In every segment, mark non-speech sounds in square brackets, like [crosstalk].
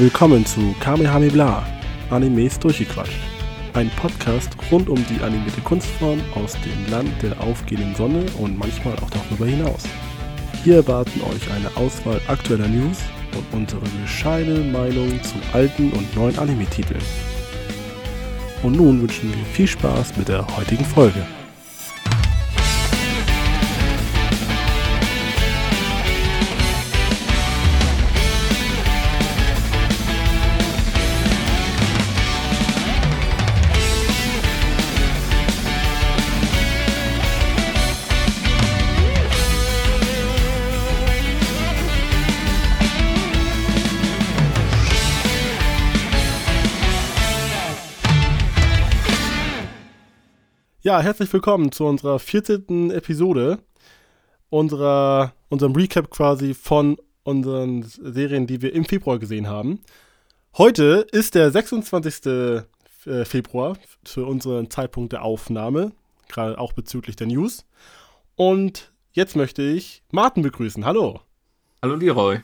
Willkommen zu Kamehame Bla, Animes durchgequatscht. Ein Podcast rund um die animierte Kunstform aus dem Land der aufgehenden Sonne und manchmal auch darüber hinaus. Hier erwarten euch eine Auswahl aktueller News und unsere bescheidene Meinung zu alten und neuen Anime-Titeln. Und nun wünschen wir viel Spaß mit der heutigen Folge. Ja, herzlich willkommen zu unserer 14. Episode unserer, unserem Recap quasi von unseren Serien, die wir im Februar gesehen haben. Heute ist der 26. Äh, Februar für unseren Zeitpunkt der Aufnahme, gerade auch bezüglich der News. Und jetzt möchte ich Martin begrüßen. Hallo. Hallo Leroy.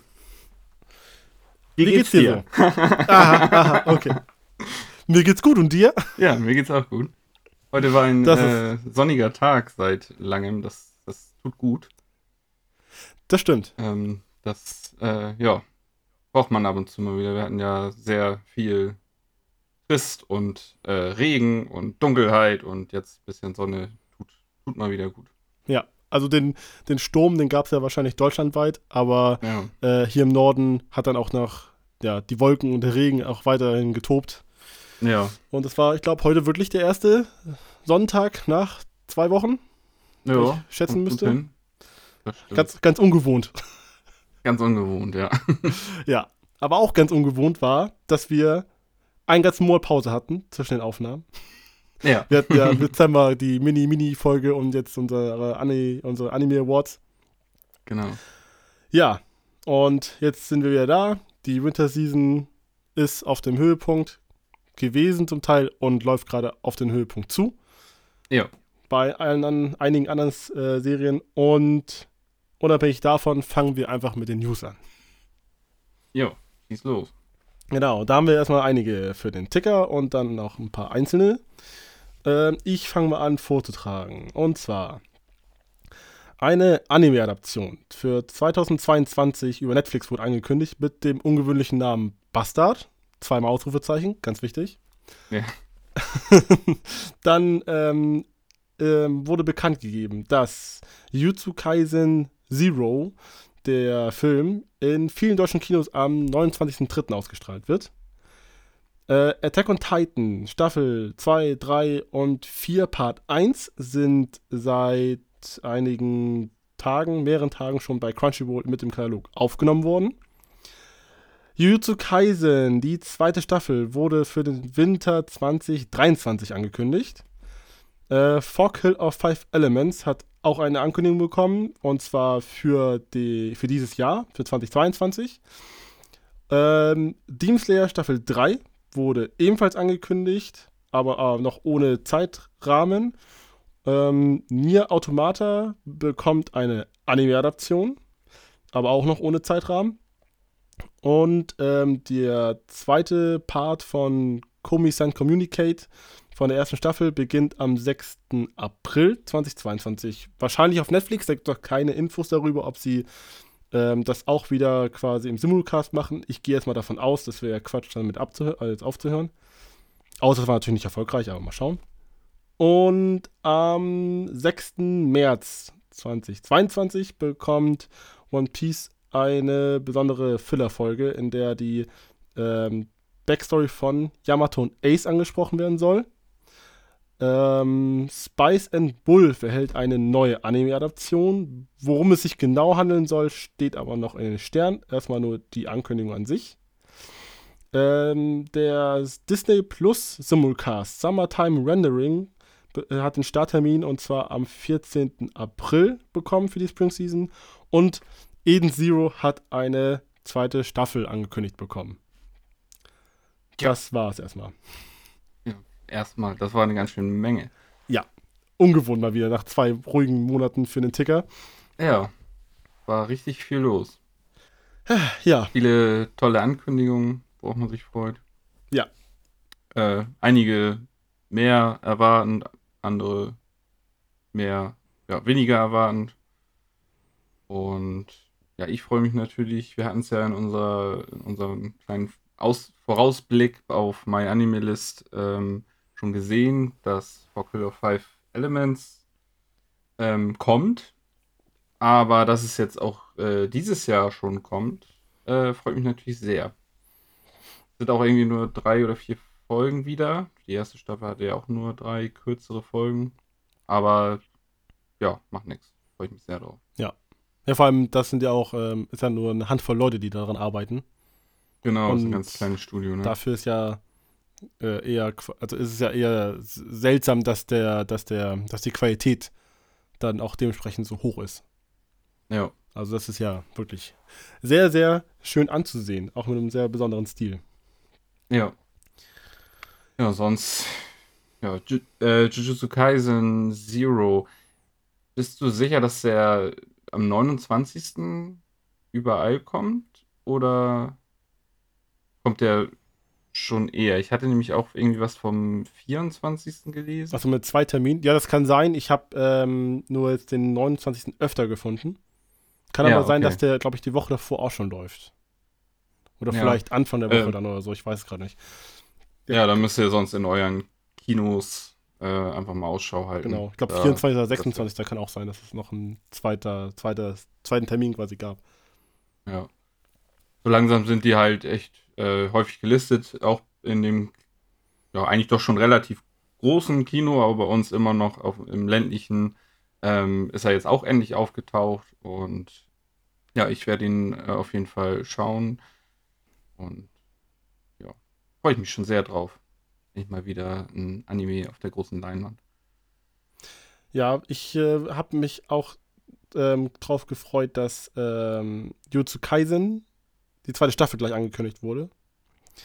Wie, Wie geht's, geht's, dir? So? [laughs] aha, aha, okay. Mir geht's gut und dir? Ja, mir geht's auch gut. Heute war ein äh, sonniger Tag seit langem. Das, das tut gut. Das stimmt. Ähm, das, äh, ja, braucht man ab und zu mal wieder. Wir hatten ja sehr viel Frist und äh, Regen und Dunkelheit und jetzt ein bisschen Sonne. Tut, tut mal wieder gut. Ja, also den, den Sturm, den gab es ja wahrscheinlich deutschlandweit, aber ja. äh, hier im Norden hat dann auch noch ja, die Wolken und der Regen auch weiterhin getobt. Ja. Und es war, ich glaube, heute wirklich der erste Sonntag nach zwei Wochen. Ja. Ich schätzen müsste. Ganz, ganz ungewohnt. [laughs] Ganz ungewohnt, ja. [laughs] ja. Aber auch ganz ungewohnt war, dass wir einen ganzen Monat Pause hatten zwischen den Aufnahmen. Ja. [laughs] Wir hatten ja im Dezember die Mini-Mini-Folge und jetzt unsere, Ani unsere Anime Awards. Genau. Ja. Und jetzt sind wir wieder da. Die Winter Season ist auf dem Höhepunkt gewesen zum Teil und läuft gerade auf den Höhepunkt zu. Ja. Bei allen, einigen anderen äh, Serien und unabhängig davon fangen wir einfach mit den News an. Jo, schieß los. Genau, da haben wir erstmal einige für den Ticker und dann noch ein paar einzelne. Äh, ich fange mal an vorzutragen. Und zwar eine Anime-Adaption für 2022 über Netflix wurde angekündigt mit dem ungewöhnlichen Namen Bastard zweimal Ausrufezeichen, ganz wichtig. Ja. [laughs] Dann ähm, ähm, wurde bekannt gegeben, dass Jutsu Kaisen Zero, der Film, in vielen deutschen Kinos am 29.03. ausgestrahlt wird. Äh, Attack on Titan Staffel 2, 3 und 4 Part 1 sind seit einigen Tagen, mehreren Tagen schon bei Crunchyroll mit dem Katalog aufgenommen worden. Jujutsu Kaisen, die zweite Staffel, wurde für den Winter 2023 angekündigt. Äh, Fog Hill of Five Elements hat auch eine Ankündigung bekommen, und zwar für, die, für dieses Jahr, für 2022. Ähm, Demon Slayer Staffel 3 wurde ebenfalls angekündigt, aber äh, noch ohne Zeitrahmen. Ähm, Nier Automata bekommt eine Anime-Adaption, aber auch noch ohne Zeitrahmen. Und ähm, der zweite Part von Komi-san Communicate von der ersten Staffel beginnt am 6. April 2022. Wahrscheinlich auf Netflix. Da gibt es noch keine Infos darüber, ob sie ähm, das auch wieder quasi im Simulcast machen. Ich gehe jetzt mal davon aus, das wäre Quatsch, damit also aufzuhören. Außer es war natürlich nicht erfolgreich, aber mal schauen. Und am 6. März 2022 bekommt One Piece eine besondere Filler-Folge, in der die ähm, Backstory von Yamato und Ace angesprochen werden soll. Ähm, Spice and Wolf erhält eine neue Anime-Adaption. Worum es sich genau handeln soll, steht aber noch in den Sternen. Erstmal nur die Ankündigung an sich. Ähm, der Disney Plus Simulcast Summertime Rendering hat den Starttermin und zwar am 14. April bekommen für die Spring Season. Und Eden Zero hat eine zweite Staffel angekündigt bekommen. Ja. Das es erstmal. Ja, erstmal, das war eine ganz schöne Menge. Ja, ungewohnt mal wieder nach zwei ruhigen Monaten für den Ticker. Ja, war richtig viel los. Ja. Viele tolle Ankündigungen, worauf man sich freut. Ja. Äh, einige mehr erwarten, andere mehr, ja, weniger erwarten. Und ja, ich freue mich natürlich. Wir hatten es ja in, unserer, in unserem kleinen Aus Vorausblick auf My Anime List ähm, schon gesehen, dass Kill of Five Elements ähm, kommt. Aber dass es jetzt auch äh, dieses Jahr schon kommt, äh, freut mich natürlich sehr. Es sind auch irgendwie nur drei oder vier Folgen wieder. Die erste Staffel hatte ja auch nur drei kürzere Folgen. Aber ja, macht nichts. Freue ich mich sehr drauf. Ja. Ja, vor allem, das sind ja auch, ähm, ist ja nur eine Handvoll Leute, die daran arbeiten. Genau, Und ist ein ganz kleines Studio, ne? Dafür ist ja äh, eher, also ist es ja eher seltsam, dass der, dass der, dass die Qualität dann auch dementsprechend so hoch ist. Ja. Also das ist ja wirklich sehr, sehr schön anzusehen, auch mit einem sehr besonderen Stil. Ja. Ja, sonst. Ja, äh, Jujutsu Kaisen Zero. Bist du sicher, dass der am 29. überall kommt? Oder kommt der schon eher? Ich hatte nämlich auch irgendwie was vom 24. gelesen. Also mit zwei Terminen. Ja, das kann sein. Ich habe ähm, nur jetzt den 29. öfter gefunden. Kann Ja, aber sein, okay. dass der, glaube ich, die Woche davor auch schon läuft. Oder Ja. vielleicht Anfang der Woche Ähm. dann oder so. Ich weiß es gerade nicht. Ja, dann müsst ihr sonst in euren Kinos äh, einfach mal Ausschau halten. Genau. Ich glaube, Da- 24. oder das- 26. kann auch sein, dass es noch einen zweiter, zweiter, zweiten Termin quasi gab. Ja. So langsam sind die halt echt äh, häufig gelistet, auch in dem, ja, eigentlich doch schon relativ großen Kino, aber bei uns immer noch auf, im ländlichen ähm, ist er jetzt auch endlich aufgetaucht und ja, ich werde ihn äh, auf jeden Fall schauen und ja, freue ich mich schon sehr drauf. Endlich mal wieder ein Anime auf der großen Leinwand. Ja, ich äh, habe mich auch ähm, drauf gefreut, dass ähm, Jutsu Kaisen, die zweite Staffel gleich angekündigt wurde.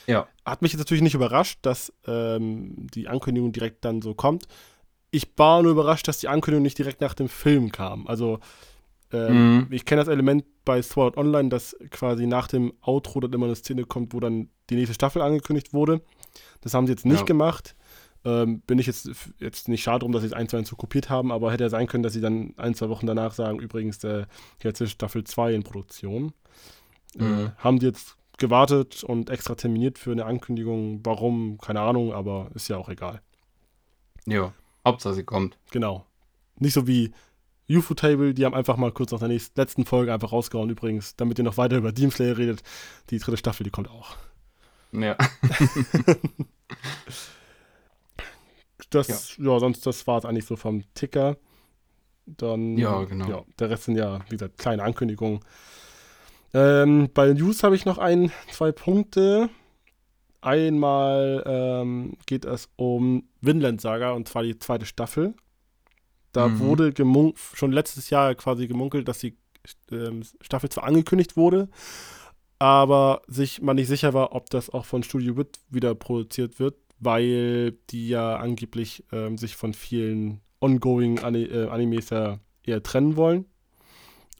Ja. Hat mich jetzt natürlich nicht überrascht, dass ähm, die Ankündigung direkt dann so kommt. Ich war nur überrascht, dass die Ankündigung nicht direkt nach dem Film kam. Also, ähm, Mhm. ich kenne das Element bei Sword Online, dass quasi nach dem Outro dann immer eine Szene kommt, wo dann die nächste Staffel angekündigt wurde. Das haben sie jetzt nicht Ja. gemacht. Ähm, bin ich jetzt, jetzt nicht schade drum, dass sie es eins zu eins so kopiert haben, aber hätte ja sein können, dass sie dann ein, zwei Wochen danach sagen, übrigens, der, jetzt ist Staffel 2 in Produktion. Äh, Mhm. haben die jetzt gewartet und extra terminiert für eine Ankündigung. Warum? Keine Ahnung, aber ist ja auch egal. Ja, Hauptsache sie kommt. Genau. Nicht so wie UFO Table, die haben einfach mal kurz nach der nächsten, letzten Folge einfach rausgehauen. Übrigens, damit ihr noch weiter über Demon Slayer redet, die dritte Staffel, die kommt auch. Ja. [laughs] Das, ja, sonst, das war es eigentlich so vom Ticker. Dann, Ja, genau. Ja, der Rest sind ja, wie gesagt, kleine Ankündigungen. Ähm, bei News habe ich noch ein, zwei Punkte. Einmal ähm, geht es um Vinland Saga und zwar die zweite Staffel. Da Mhm. wurde schon letztes Jahr quasi gemunkelt, dass die ähm, Staffel zwar angekündigt wurde, aber sich man nicht sicher war, ob das auch von Studio Wit wieder produziert wird, weil die ja angeblich ähm, sich von vielen ongoing Ani äh, Animes ja eher trennen wollen.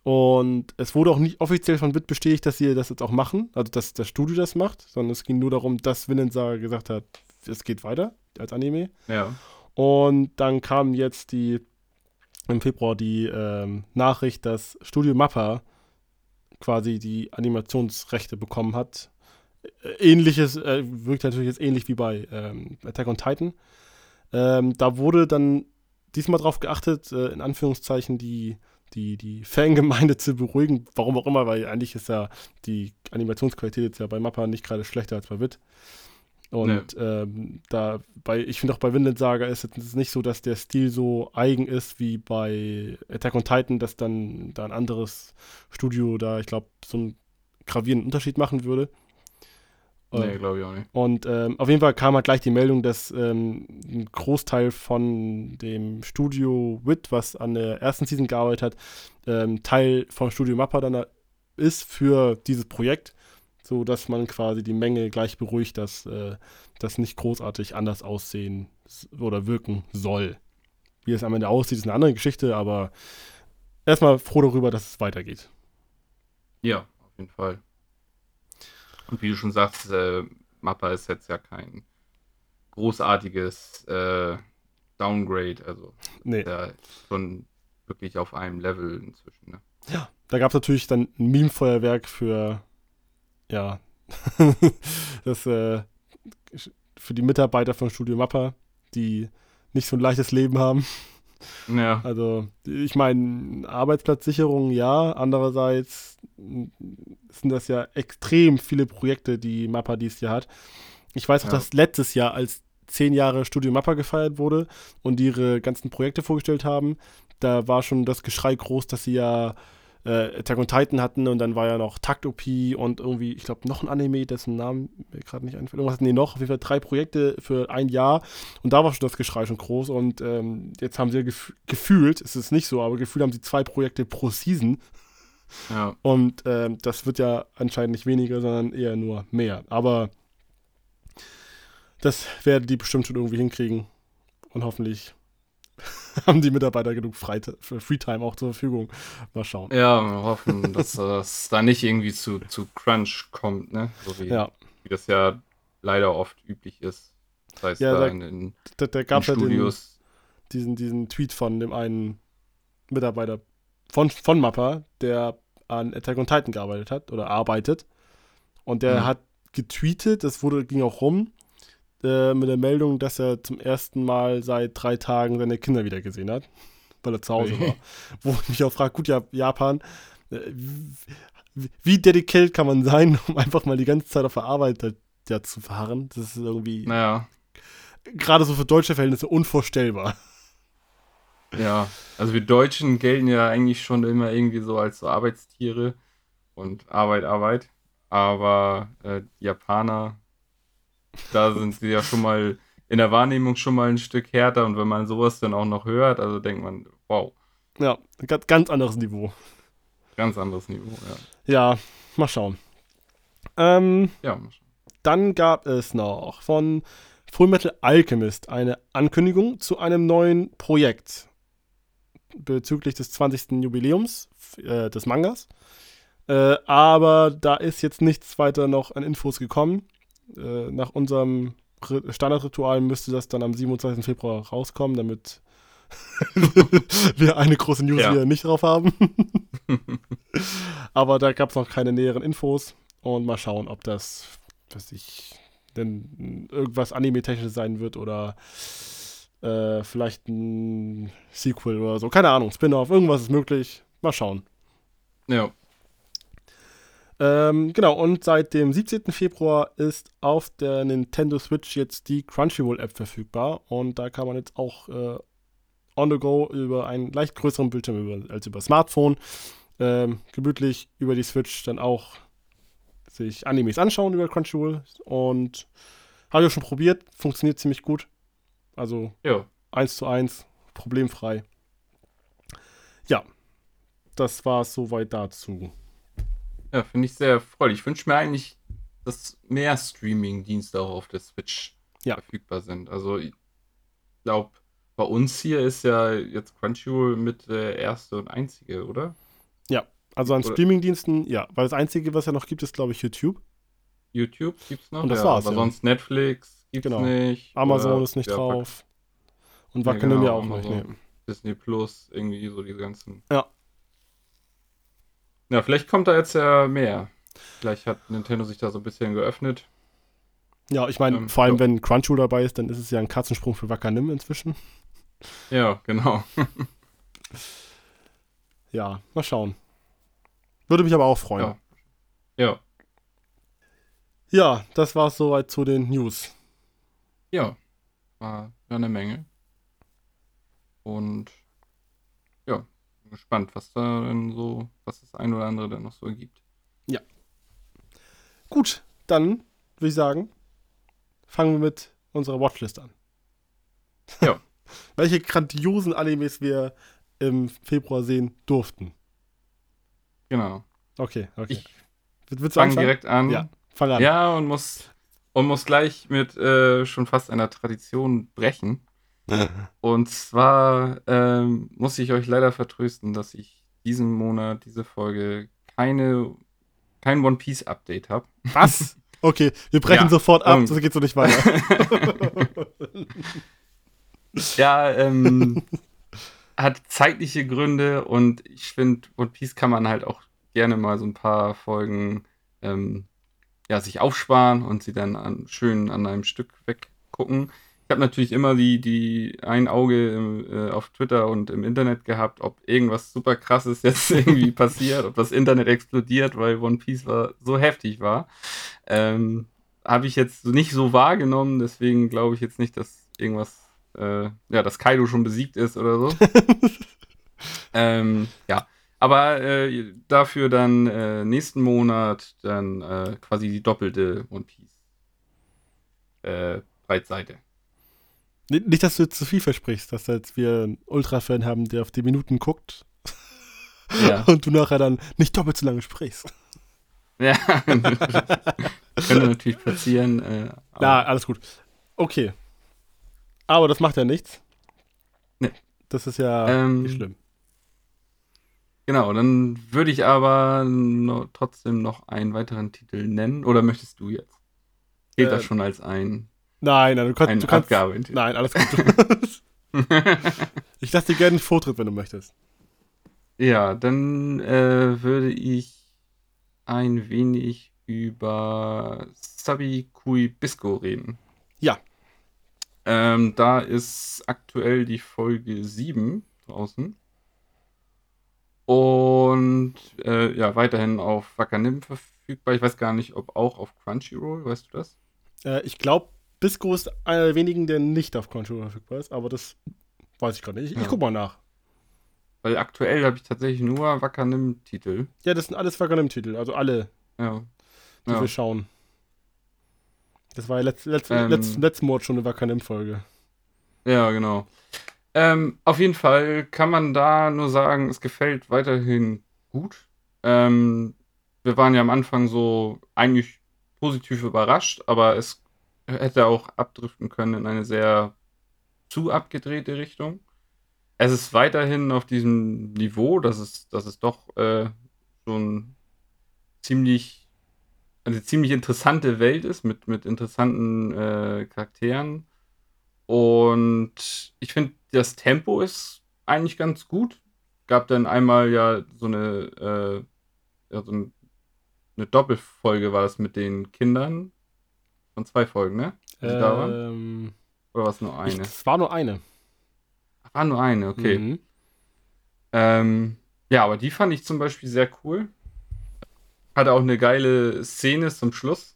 Und es wurde auch nicht offiziell von Wit bestätigt, dass sie das jetzt auch machen, also dass das Studio das macht, sondern es ging nur darum, dass Vinland Saga gesagt hat, es geht weiter als Anime. Ja. Und dann kam jetzt die im Februar die ähm, Nachricht, dass Studio Mappa quasi die Animationsrechte bekommen hat. Äh, Ähnliches, äh, wirkt natürlich jetzt ähnlich wie bei ähm, Attack on Titan. Ähm, da wurde dann diesmal darauf geachtet, äh, in Anführungszeichen die, die, die Fangemeinde [laughs] zu beruhigen. Warum auch immer, weil eigentlich ist ja die Animationsqualität jetzt ja bei Mappa nicht gerade schlechter als bei Wit. Und ähm, da bei, ich finde auch bei Vinland Saga ist es nicht so, dass der Stil so eigen ist wie bei Attack on Titan, dass dann da ein anderes Studio da, ich glaube, so einen gravierenden Unterschied machen würde. Nee, Ähm, glaube ich auch nicht. und ähm, auf jeden Fall kam halt gleich die Meldung, dass ähm, ein Großteil von dem Studio WIT, was an der ersten Season gearbeitet hat, ähm, Teil vom Studio Mappa dann ist für dieses Projekt, so dass man quasi die Menge gleich beruhigt, dass äh, das nicht großartig anders aussehen oder wirken soll. Wie es am Ende aussieht, ist eine andere Geschichte, aber erstmal froh darüber, dass es weitergeht. Ja, auf jeden Fall. Und wie du schon sagst, äh, Mappa ist jetzt ja kein großartiges äh, Downgrade, also Nee. ja schon wirklich auf einem Level inzwischen. Ne? Ja, da gab es natürlich dann ein Meme-Feuerwerk für, ja, [laughs] das, äh, für die Mitarbeiter von Studio Mappa, die nicht so ein leichtes Leben haben. Ja, Also, ich meine, Arbeitsplatzsicherung ja, andererseits sind das ja extrem viele Projekte, die Mappa dieses Jahr hat. Ich weiß auch, Ja. dass letztes Jahr, als zehn Jahre Studio Mappa gefeiert wurde und ihre ganzen Projekte vorgestellt haben, da war schon das Geschrei groß, dass sie ja äh, Attack on Titan hatten und dann war ja noch Takt-OP und irgendwie, ich glaube, noch ein Anime, dessen Namen mir gerade nicht einfällt. Irgendwas hatten die noch, auf jeden Fall drei Projekte für ein Jahr und da war schon das Geschrei schon groß und ähm, jetzt haben sie gef gefühlt, es ist nicht so, aber gefühlt haben sie zwei Projekte pro Season ja, und ähm, das wird ja anscheinend nicht weniger, sondern eher nur mehr. Aber das werden die bestimmt schon irgendwie hinkriegen und hoffentlich [laughs] haben die Mitarbeiter genug Freite Freetime auch zur Verfügung. Mal schauen. ja, wir hoffen, dass das da nicht irgendwie zu, zu Crunch kommt, ne? So wie, Ja, wie das ja leider oft üblich ist. Das heißt, Ja, da da- in, in, da, da gab es ja den, diesen, diesen Tweet von dem einen Mitarbeiter von, von Mappa, der an Attack on Titan gearbeitet hat oder arbeitet. Und der Mhm. hat getweetet, das wurde, ging auch rum, äh, mit der Meldung, dass er zum ersten Mal seit drei Tagen seine Kinder wieder gesehen hat, weil er zu Hause war. Wo ich mich auch frage, gut, ja, Japan, äh, wie, wie dedicated kann man sein, um einfach mal die ganze Zeit auf der Arbeit da, zu verharren? Das ist irgendwie Naja, gerade so für deutsche Verhältnisse unvorstellbar. ja. Also wir Deutschen gelten ja eigentlich schon immer irgendwie so als so Arbeitstiere und Arbeit, Arbeit. Aber äh, Japaner, da sind sie ja schon mal in der Wahrnehmung schon mal ein Stück härter und wenn man sowas dann auch noch hört, also denkt man, wow, Ja, ganz anderes Niveau. ganz anderes Niveau, ja. Ja, mal schauen. Ähm, Ja, mal schauen. dann gab es noch von Fullmetal Alchemist eine Ankündigung zu einem neuen Projekt bezüglich des 20. Jubiläums äh, des Mangas. Äh, aber da ist jetzt nichts weiter noch an Infos gekommen. Äh, nach unserem Ri- Standardritual müsste das dann am 27. Februar rauskommen, damit [laughs] wir eine große News Ja. wieder nicht drauf haben. [laughs] aber da gab es noch keine näheren Infos und mal schauen, ob das, was ich, denn irgendwas Anime-technisches sein wird oder äh, vielleicht ein Sequel oder so. Keine Ahnung, Spin-off, irgendwas ist möglich. Mal schauen. Ja, Ähm, genau, und seit dem 17. Februar ist auf der Nintendo Switch jetzt die Crunchyroll-App verfügbar. Und da kann man jetzt auch äh, on the go über einen leicht größeren Bildschirm über, als über Smartphone ähm, gemütlich über die Switch dann auch sich Animes anschauen über Crunchyroll. Und habe ich auch schon probiert, funktioniert ziemlich gut. Also ja. 1 zu 1, problemfrei. Ja, das war es soweit dazu. Ja, finde ich sehr erfreulich. Ich wünsche mir eigentlich, dass mehr Streaming-Dienste auch auf der Switch Ja. verfügbar sind. Also ich glaube, bei uns hier ist ja jetzt Crunchyroll mit der erste und einzige, oder? Also an Streamingdiensten, ja, weil das Einzige, was ja noch gibt, ist, glaube ich, YouTube. YouTube gibt's noch. Und das ja, war's, Aber ja. sonst Netflix gibt's Genau. nicht. Amazon oder- ist nicht ja, drauf. Und Nee, Wackeln genau, ja auch nicht. Amazon. Nee. Disney Plus, irgendwie so diese ganzen. Ja. Ja, vielleicht kommt da jetzt ja mehr. Vielleicht hat Nintendo sich da so ein bisschen geöffnet. Ja, ich meine, Ähm, vor allem, ja. wenn Crunchyroll dabei ist, dann ist es ja ein Katzensprung für Wakanim inzwischen. Ja, genau. [laughs] Ja, mal schauen. Würde mich aber auch freuen. Ja. Ja. Ja, das war es soweit zu den News. Ja, war eine Menge. Und gespannt, was da denn so, was das ein oder andere dann noch so ergibt. Gut, dann würde ich sagen, fangen wir mit unserer Watchlist an. Ja. [laughs] Welche grandiosen Animes wir im Februar sehen durften. Genau. Okay, okay. Ich Willst anfangen? direkt an. Ja, fang an. Ja, und muss, und muss gleich mit äh, schon fast einer Tradition brechen. Und zwar ähm, muss ich euch leider vertrösten, dass ich diesen Monat, diese Folge, keine, kein One Piece Update habe. Was? [laughs] Okay, wir brechen Ja, sofort ab, ähm. das geht so nicht weiter. [laughs] Ja, ähm, hat zeitliche Gründe und ich finde, One Piece kann man halt auch gerne mal so ein paar Folgen ähm, ja, sich aufsparen und sie dann an, schön an einem Stück weggucken. Ich habe natürlich immer die, die ein Auge im, äh, auf Twitter und im Internet gehabt, ob irgendwas super krasses [laughs] jetzt irgendwie [laughs] passiert, ob das Internet explodiert, weil One Piece war, so heftig war. Ähm, habe ich jetzt nicht so wahrgenommen, deswegen glaube ich jetzt nicht, dass irgendwas äh, ja, dass Kaido schon besiegt ist oder so. [laughs] ähm, ja, aber äh, dafür dann äh, nächsten Monat dann äh, quasi die doppelte One Piece äh, Breitseite. Nicht, dass du jetzt zu viel versprichst, dass jetzt wir einen Ultra-Fan haben, der auf die Minuten guckt Ja, [laughs] und du nachher dann nicht doppelt so lange sprichst. [laughs] ja. könnte natürlich passieren. Äh, Ja, alles gut. Okay. Aber das macht ja nichts. Nee. Das ist ja Ähm, nicht schlimm. Genau, dann würde ich aber no, trotzdem noch einen weiteren Titel nennen. Oder möchtest du jetzt? Gilt das äh, schon als ein, Nein, nein, du kannst. ein Du kannst Abgabentitel? nein, alles gut. [laughs] ich lasse dir gerne den Vortritt, wenn du möchtest. Ja, dann äh, würde ich ein wenig über Sabi Kui Bisco reden. Ja. Ähm, da ist aktuell die Folge 7 draußen. Und äh, ja, weiterhin auf Wakanim verfügbar. Ich weiß gar nicht, ob auch auf Crunchyroll, weißt du das? Äh, ich glaube, Bisco ist einer der wenigen, der nicht auf Crunchyroll verfügbar ist, aber das weiß ich gerade nicht. Ich, ich Ja. guck mal nach. Weil aktuell habe ich tatsächlich nur Wakanim-Titel. Ja, das sind alles Wakanim-Titel, also alle, Ja. die Ja. wir schauen. Das war ja letzt, letzt, Ähm. letzt, letzten Mord schon eine Wakanim-Folge. Ja, genau. Ähm, auf jeden Fall kann man da nur sagen, es gefällt weiterhin gut. Ähm, wir waren ja am Anfang so eigentlich positiv überrascht, aber es hätte auch abdriften können in eine sehr zu abgedrehte Richtung. Es ist weiterhin auf diesem Niveau, dass es, dass es doch äh, schon ziemlich eine ziemlich interessante Welt ist mit, mit interessanten äh, Charakteren. Und ich finde, das Tempo ist eigentlich ganz gut. Gab dann einmal ja so eine, äh, ja, so ein, eine Doppelfolge war das mit den Kindern. Von zwei Folgen, ne? Waren? Ähm, Oder war es nur eine? es war nur eine. War nur eine, okay. Mhm. Ähm, ja, aber die fand ich zum Beispiel sehr cool. Hatte auch eine geile Szene zum Schluss,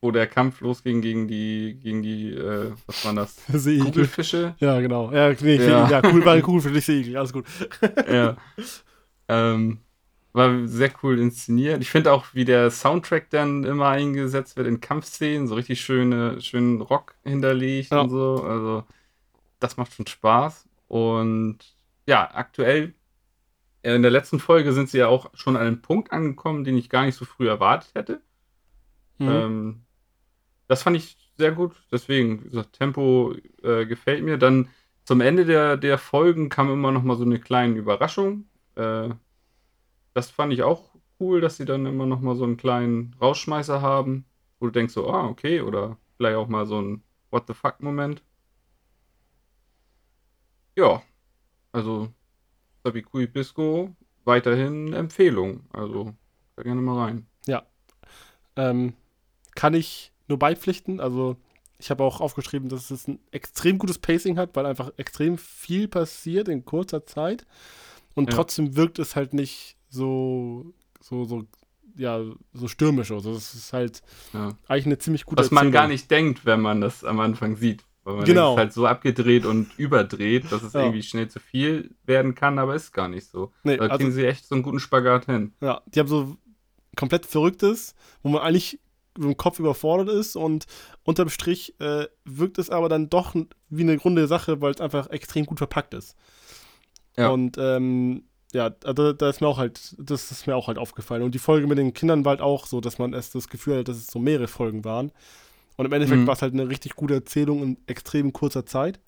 wo der Kampf losging gegen die, gegen die, äh, was waren das? [laughs] Seeigel. Kugelfische? Ja, genau. Ja, nee, Ja. ja. cool, war cool für dich, Seeigel. Alles gut. ja. [laughs] Ähm, war sehr cool inszeniert. Ich finde auch, wie der Soundtrack dann immer eingesetzt wird in Kampfszenen, so richtig schöne, schönen Rock hinterlegt Ja. und so. Also, das macht schon Spaß. Und ja, aktuell, äh, in der letzten Folge sind sie ja auch schon an einem Punkt angekommen, den ich gar nicht so früh erwartet hätte. Mhm. Ähm, das fand ich sehr gut. Deswegen, gesagt, Tempo äh, gefällt mir. Dann zum Ende der, der Folgen kam immer noch mal so eine kleine Überraschung. Äh, das fand ich auch cool, dass sie dann immer noch mal so einen kleinen Rausschmeißer haben, wo du denkst so, ah, okay, oder vielleicht auch mal so ein What the fuck-Moment. Ja, also Sabikui Bisco weiterhin Empfehlung. Also, da gerne mal rein. Ähm, kann ich nur beipflichten. Also, ich habe auch aufgeschrieben, dass es ein extrem gutes Pacing hat, weil einfach extrem viel passiert in kurzer Zeit. Und Ja. trotzdem wirkt es halt nicht so, so, so, ja, so stürmisch. Also, es ist halt Ja. eigentlich eine ziemlich gute Was man Erzählung. gar nicht denkt, wenn man das am Anfang sieht. Weil man Genau. denkt, es ist halt so abgedreht und überdreht, dass es Ja. irgendwie schnell zu viel werden kann, aber ist gar nicht so. Nee, Da also, kriegen sie echt so einen guten Spagat hin. ja, die haben so komplett Verrücktes, wo man eigentlich im Kopf überfordert ist und unterm Strich äh, wirkt es aber dann doch wie eine runde Sache, weil es einfach extrem gut verpackt ist. Ja. Und ähm, ja, also da ist mir auch halt, das ist mir auch halt aufgefallen. Und die Folge mit den Kindern war halt auch so, dass man erst das Gefühl hat, dass es so mehrere Folgen waren. Und im Endeffekt Mhm. war es halt eine richtig gute Erzählung in extrem kurzer Zeit.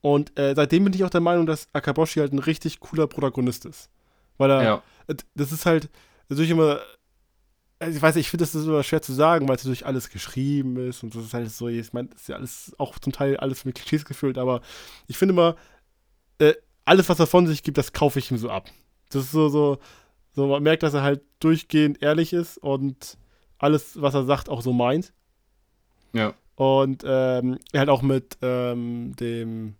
Und äh, seitdem bin ich auch der Meinung, dass Akaboshi halt ein richtig cooler Protagonist ist. Weil er, Ja. das ist halt natürlich immer also ich weiß, ich finde das ist immer schwer zu sagen, weil es natürlich alles geschrieben ist und das ist halt so, ich meine, das ist ja alles auch zum Teil alles mit Klischees gefüllt, aber ich finde immer, äh, alles, was er von sich gibt, das kaufe ich ihm so ab. Das ist so, so, so, man merkt, dass er halt durchgehend ehrlich ist und alles, was er sagt, auch so meint. Ja. Und ähm, er hat auch mit ähm, dem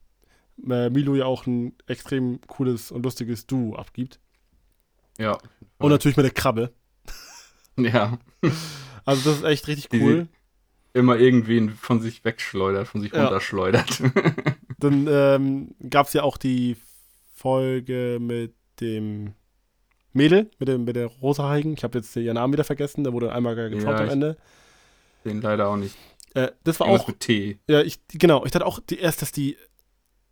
äh, Milo ja auch ein extrem cooles und lustiges Duo abgibt. Ja. Und natürlich mit der Krabbe. [laughs] Ja. Also das ist echt richtig Die cool. Immer irgendwen von sich wegschleudert, von sich Ja. runterschleudert. [laughs] Dann ähm, gab es ja auch die Folge mit dem Mädel, mit, dem, mit der rosahaarigen. Ich habe jetzt ihren Namen wieder vergessen, da wurde einmal getraut Ja, am Ende. Den leider auch nicht. Äh, das war Irgendwas auch, mit T. ja, ich, genau, ich dachte auch die, erst, dass die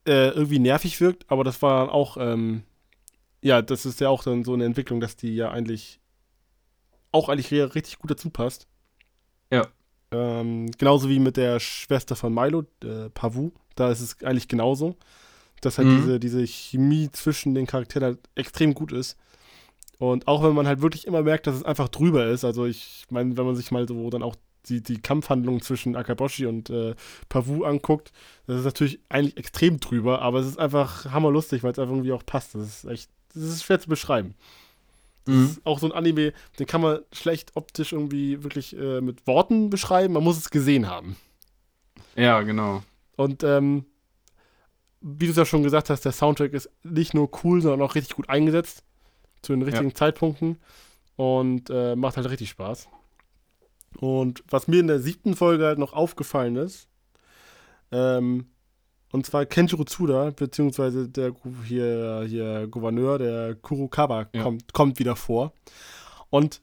äh, irgendwie nervig wirkt, aber das war auch, ähm, ja, das ist ja auch dann so eine Entwicklung, dass die ja eigentlich auch eigentlich richtig gut dazu passt. Ja. Ähm, genauso wie mit der Schwester von Milo, äh, Pavu, da ist es eigentlich genauso, dass halt Mhm. diese, diese Chemie zwischen den Charakteren halt extrem gut ist. Und auch wenn man halt wirklich immer merkt, dass es einfach drüber ist, also ich meine, wenn man sich mal so dann auch die, die Kampfhandlung zwischen Akaboshi und äh, Pavu anguckt, das ist natürlich eigentlich extrem drüber, aber es ist einfach hammerlustig, weil es einfach irgendwie auch passt. Das ist echt, das ist schwer zu beschreiben. Das Mhm. ist auch so ein Anime, den kann man schlecht optisch irgendwie wirklich äh, mit Worten beschreiben, man muss es gesehen haben. Ja, genau. Und ähm, wie du es ja schon gesagt hast, der Soundtrack ist nicht nur cool, sondern auch richtig gut eingesetzt zu den richtigen Zeitpunkten und äh, macht halt richtig Spaß. Und was mir in der siebten Folge halt noch aufgefallen ist, ähm, und zwar Kenjiro Tsuda, beziehungsweise der hier, hier Gouverneur, der Kurokawa, Ja. kommt, kommt wieder vor. Und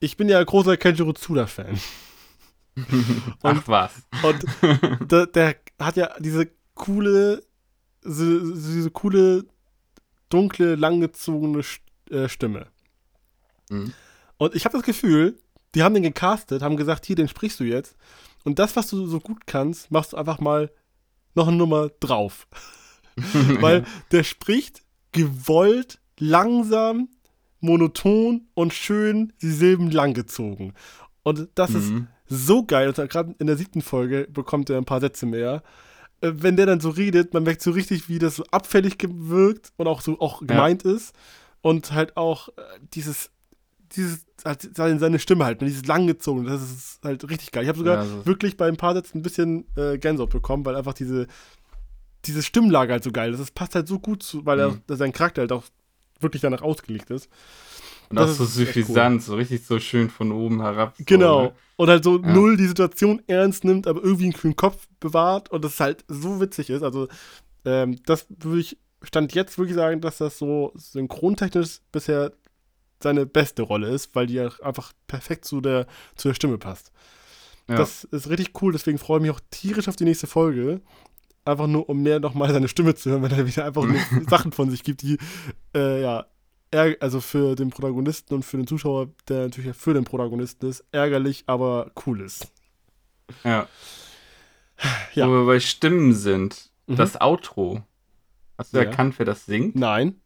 ich bin ja großer Kenjiro Tsuda-Fan. Ach was. Und der, der hat ja diese coole, diese, diese coole, dunkle, langgezogene äh, Stimme. Mhm. Und ich habe das Gefühl, die haben den gecastet, haben gesagt, hier, den sprichst du jetzt. Und das, was du so gut kannst, machst du einfach mal noch eine Nummer drauf. [laughs] Weil der spricht gewollt, langsam, monoton und schön die Silben langgezogen. Und das ist Mhm. So geil. Und gerade in der siebten Folge bekommt er ein paar Sätze mehr. Äh, Wenn der dann so redet, man merkt so richtig, wie das so abfällig gewirkt und auch so auch gemeint ist. Und halt auch äh, dieses, dieses, halt seine, Stimme halt, dieses langgezogen, das ist halt richtig geil. Ich habe sogar Ja, so- wirklich bei ein paar Sätzen ein bisschen äh, Gänsehaut bekommen, weil einfach diese, diese Stimmlage halt so geil ist. Das passt halt so gut zu, weil Mhm. er, sein Charakter halt auch wirklich danach ausgelegt ist. Und auch das so ist echt suffisant, so richtig so schön von oben herab. So, Genau. ne? Und halt so Ja. null die Situation ernst nimmt, aber irgendwie einen kühlen Kopf bewahrt und das halt so witzig ist. Also, ähm, das würde ich, stand jetzt wirklich sagen, dass das so synchrontechnisch bisher seine beste Rolle ist, weil die ja einfach perfekt zu der, zu der Stimme passt. Ja. Das ist richtig cool, deswegen freue ich mich auch tierisch auf die nächste Folge. Einfach nur, um mehr nochmal seine Stimme zu hören, wenn er wieder einfach nur [laughs] Sachen von sich gibt, die, äh, ja, ärg- also für den Protagonisten und für den Zuschauer, der natürlich für den Protagonisten ist, ärgerlich, aber cool ist. Ja. Ja. Wo wir bei Stimmen sind, Mhm. das Outro. Hast du Ja. erkannt, wer das singt? Nein.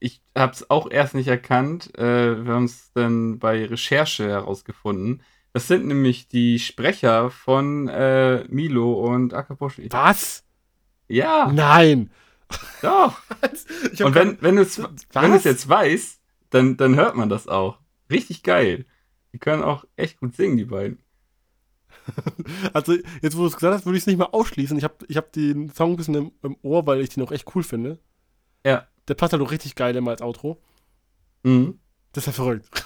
Ich habe es auch erst nicht erkannt. Äh, wir haben es dann bei Recherche herausgefunden. Das sind nämlich die Sprecher von äh, Milo und Akaboshi. Was? Ja, Nein. Doch. Und wenn, wenn du es jetzt weißt, dann, dann hört man das auch. Richtig geil. Die können auch echt gut singen, die beiden. [laughs] Also, jetzt, wo du es gesagt hast, würde ich es nicht mal ausschließen. Ich habe ich hab den Song ein bisschen im, im Ohr, weil ich den auch echt cool finde. Ja. Der passt halt auch richtig geil immer als Outro. Mhm. Das ist ja verrückt.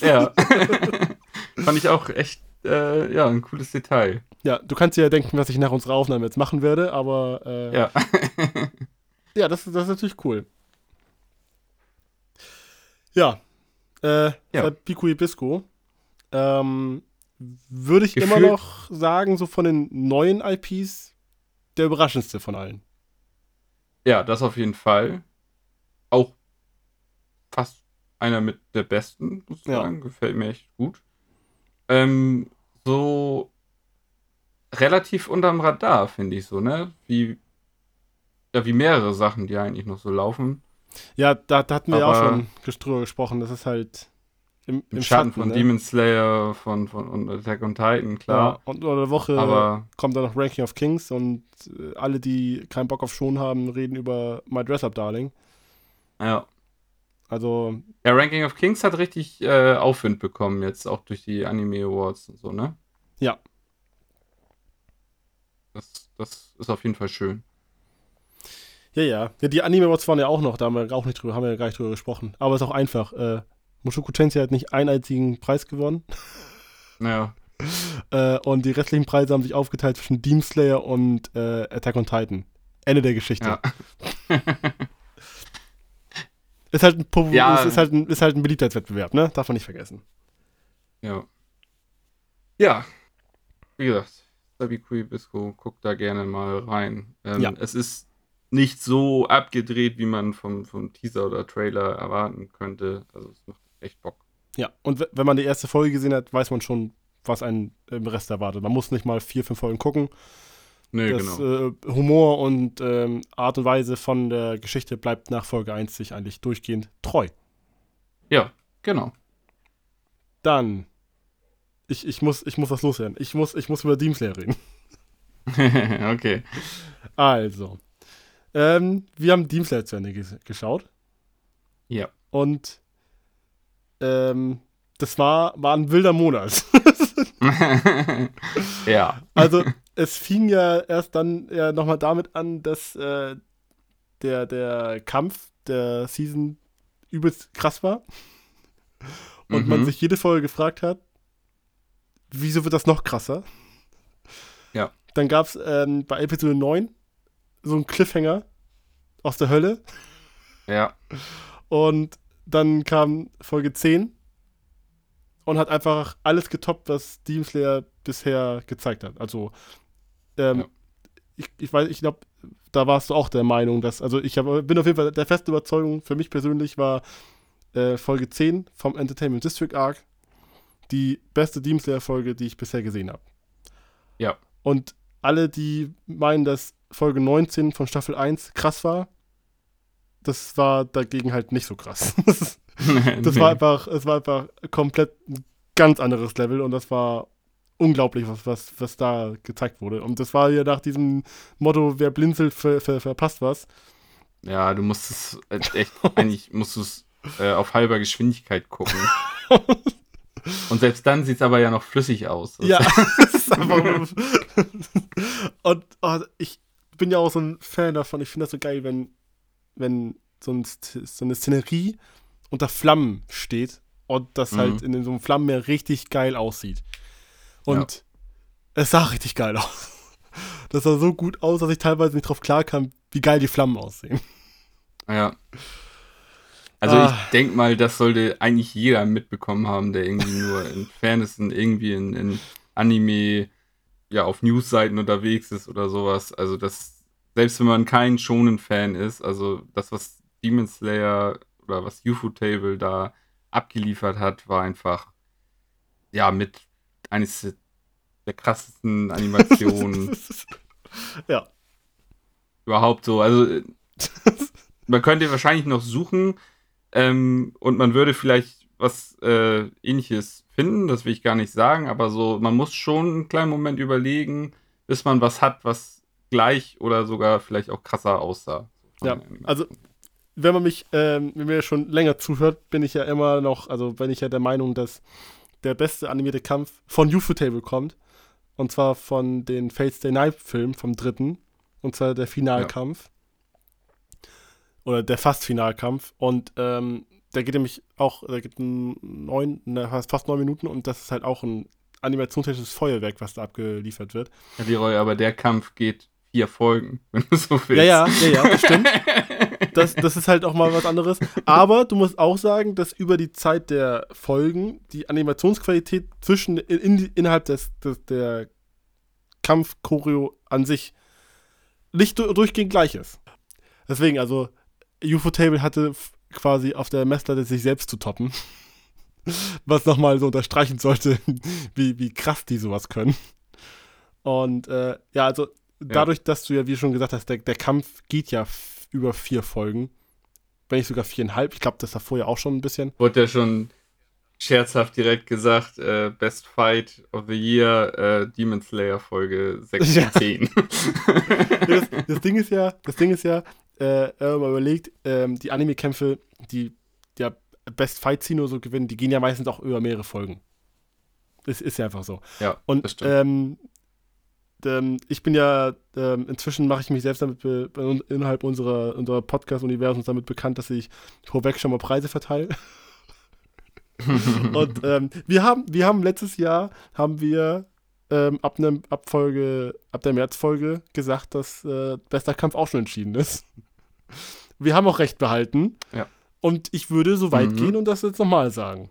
Ja. [laughs] [laughs] Fand ich auch echt, äh, ja, ein cooles Detail. Ja, du kannst dir ja denken, was ich nach unserer Aufnahme jetzt machen werde, aber äh, Ja. [laughs] Ja, das, das ist natürlich cool. Ja. Äh, Ja. Biku Ibisco. Ähm, würde ich immer Gefühlt- noch sagen, so von den neuen IPs, der überraschendste von allen. ja, das auf jeden Fall. Auch fast einer mit der besten, muss ich Ja. sagen. Gefällt mir echt gut. Ähm, so relativ unterm Radar, finde ich so, ne? Wie, ja, wie mehrere Sachen, die eigentlich noch so laufen. Ja, da, da hatten wir ja auch schon drüber gesprochen. Das ist halt, im, im, Schatten, von ne? Demon Slayer von, von und Attack on Titan, klar. Ja, und unter der Woche Aber kommt dann noch Ranking of Kings und äh, alle, die keinen Bock auf Schon haben, reden über My Dress Up Darling. Ja. Also. Ja, Ranking of Kings hat richtig äh, Aufwind bekommen, jetzt auch durch die Anime Awards und so, ne? Ja. Das, das ist auf jeden Fall schön. Ja, ja. ja die Anime Awards waren ja auch noch, da haben wir auch nicht drüber, haben wir ja gar nicht drüber gesprochen. Aber es ist auch einfach. Äh, Mushoku Tensei hat nicht einen einzigen Preis gewonnen. Ja. [laughs] äh, und die restlichen Preise haben sich aufgeteilt zwischen Demon Slayer und äh, Attack on Titan. Ende der Geschichte. Ja. [laughs] Ist halt ein, ja. ist, ist, halt ein, ist halt ein Beliebtheitswettbewerb, ne? Darf man nicht vergessen. Ja. Ja. Wie gesagt, Sabikui Bisco, guckt da gerne mal rein. Ähm, ja. Es ist nicht so abgedreht, wie man vom, vom Teaser oder Trailer erwarten könnte. Also es macht echt Bock. Ja, und wenn man die erste Folge gesehen hat, weiß man schon, was einen im Rest erwartet. Man muss nicht mal vier, fünf Folgen gucken. Nee, das, genau. Äh, Humor und ähm, Art und Weise von der Geschichte bleibt nach Folge 1 sich eigentlich durchgehend treu. Ja, genau. Dann, ich, ich, muss, ich muss was loswerden. Ich muss, ich muss über Demon Slayer reden. [laughs] okay. Also, ähm, wir haben Demon Slayer zu Ende geschaut. Ja. Und ähm, das war, war ein wilder Monat. [laughs] [laughs] ja. Also, es fing ja erst dann ja nochmal damit an, dass äh, der, der Kampf der Season übelst krass war. Und mhm. man sich jede Folge gefragt hat, wieso wird das noch krasser? Ja. Dann gab es ähm, bei Episode 9 so einen Cliffhanger aus der Hölle. Ja. Und dann kam Folge 10 und hat einfach alles getoppt, was Demon Slayer bisher gezeigt hat. Also ähm, ja. ich, ich weiß, ich glaube, da warst du auch der Meinung, dass, also ich hab, bin auf jeden Fall der festen Überzeugung, für mich persönlich war äh, Folge 10 vom Entertainment District Arc die beste Demon Slayer Folge, die ich bisher gesehen habe. Ja. Und alle, die meinen, dass Folge 19 von Staffel 1 krass war, das war dagegen halt nicht so krass. [laughs] das [laughs] war einfach, es war einfach komplett ein ganz anderes Level und das war unglaublich, was, was, was da gezeigt wurde. Und das war ja nach diesem Motto, wer blinzelt, ver, ver, verpasst was. Ja, du musst es äh, echt, [laughs] eigentlich musst du es äh, auf halber Geschwindigkeit gucken. [laughs] Und selbst dann sieht es aber ja noch flüssig aus. Ja, [laughs] das ist einfach. und oh, ich bin ja auch so ein Fan davon. Ich finde das so geil, wenn, wenn so, ein, so, eine Szenerie unter Flammen steht und das mhm. halt in so einem Flammenmeer richtig geil aussieht. Und ja. es sah richtig geil aus. [laughs] Das sah so gut aus, dass ich teilweise nicht drauf klar kam, wie geil die Flammen aussehen. Ja. Also ah. ich denke mal, das sollte eigentlich jeder mitbekommen haben, der irgendwie [laughs] nur in Fairnessen irgendwie in, in Anime ja auf Newsseiten unterwegs ist oder sowas. Also das, selbst wenn man kein Shonen-Fan ist, also das, was Demon Slayer oder was UFO Table da abgeliefert hat, war einfach ja mit eines der krassesten [laughs] Animationen. ja. Überhaupt so. Also, man könnte wahrscheinlich noch suchen ähm, und man würde vielleicht was äh, ähnliches finden, das will ich gar nicht sagen, aber so, man muss schon einen kleinen Moment überlegen, bis man was hat, was gleich oder sogar vielleicht auch krasser aussah. Ja, also wenn man mich, ähm, wenn mir schon länger zuhört, bin ich ja immer noch, also bin ich ja der Meinung, dass der beste animierte Kampf von UFO-Table kommt. Und zwar von den Fates Day Night Film vom dritten. Und zwar der Finalkampf. Ja. Oder der fast Finalkampf. Und ähm, der geht nämlich auch, der geht neun, ne, fast neun Minuten und das ist halt auch ein animationstechnisches Feuerwerk, was da abgeliefert wird. Ja, Leroy, aber der Kampf geht vier Folgen, [laughs] wenn du so willst. Ja, ja, ja, ja, das stimmt. [laughs] Das, das ist halt auch mal was anderes. Aber du musst auch sagen, dass über die Zeit der Folgen die Animationsqualität zwischen in, innerhalb des, des, der Kampfchoreo an sich nicht durchgehend gleich ist. Deswegen, also, UFO Table hatte quasi auf der Messlatte sich selbst zu toppen. [laughs] Was nochmal so unterstreichen sollte, wie, wie krass die sowas können. Und äh, ja, also dadurch, ja. dass du ja, wie schon gesagt hast, der, der Kampf geht ja über vier Folgen. Wenn nicht sogar viereinhalb. Ich glaube, das war vorher auch schon ein bisschen. Wurde ja schon scherzhaft direkt gesagt, äh, Best Fight of the Year, äh, Demon Slayer Folge 6 Ja. 10. [laughs] das, das Ding ist ja, das Ding ist ja, äh, wenn man überlegt, ähm, die Anime-Kämpfe, die ja Best Fight Scene oder so gewinnen, die gehen ja meistens auch über mehrere Folgen. Es ist ja einfach so. ja, Und das stimmt. ähm, ähm, ich bin ja, ähm, inzwischen mache ich mich selbst damit innerhalb unserer, unserer Podcast-Universums damit bekannt, dass ich vorweg schon mal Preise verteile. [laughs] Und ähm, wir haben, wir haben letztes Jahr haben wir ähm, ab, nem, ab, Folge, ab der Märzfolge gesagt, dass äh, bester Kampf auch schon entschieden ist. Wir haben auch recht behalten. Ja. Und ich würde so weit Mhm. gehen und das jetzt nochmal sagen.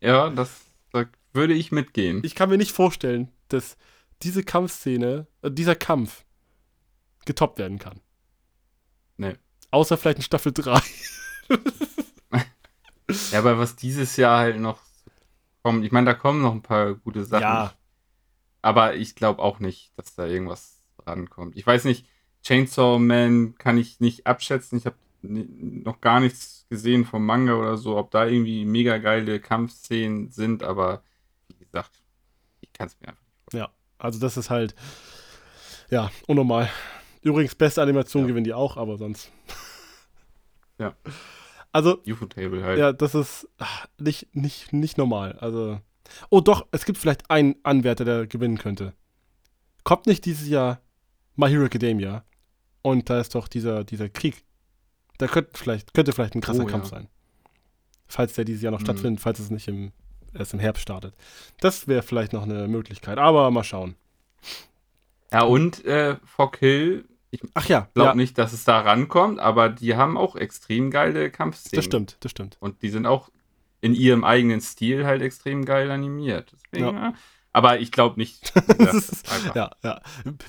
ja, das, da würde ich mitgehen. Ich kann mir nicht vorstellen, dass diese Kampfszene, äh, dieser Kampf getoppt werden kann. Nee. Außer vielleicht in Staffel 3. [laughs] Ja, aber was dieses Jahr halt noch kommt, ich meine, da kommen noch ein paar gute Sachen. Ja. Aber ich glaube auch nicht, dass da irgendwas rankommt. Ich weiß nicht, Chainsaw Man kann ich nicht abschätzen. Ich habe noch gar nichts gesehen vom Manga oder so, ob da irgendwie mega geile Kampfszenen sind, aber wie gesagt, ich kann es mir einfach also das ist halt, ja, unnormal. Übrigens, beste Animation Ja. gewinnen die auch, aber sonst. Ja. [laughs] Also, UFO-Table halt. ja, das ist ah, nicht, nicht, nicht normal. Also. Oh doch, es gibt vielleicht einen Anwärter, der gewinnen könnte. Kommt nicht dieses Jahr My Hero Academia und da ist doch dieser, dieser Krieg. Da könnte vielleicht, könnte vielleicht ein krasser Oh, Kampf ja. sein. Falls der dieses Jahr noch Mhm. stattfindet, falls es nicht im, erst im Herbst startet. Das wäre vielleicht noch eine Möglichkeit, aber mal schauen. Ja, und äh, Fog Hill, ich Ach ja, glaube ja nicht, dass es da rankommt, aber die haben auch extrem geile Kampfszenen. das stimmt, das stimmt. Und die sind auch in ihrem eigenen Stil halt extrem geil animiert. Deswegen, Ja. Aber ich glaube nicht. [laughs] Ja, ja.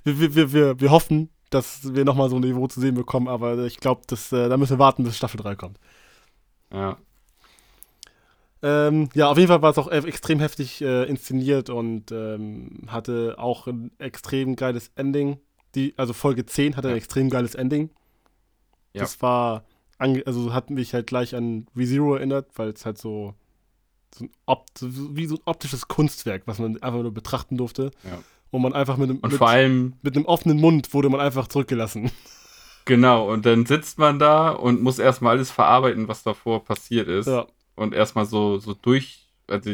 Wir, wir, wir, wir hoffen, dass wir nochmal so ein Niveau zu sehen bekommen, aber ich glaube, äh, da müssen wir warten, bis Staffel 3 kommt. ja. Ähm, ja, auf jeden Fall war es auch extrem heftig äh, inszeniert und ähm, hatte auch ein extrem geiles Ending. Die, also Folge 10 hatte ein extrem geiles Ending. Ja. Das war, also hat mich halt gleich an ReZero erinnert, weil es halt so, so, ein Opt so wie so ein optisches Kunstwerk, was man einfach nur betrachten durfte. Ja. Und man einfach mit einem, Und mit, vor allem, mit einem offenen Mund wurde man einfach zurückgelassen. [laughs] genau, und dann sitzt man da und muss erstmal alles verarbeiten, was davor passiert ist. Ja, Und erstmal so, so durch, also,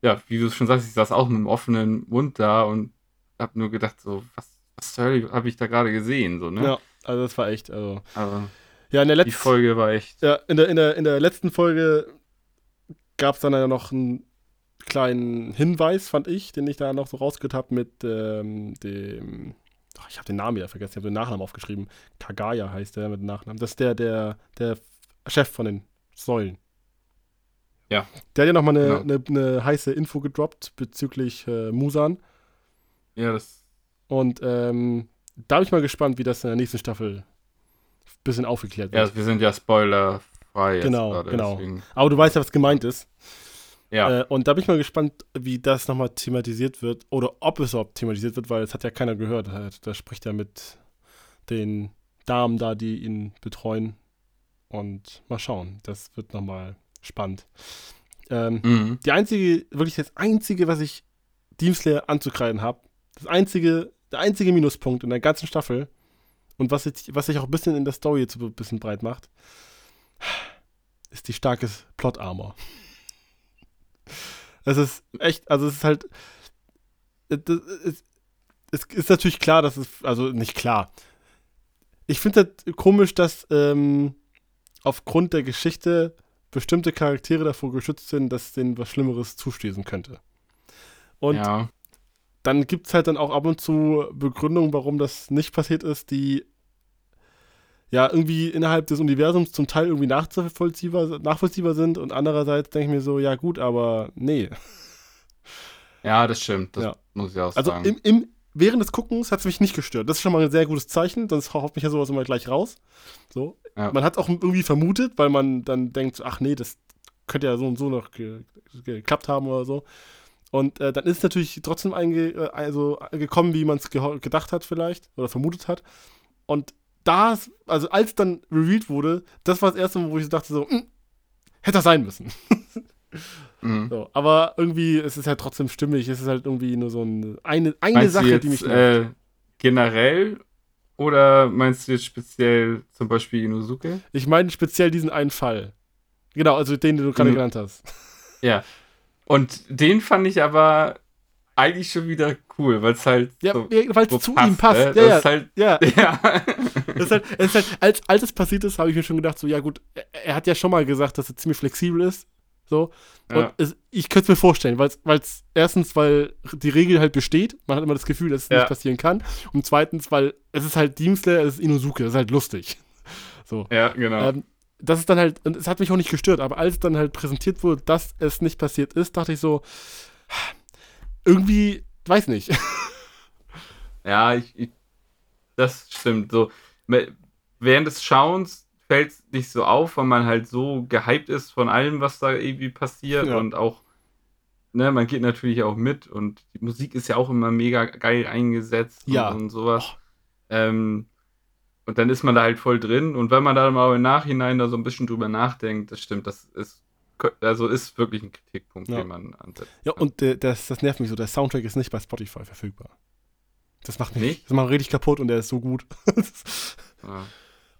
ja, wie du schon sagst, ich saß auch mit einem offenen Mund da und hab nur gedacht, so, was, was habe ich da gerade gesehen, so, ne? ja, also das war echt, also. Aber Ja, in der die letzten Folge war echt, Ja, in der, in der, in der letzten Folge gab es dann ja noch einen kleinen Hinweis, fand ich, den ich da noch so rausgehört habe mit ähm, dem. Ach, ich habe den Namen wieder vergessen, ich habe den Nachnamen aufgeschrieben. Kagaya heißt der mit dem Nachnamen. Das ist der, der, der Chef von den Säulen. Ja. Der hat ja nochmal eine, Genau. eine, eine heiße Info gedroppt bezüglich äh, Musan. ja, das, Und ähm, da bin ich mal gespannt, wie das in der nächsten Staffel ein bisschen aufgeklärt wird. ja, wir sind ja spoilerfrei jetzt Genau, gerade, genau. deswegen, Aber du weißt ja, was gemeint ist. ja. Äh, und da bin ich mal gespannt, wie das nochmal thematisiert wird oder ob es überhaupt thematisiert wird, weil es hat ja keiner gehört. Da spricht er mit den Damen da, die ihn betreuen. Und mal schauen, das wird nochmal spannend. Ähm, Mhm. die einzige, wirklich das einzige, was ich Demon Slayer anzukreiden habe, das einzige, der einzige Minuspunkt in der ganzen Staffel und was, jetzt, was sich auch ein bisschen in der Story jetzt ein bisschen breit macht, ist die starke Plot-Armor. [laughs] Es ist echt, also es ist halt, es, es, es ist natürlich klar, dass es, also nicht klar. Ich finde halt komisch, dass ähm, aufgrund der Geschichte bestimmte Charaktere davor geschützt sind, dass denen was Schlimmeres zustößen könnte. Und ja. dann gibt es halt dann auch ab und zu Begründungen, warum das nicht passiert ist, die ja irgendwie innerhalb des Universums zum Teil irgendwie nachvollziehbar, nachvollziehbar sind und andererseits denke ich mir so, ja gut, aber nee. ja, das stimmt, das Ja. muss ich auch Also sagen. im, im, während des Guckens hat es mich nicht gestört. Das ist schon mal ein sehr gutes Zeichen, sonst haut mich ja sowas immer gleich raus. So. Ja. Man hat auch irgendwie vermutet, weil man dann denkt, ach nee, das könnte ja so und so noch ge geklappt haben oder so. Und äh, dann ist es natürlich trotzdem äh, also gekommen, wie man es gedacht hat vielleicht oder vermutet hat. Und da, also als dann revealed wurde, das war das erste Mal, wo ich dachte so, "Hm, hätte das sein müssen. [laughs] Mhm. So, aber irgendwie es ist es halt trotzdem stimmig. Es ist halt irgendwie nur so ein, eine, eine meinst Sache, jetzt, die mich äh, generell oder meinst du jetzt speziell zum Beispiel Inosuke? Ich meine speziell diesen einen Fall. Genau, also den, den du gerade Mhm. genannt hast. [laughs] Ja. Und den fand ich aber eigentlich schon wieder cool, weil es halt Ja, so, weil es zu ihm passt. ne? Ja, Das ja, ist halt, ja. [laughs] ja. Das ist halt, es ist halt, als, als es passiert ist, habe ich mir schon gedacht, so, ja gut, er, er hat ja schon mal gesagt, dass er ziemlich flexibel ist. So. Und Ja. es, ich könnte es mir vorstellen, weil es erstens, weil die Regel halt besteht, man hat immer das Gefühl, dass es Ja. nicht passieren kann. Und zweitens, weil es ist halt Demon Slayer, es ist Inosuke, das ist halt lustig. [laughs] So. ja, genau. Ähm, das ist dann halt, und es hat mich auch nicht gestört, aber als dann halt präsentiert wurde, dass es nicht passiert ist, dachte ich so, [sighs] irgendwie, weiß nicht. [laughs] Ja, ich, ich, das stimmt. So, während des Schauens fällt es nicht so auf, weil man halt so gehypt ist von allem, was da irgendwie passiert Ja. und auch, ne, man geht natürlich auch mit und die Musik ist ja auch immer mega geil eingesetzt Ja. und, und sowas. Ähm, und dann ist man da halt voll drin und wenn man da mal im Nachhinein da so ein bisschen drüber nachdenkt, das stimmt, das ist, also ist wirklich ein Kritikpunkt, Ja. den man ansetzt. Ja, und äh, das, das nervt mich so, der Soundtrack ist nicht bei Spotify verfügbar. Das macht mich, Nicht? das macht richtig kaputt und der ist so gut. [laughs] Ja.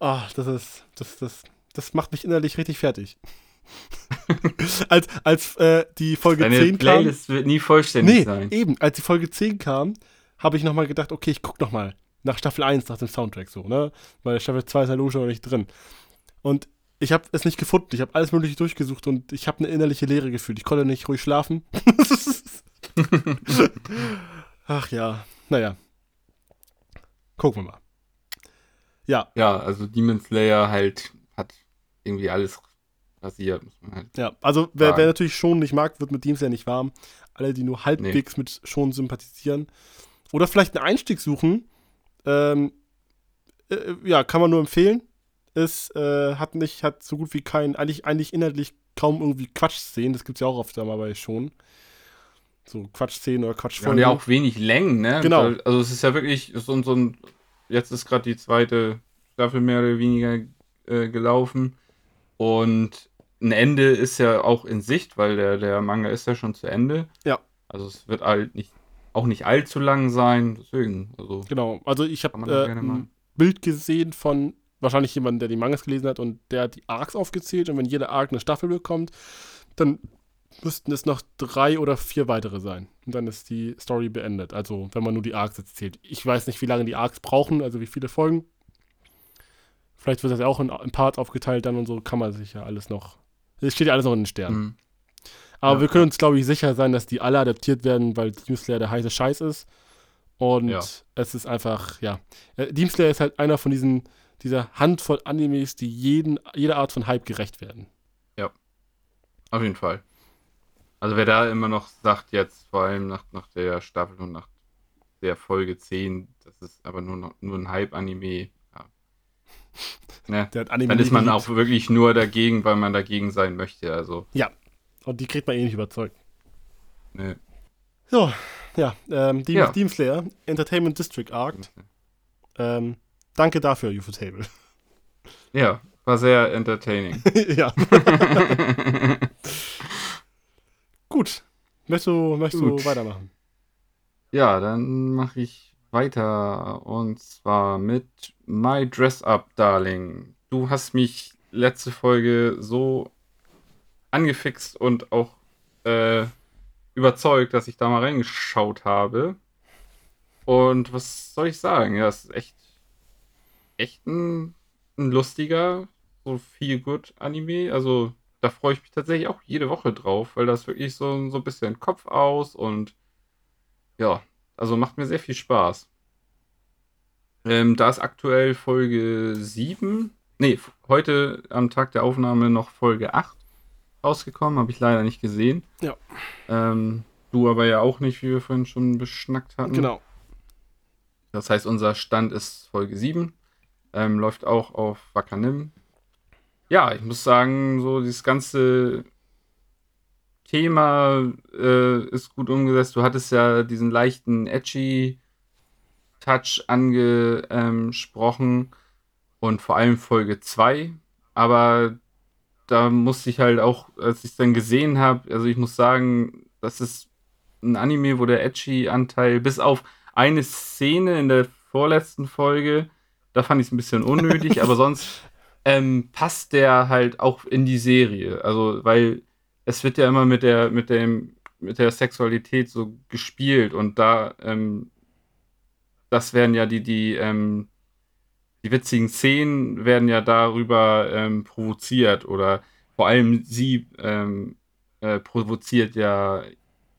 Ah, das ist, das, das, das macht mich innerlich richtig fertig. [laughs] als als äh, die Folge Deine 10 kam. Playlist wird nie vollständig Nee, sein. eben, als die Folge 10 kam, habe ich nochmal gedacht, okay, ich guck nochmal nach Staffel 1, nach dem Soundtrack so, ne? Weil Staffel 2 ist ja logisch noch nicht drin. Und ich habe es nicht gefunden. Ich habe alles mögliche durchgesucht und ich habe eine innerliche Leere gefühlt. Ich konnte nicht ruhig schlafen. [laughs] [laughs] Ach ja, naja. Gucken wir mal. Ja, Ja, also Demon Slayer halt hat irgendwie alles rasiert, muss man halt. ja. Also wer, wer natürlich schon nicht mag, wird mit Teams ja nicht warm. Alle, die nur halbwegs mit schon sympathisieren. Oder vielleicht einen Einstieg suchen. Ähm, äh, ja, kann man nur empfehlen. Es äh, hat nicht, hat so gut wie kein, eigentlich, eigentlich inhaltlich kaum irgendwie Quatschszenen. Das gibt es ja auch oft einmal bei schon. So Quatschszenen oder Ja, Quatschfolgen. und ja auch wenig Längen, ne? Genau. Also es ist ja wirklich so, so ein. Jetzt ist gerade die zweite Staffel mehr oder weniger äh, gelaufen. Und ein Ende ist ja auch in Sicht, weil der, der Manga ist ja schon zu Ende. Ja. Also es wird halt nicht, auch nicht allzu lang sein. Deswegen, also. Genau, also ich habe äh, ein Bild gesehen von wahrscheinlich jemandem, der die Mangas gelesen hat und der hat die Arcs aufgezählt und wenn jeder Arc eine Staffel bekommt, dann müssten es noch drei oder vier weitere sein. Und dann ist die Story beendet. Also wenn man nur die Arcs jetzt zählt. Ich weiß nicht, wie lange die Arcs brauchen, also wie viele Folgen. Vielleicht wird das ja auch in, in Parts aufgeteilt dann und so kann man sich ja alles noch. Es steht ja alles noch in den Sternen. Mhm. Aber Ja, wir können uns, glaube ich, sicher sein, dass die alle adaptiert werden, weil Demon Slayer der heiße Scheiß ist. Und Ja. es ist einfach, ja. Äh, Demon Slayer ist halt einer von diesen, dieser Handvoll Animes, die jeden, jeder Art von Hype gerecht werden. Auf jeden Fall. Also wer da immer noch sagt, jetzt vor allem nach, nach der Staffel und nach der Folge 10, das ist aber nur, noch, nur ein Hype-Anime, ja. [laughs] Ne? Dann ist man auch wirklich nur dagegen, weil man dagegen sein möchte. Also, Und die kriegt man eh nicht überzeugt. ne. So, ja, ähm, Demon, Ja. Demon Slayer, Entertainment District Arc. Ähm, danke dafür, Ufotable. Ja, war sehr entertaining. [laughs] ja. [laughs] Gut. Möchtest du, möchtest Gut. du weitermachen? ja, dann mache ich weiter und zwar mit My Dress Up Darling. Du hast mich letzte Folge so angefixt und auch äh, überzeugt, dass ich da mal reingeschaut habe. Und was soll ich sagen? Ja, es ist echt, echt ein, ein lustiger, so viel gut Anime. Also da freue ich mich tatsächlich auch jede Woche drauf, weil das wirklich so, so ein bisschen Kopf aus und ja, also macht mir sehr viel Spaß. Ähm, da ist aktuell Folge 7, nee, heute am Tag der Aufnahme noch Folge 8 rausgekommen, habe ich leider nicht gesehen. Ja. Ähm, du aber ja auch nicht, wie wir vorhin schon beschnackt hatten. Genau. Das heißt, unser Stand ist Folge 7. Ähm, läuft auch auf Wakanim. Ja, ich muss sagen, so dieses ganze Thema äh, ist gut umgesetzt. Du hattest ja diesen leichten edgy Touch angesprochen und vor allem Folge 2. Aber da musste ich halt auch, als ich es dann gesehen habe, also ich muss sagen, das ist ein Anime, wo der Edgy-Anteil bis auf eine Szene in der vorletzten Folge, da fand ich es ein bisschen unnötig, [laughs] aber sonst ähm, passt der halt auch in die Serie. Also, weil es wird ja immer mit der, mit dem, mit der Sexualität so gespielt und da, ähm, das werden ja die, die, ähm, die witzigen Szenen werden ja darüber ähm, provoziert oder vor allem sie ähm, äh, provoziert ja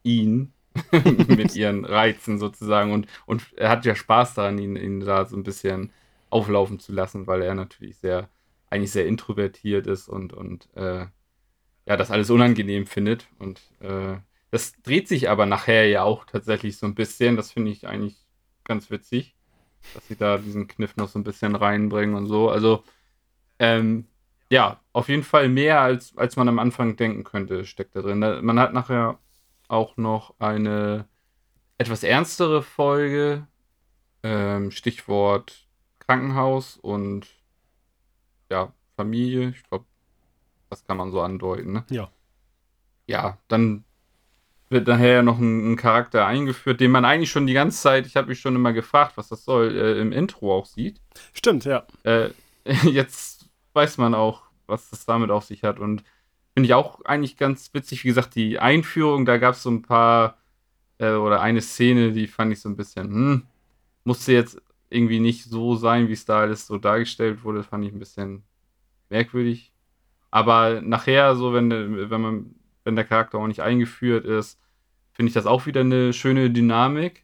ihn [laughs] mit ihren Reizen sozusagen und, und er hat ja Spaß daran, ihn, ihn da so ein bisschen auflaufen zu lassen, weil er natürlich sehr, eigentlich sehr introvertiert ist und, und äh, ja, das alles unangenehm findet. Und äh, das dreht sich aber nachher ja auch tatsächlich so ein bisschen. Das finde ich eigentlich ganz witzig, dass sie da diesen Kniff noch so ein bisschen reinbringen und so. Also, ähm, ja, auf jeden Fall mehr, als, als man am Anfang denken könnte, steckt da drin. Man hat nachher auch noch eine etwas ernstere Folge, ähm, Stichwort Krankenhaus und ja, Familie. Ich glaube, das kann man so andeuten. Ne? Ja. Ja, dann wird nachher noch ein, ein, Charakter eingeführt, den man eigentlich schon die ganze Zeit, ich habe mich schon immer gefragt, was das soll, äh, im Intro auch sieht. Stimmt, ja. Äh, [laughs] jetzt weiß man auch, was das damit auf sich hat und Finde ich auch eigentlich ganz witzig. Wie gesagt, die Einführung, da gab es so ein paar äh, oder eine Szene, die fand ich so ein bisschen, hm, musste jetzt irgendwie nicht so sein, wie es da alles so dargestellt wurde, fand ich ein bisschen merkwürdig. Aber nachher, so wenn, wenn man, wenn der Charakter auch nicht eingeführt ist, finde ich das auch wieder eine schöne Dynamik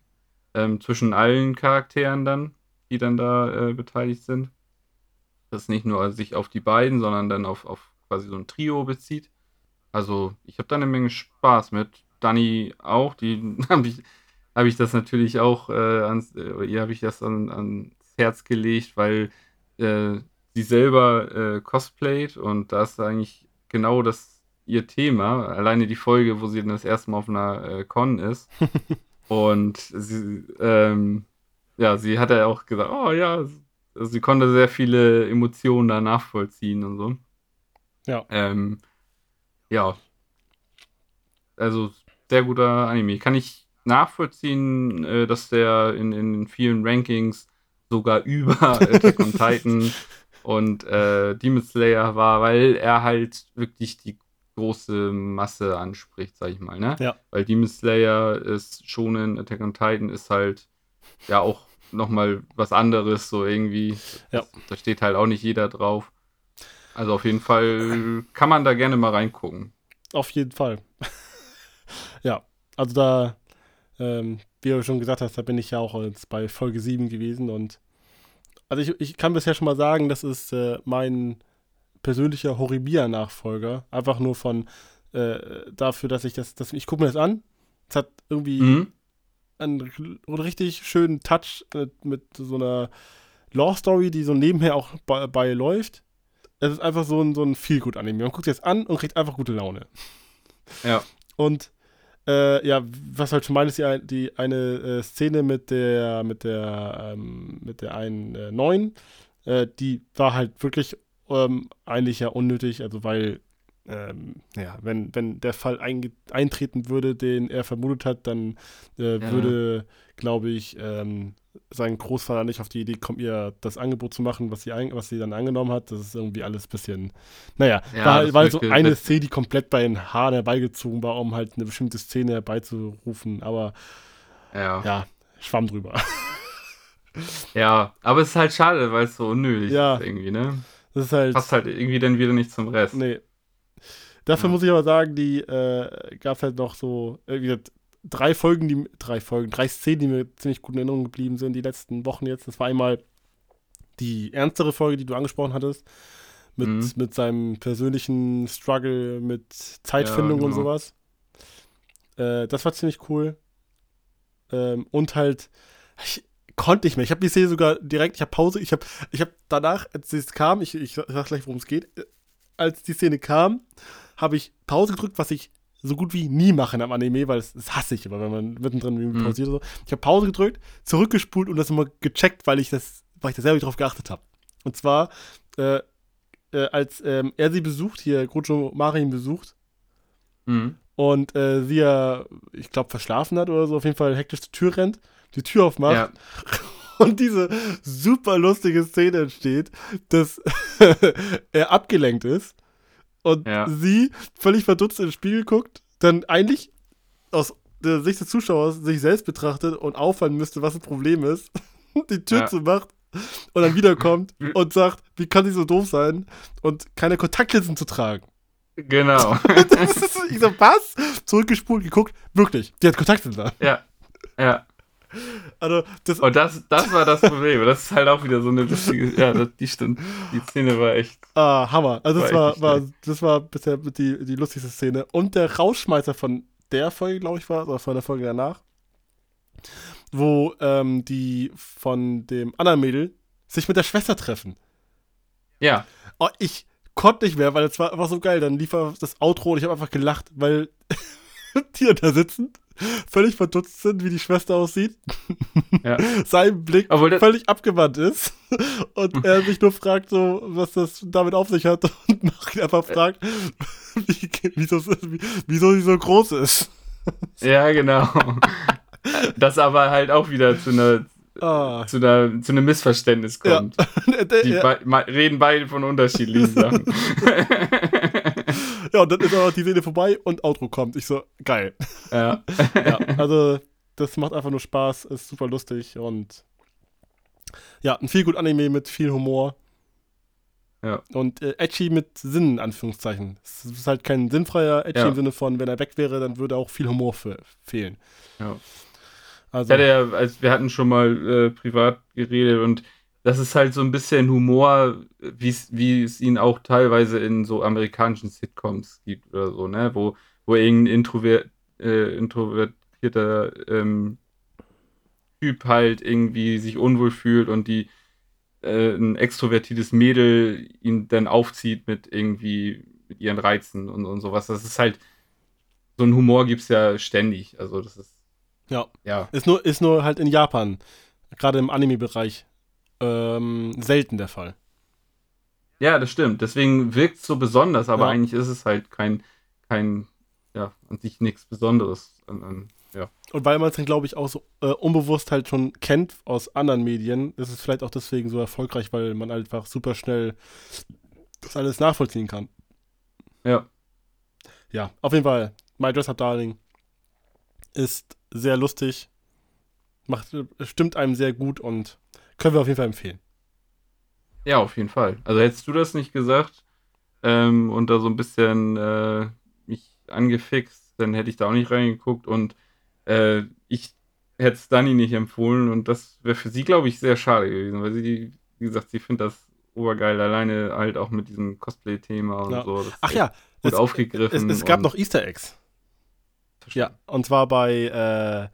ähm, zwischen allen Charakteren dann, die dann da äh, beteiligt sind. Das nicht nur sich auf die beiden, sondern dann auf, auf quasi so ein Trio bezieht. Also ich habe da eine Menge Spaß mit. Dani auch, die [laughs] habe ich, hab ich das natürlich auch, äh, ans, äh, ihr habe ich das an, ans Herz gelegt, weil äh, sie selber äh, cosplayt und da ist eigentlich genau das ihr Thema. Alleine die Folge, wo sie dann das erste Mal auf einer äh, Con ist. [laughs] und sie, ähm, ja, sie hat ja auch gesagt, oh ja, also sie konnte sehr viele Emotionen da nachvollziehen und so. Ja. Ähm, ja. Also, sehr guter Anime. Kann ich nachvollziehen, äh, dass der in, in vielen Rankings sogar [laughs] über Attack on Titan und äh, Demon Slayer war, weil er halt wirklich die große Masse anspricht, sag ich mal, ne? Ja. Weil Demon Slayer ist schon in Attack on Titan ist halt ja auch nochmal was anderes, so irgendwie. Ja. Da steht halt auch nicht jeder drauf. Also auf jeden Fall kann man da gerne mal reingucken. Auf jeden Fall. [laughs] ja, also da, ähm, wie du schon gesagt hast, da bin ich ja auch jetzt bei Folge 7 gewesen und also ich, ich kann bisher schon mal sagen, das ist äh, mein persönlicher Horibia-Nachfolger. Einfach nur von äh, dafür, dass ich das, das ich gucke mir das an. Es hat irgendwie mhm. einen, einen, richtig schönen Touch mit, mit so einer Lore-Story, die so nebenher auch bei, bei läuft es ist einfach so ein, so ein Feel-Good-Anime. Man guckt sich jetzt an und kriegt einfach gute Laune. Ja. Und äh, ja, was halt schon meint, ist die, die eine äh, Szene mit der, mit der, ähm, mit der einen äh, neuen, äh, die war halt wirklich ähm, eigentlich ja unnötig, also weil ähm, ja, wenn, wenn der Fall eintreten würde, den er vermutet hat, dann äh, ja. würde, glaube ich, ähm, sein Großvater nicht auf die Idee kommt, ihr das Angebot zu machen, was sie, ein, was sie dann angenommen hat. Das ist irgendwie alles ein bisschen, naja, ja, war, war so eine Szene, die komplett bei den Haaren herbeigezogen war, um halt eine bestimmte Szene herbeizurufen, aber ja, ja schwamm drüber. Ja, aber es ist halt schade, weil es so unnötig ja, ist irgendwie, ne? Das ist halt. Passt halt irgendwie dann wieder nicht zum Rest. Nee. Dafür ja. muss ich aber sagen, die äh, gab es halt noch so, äh, wie gesagt, drei Folgen, die, drei Folgen, drei Szenen, die mir ziemlich gut in Erinnerung geblieben sind, die letzten Wochen jetzt. Das war einmal die ernstere Folge, die du angesprochen hattest, mit, mhm. mit seinem persönlichen Struggle mit Zeitfindung ja, genau. und sowas. Äh, das war ziemlich cool. Ähm, und halt, ich konnte nicht mehr. Ich habe die Szene sogar direkt, ich habe Pause, ich habe ich hab danach, als es kam, ich, ich sag gleich, worum es geht, äh, als die Szene kam, habe ich Pause gedrückt, was ich so gut wie nie machen am Anime, weil das, das hasse ich immer, wenn man mittendrin mhm. pausiert oder so. Ich habe Pause gedrückt, zurückgespult und das immer gecheckt, weil ich das, weil ich da selber drauf geachtet habe. Und zwar äh, äh, als ähm, er sie besucht, hier Groucho Marin besucht, Mhm. und äh, sie ja, ich glaube, verschlafen hat oder so, auf jeden Fall hektisch zur Tür rennt, die Tür aufmacht Ja. [laughs] und diese super lustige Szene entsteht, dass [laughs] er abgelenkt ist und Ja. sie völlig verdutzt in den Spiegel guckt, dann eigentlich aus der Sicht des Zuschauers sich selbst betrachtet und auffallen müsste, was das Problem ist, [laughs] die Tür Ja. zumacht und dann wiederkommt [laughs] und sagt, wie kann sie so doof sein und keine Kontaktlinsen zu tragen. Genau. [laughs] Das ist, ich so, was? Zurückgespult, geguckt, wirklich, die hat Kontaktlinsen ja. Ja. Also, das, Und das, das war das Problem. Das ist halt auch wieder so eine lustige. Ja, die stimmt. Die Szene war echt. ah, Hammer. Also, das War war, das war bisher die, die lustigste Szene. Und der Rausschmeißer von der Folge, glaube ich, war, oder von der Folge danach, wo ähm, die von dem anderen Mädel sich mit der Schwester treffen. Ja. Oh, ich konnte nicht mehr, weil es war einfach so geil. Dann lief das Outro und ich habe einfach gelacht, weil [laughs] die da sitzen, völlig verdutzt sind, wie die Schwester aussieht. Ja. [laughs] Sein Blick völlig abgewandt ist. Und [laughs] er sich nur fragt, so, was das damit auf sich hat. [laughs] Und Marin einfach fragt, wie, wieso, wie, wieso sie so groß ist. Ja, genau. Das aber halt auch wieder zu einer. Ah. Zu, einer, zu einem Missverständnis Ja. kommt. Der- Die ja, ma- reden beide von unterschiedlichen Sachen. [laughs] ja, und dann ist auch die Szene vorbei und Outro kommt. Ich so, geil. ja. [laughs] ja, also das macht einfach nur Spaß, ist super lustig und ja, ein viel gut Anime mit viel Humor. Ja. Und äh, edgy mit Sinn, in Anführungszeichen. Es ist halt kein sinnfreier edgy Ja. im Sinne von, wenn er weg wäre, dann würde auch viel Humor fe fehlen. Ja. Also, ja, als wir hatten schon mal äh, privat geredet und das ist halt so ein bisschen Humor, wie es ihn auch teilweise in so amerikanischen Sitcoms gibt oder so, ne? Wo, wo irgendein Introver äh, introvertierter ähm, Typ halt irgendwie sich unwohl fühlt und die äh, ein extrovertiertes Mädel ihn dann aufzieht mit irgendwie mit ihren Reizen und, und sowas. Das ist halt, so ein Humor gibt es ja ständig. Also das ist, ja. ja. Ist nur, ist nur halt in Japan, gerade im Anime-Bereich, ähm, selten der Fall. Ja, das stimmt. Deswegen wirkt es so besonders, aber Ja. eigentlich ist es halt kein, kein, ja, an sich nichts Besonderes. An, an, ja. Und weil man es dann, glaube ich, auch so äh, unbewusst halt schon kennt aus anderen Medien, ist es vielleicht auch deswegen so erfolgreich, weil man einfach super schnell das alles nachvollziehen kann. Ja. Ja, auf jeden Fall. My Dress Up Darling ist sehr lustig, macht, stimmt einem sehr gut und können wir auf jeden Fall empfehlen. Ja, auf jeden Fall. Also hättest du das nicht gesagt ähm, und da so ein bisschen äh, mich angefixt, dann hätte ich da auch nicht reingeguckt und äh, ich hätte es Dani nicht empfohlen und das wäre für sie, glaube ich, sehr schade gewesen, weil sie, wie gesagt, sie findet das obergeil, alleine halt auch mit diesem Cosplay-Thema und Ja. so. Ach ja, es, aufgegriffen. es, es gab noch Easter Eggs. Ja, und zwar bei, äh,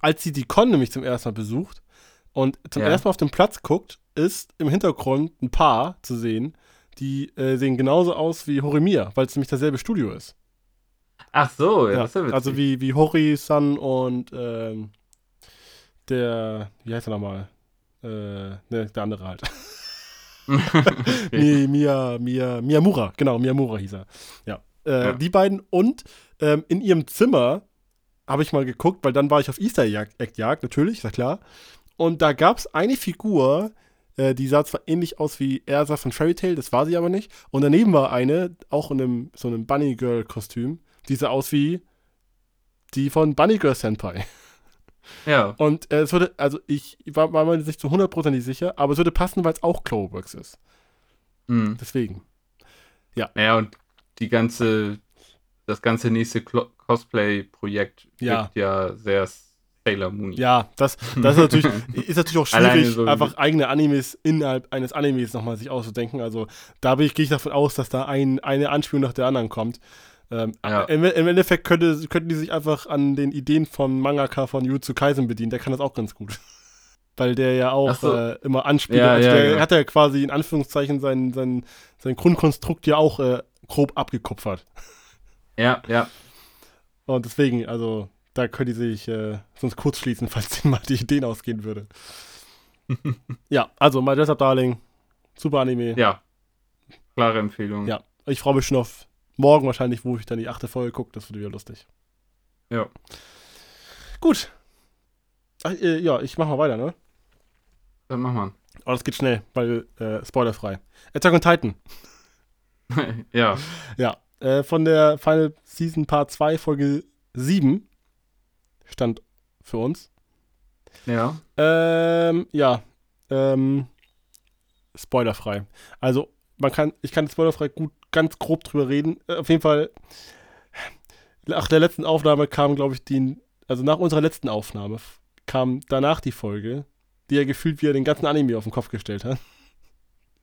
als sie die Con nämlich zum ersten Mal besucht und zum Ja. ersten Mal auf den Platz guckt, ist im Hintergrund ein Paar zu sehen, die äh, sehen genauso aus wie Horimiya, weil es nämlich dasselbe Studio ist. Ach so, ja, Ja, das ist ja witzig. also wie, wie Hori-san und ähm, der, wie heißt er nochmal? Äh, ne, der andere halt. [laughs] okay. Mia, Mia, Miyamura, genau, Miyamura hieß er. Ja. Äh, Ja. Die beiden und ähm, in ihrem Zimmer habe ich mal geguckt, weil dann war ich auf Easter Egg Jagd, natürlich, ist ja klar. Und da gab es eine Figur, äh, die sah zwar ähnlich aus wie Ersa von Fairy Tail, das war sie aber nicht. Und daneben war eine, auch in einem, so einem Bunny Girl Kostüm, die sah aus wie die von Bunny Girl Senpai. [laughs] Ja, Und äh, es würde, also ich war, war mir nicht zu 100% nicht sicher, aber es würde passen, weil es auch Cloverworks ist. mhm. Deswegen. Naja, und die ganze, das ganze nächste Cosplay-Projekt Ja. wirkt ja sehr Sailor Moon. Ja, das, das ist, natürlich, [laughs] ist natürlich auch schwierig, so- einfach eigene Animes innerhalb eines Animes nochmal sich auszudenken. Also da gehe ich davon aus, dass da ein, eine Anspielung nach der anderen kommt. Ähm, Ja. im, Im Endeffekt könnte, könnten die sich einfach an den Ideen von Mangaka von Jutsu Kaisen bedienen. Der kann das auch ganz gut. [laughs] Weil der ja auch so. äh, immer anspielt. Ja, also ja, der genau. hat ja quasi in Anführungszeichen sein, sein, sein Grundkonstrukt ja auch äh, grob abgekupfert. ja, ja. Und deswegen, also da könnte die sich äh, sonst kurz schließen, [laughs] falls denen mal die Ideen ausgehen würde. [laughs] ja, also My Dress Up Darling, super Anime. ja. Klare Empfehlung. Ja, ich freue mich schon auf morgen wahrscheinlich, wo ich dann die achte Folge gucke. Das wird wieder lustig. Ja. Gut. Ach, äh, ja, ich mach mal weiter, ne? Dann mach mal. Aber das geht schnell, weil äh, spoilerfrei. Attack on Titan. [laughs] ja. Ja, äh, von der Final Season Part 2, Folge 7 stand für uns. Ja. Ähm, ja. Ähm, spoilerfrei. Also, man kann, ich kann spoilerfrei gut, ganz grob drüber reden. Äh, auf jeden Fall, nach der letzten Aufnahme kam, glaube ich, die, also nach unserer letzten Aufnahme kam danach die Folge, die er gefühlt wieder den ganzen Anime auf den Kopf gestellt hat.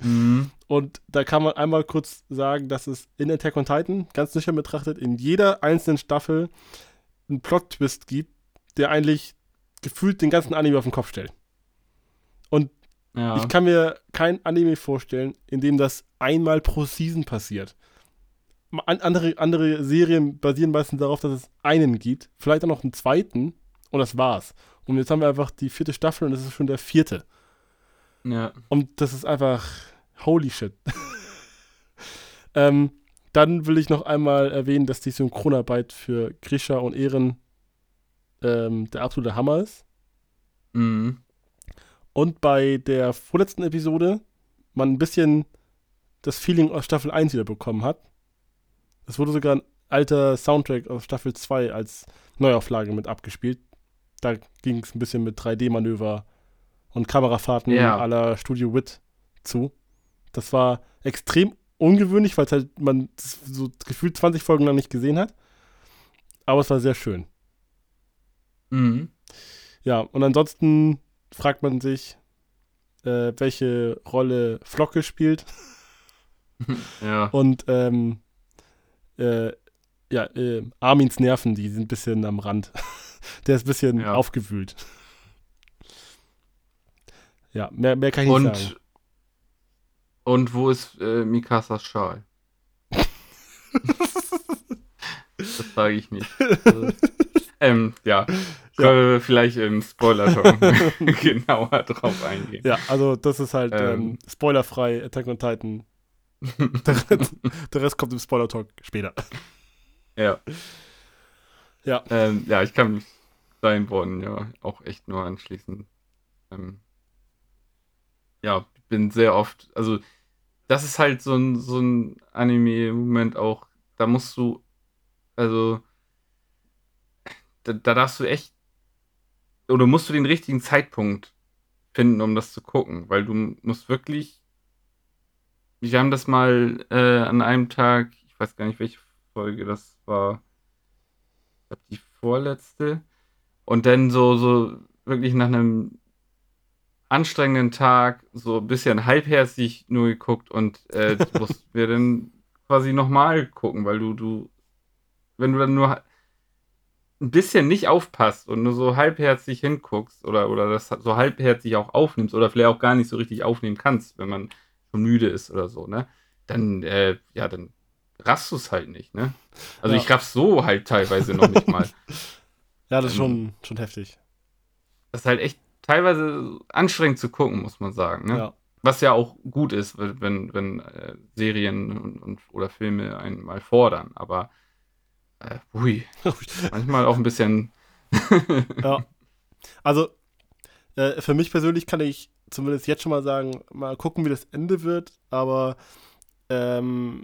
Mhm. Und da kann man einmal kurz sagen, dass es in Attack on Titan, ganz sicher betrachtet, in jeder einzelnen Staffel einen Plot-Twist gibt, der eigentlich gefühlt den ganzen Anime auf den Kopf stellt. Und Ja. ich kann mir kein Anime vorstellen, in dem das einmal pro Season passiert. An- Andere, andere Serien basieren meistens darauf, dass es einen gibt, vielleicht auch noch einen zweiten und das war's. Und jetzt haben wir einfach die vierte Staffel und das ist schon der vierte. ja. Und das ist einfach holy shit. [laughs] ähm, dann will ich noch einmal erwähnen, dass die Synchronarbeit für Grisha und Ehren ähm, der absolute Hammer ist. Mhm. Und bei der vorletzten Episode man ein bisschen das Feeling aus Staffel 1 wieder bekommen hat. Es wurde sogar ein alter Soundtrack aus Staffel 2 als Neuauflage mit abgespielt. Da ging es ein bisschen mit 3D-Manöver und Kamerafahrten Ja. aller Studio Wit zu. Das war extrem ungewöhnlich, weil halt man das so gefühlt 20 Folgen lang nicht gesehen hat. Aber es war sehr schön. Mhm. Ja, und ansonsten fragt man sich, äh, welche Rolle Flocke spielt. [laughs] Ja. Und ähm, äh, ja, äh, Armins Nerven, die sind ein bisschen am Rand. [laughs] Der ist ein bisschen Ja. aufgewühlt. Ja, mehr, mehr kann ich nicht sagen. Und, wo ist äh, Mikasas [laughs] Schal? das sage ich nicht. Also, ähm, ja. Können wir vielleicht im Spoiler-Talk [laughs] [laughs] genauer drauf eingehen. Ja, also das ist halt ähm, Ähm. spoilerfrei Attack on Titan. Der, Rest- der Rest kommt im Spoiler-Talk später. Ja. Ja. Ähm, ja, ich kann mich deinen Worten ja auch echt nur anschließen. Ähm, ja, bin sehr oft, also das ist halt so ein, so ein Anime-Moment auch, da musst du, also da, da darfst du echt, oder musst du den richtigen Zeitpunkt finden, um das zu gucken, weil du musst wirklich, wir haben das mal äh, an einem Tag, ich weiß gar nicht, welche Folge das war, ich glaube die vorletzte, und dann so, so wirklich nach einem anstrengenden Tag so ein bisschen halbherzig nur geguckt und äh, [laughs] mussten wir dann quasi nochmal gucken, weil du, du, wenn du dann nur ein bisschen nicht aufpasst und nur so halbherzig hinguckst oder, oder das so halbherzig auch aufnimmst oder vielleicht auch gar nicht so richtig aufnehmen kannst, wenn man schon müde ist oder so, ne? Dann, äh, ja, dann raffst du es halt nicht, ne? Also Ja. ich raff's so halt teilweise noch nicht mal. [laughs] Ja, das ist Ähm. schon, schon heftig. Das ist halt echt teilweise anstrengend zu gucken, muss man sagen, ne? Ja. Was ja auch gut ist, wenn, wenn, äh, Serien und, und, oder Filme einen mal fordern, aber äh, hui, [laughs] manchmal auch ein bisschen. Ja. [laughs] Also, äh, für mich persönlich kann ich zumindest jetzt schon mal sagen, mal gucken, wie das Ende wird, aber ähm,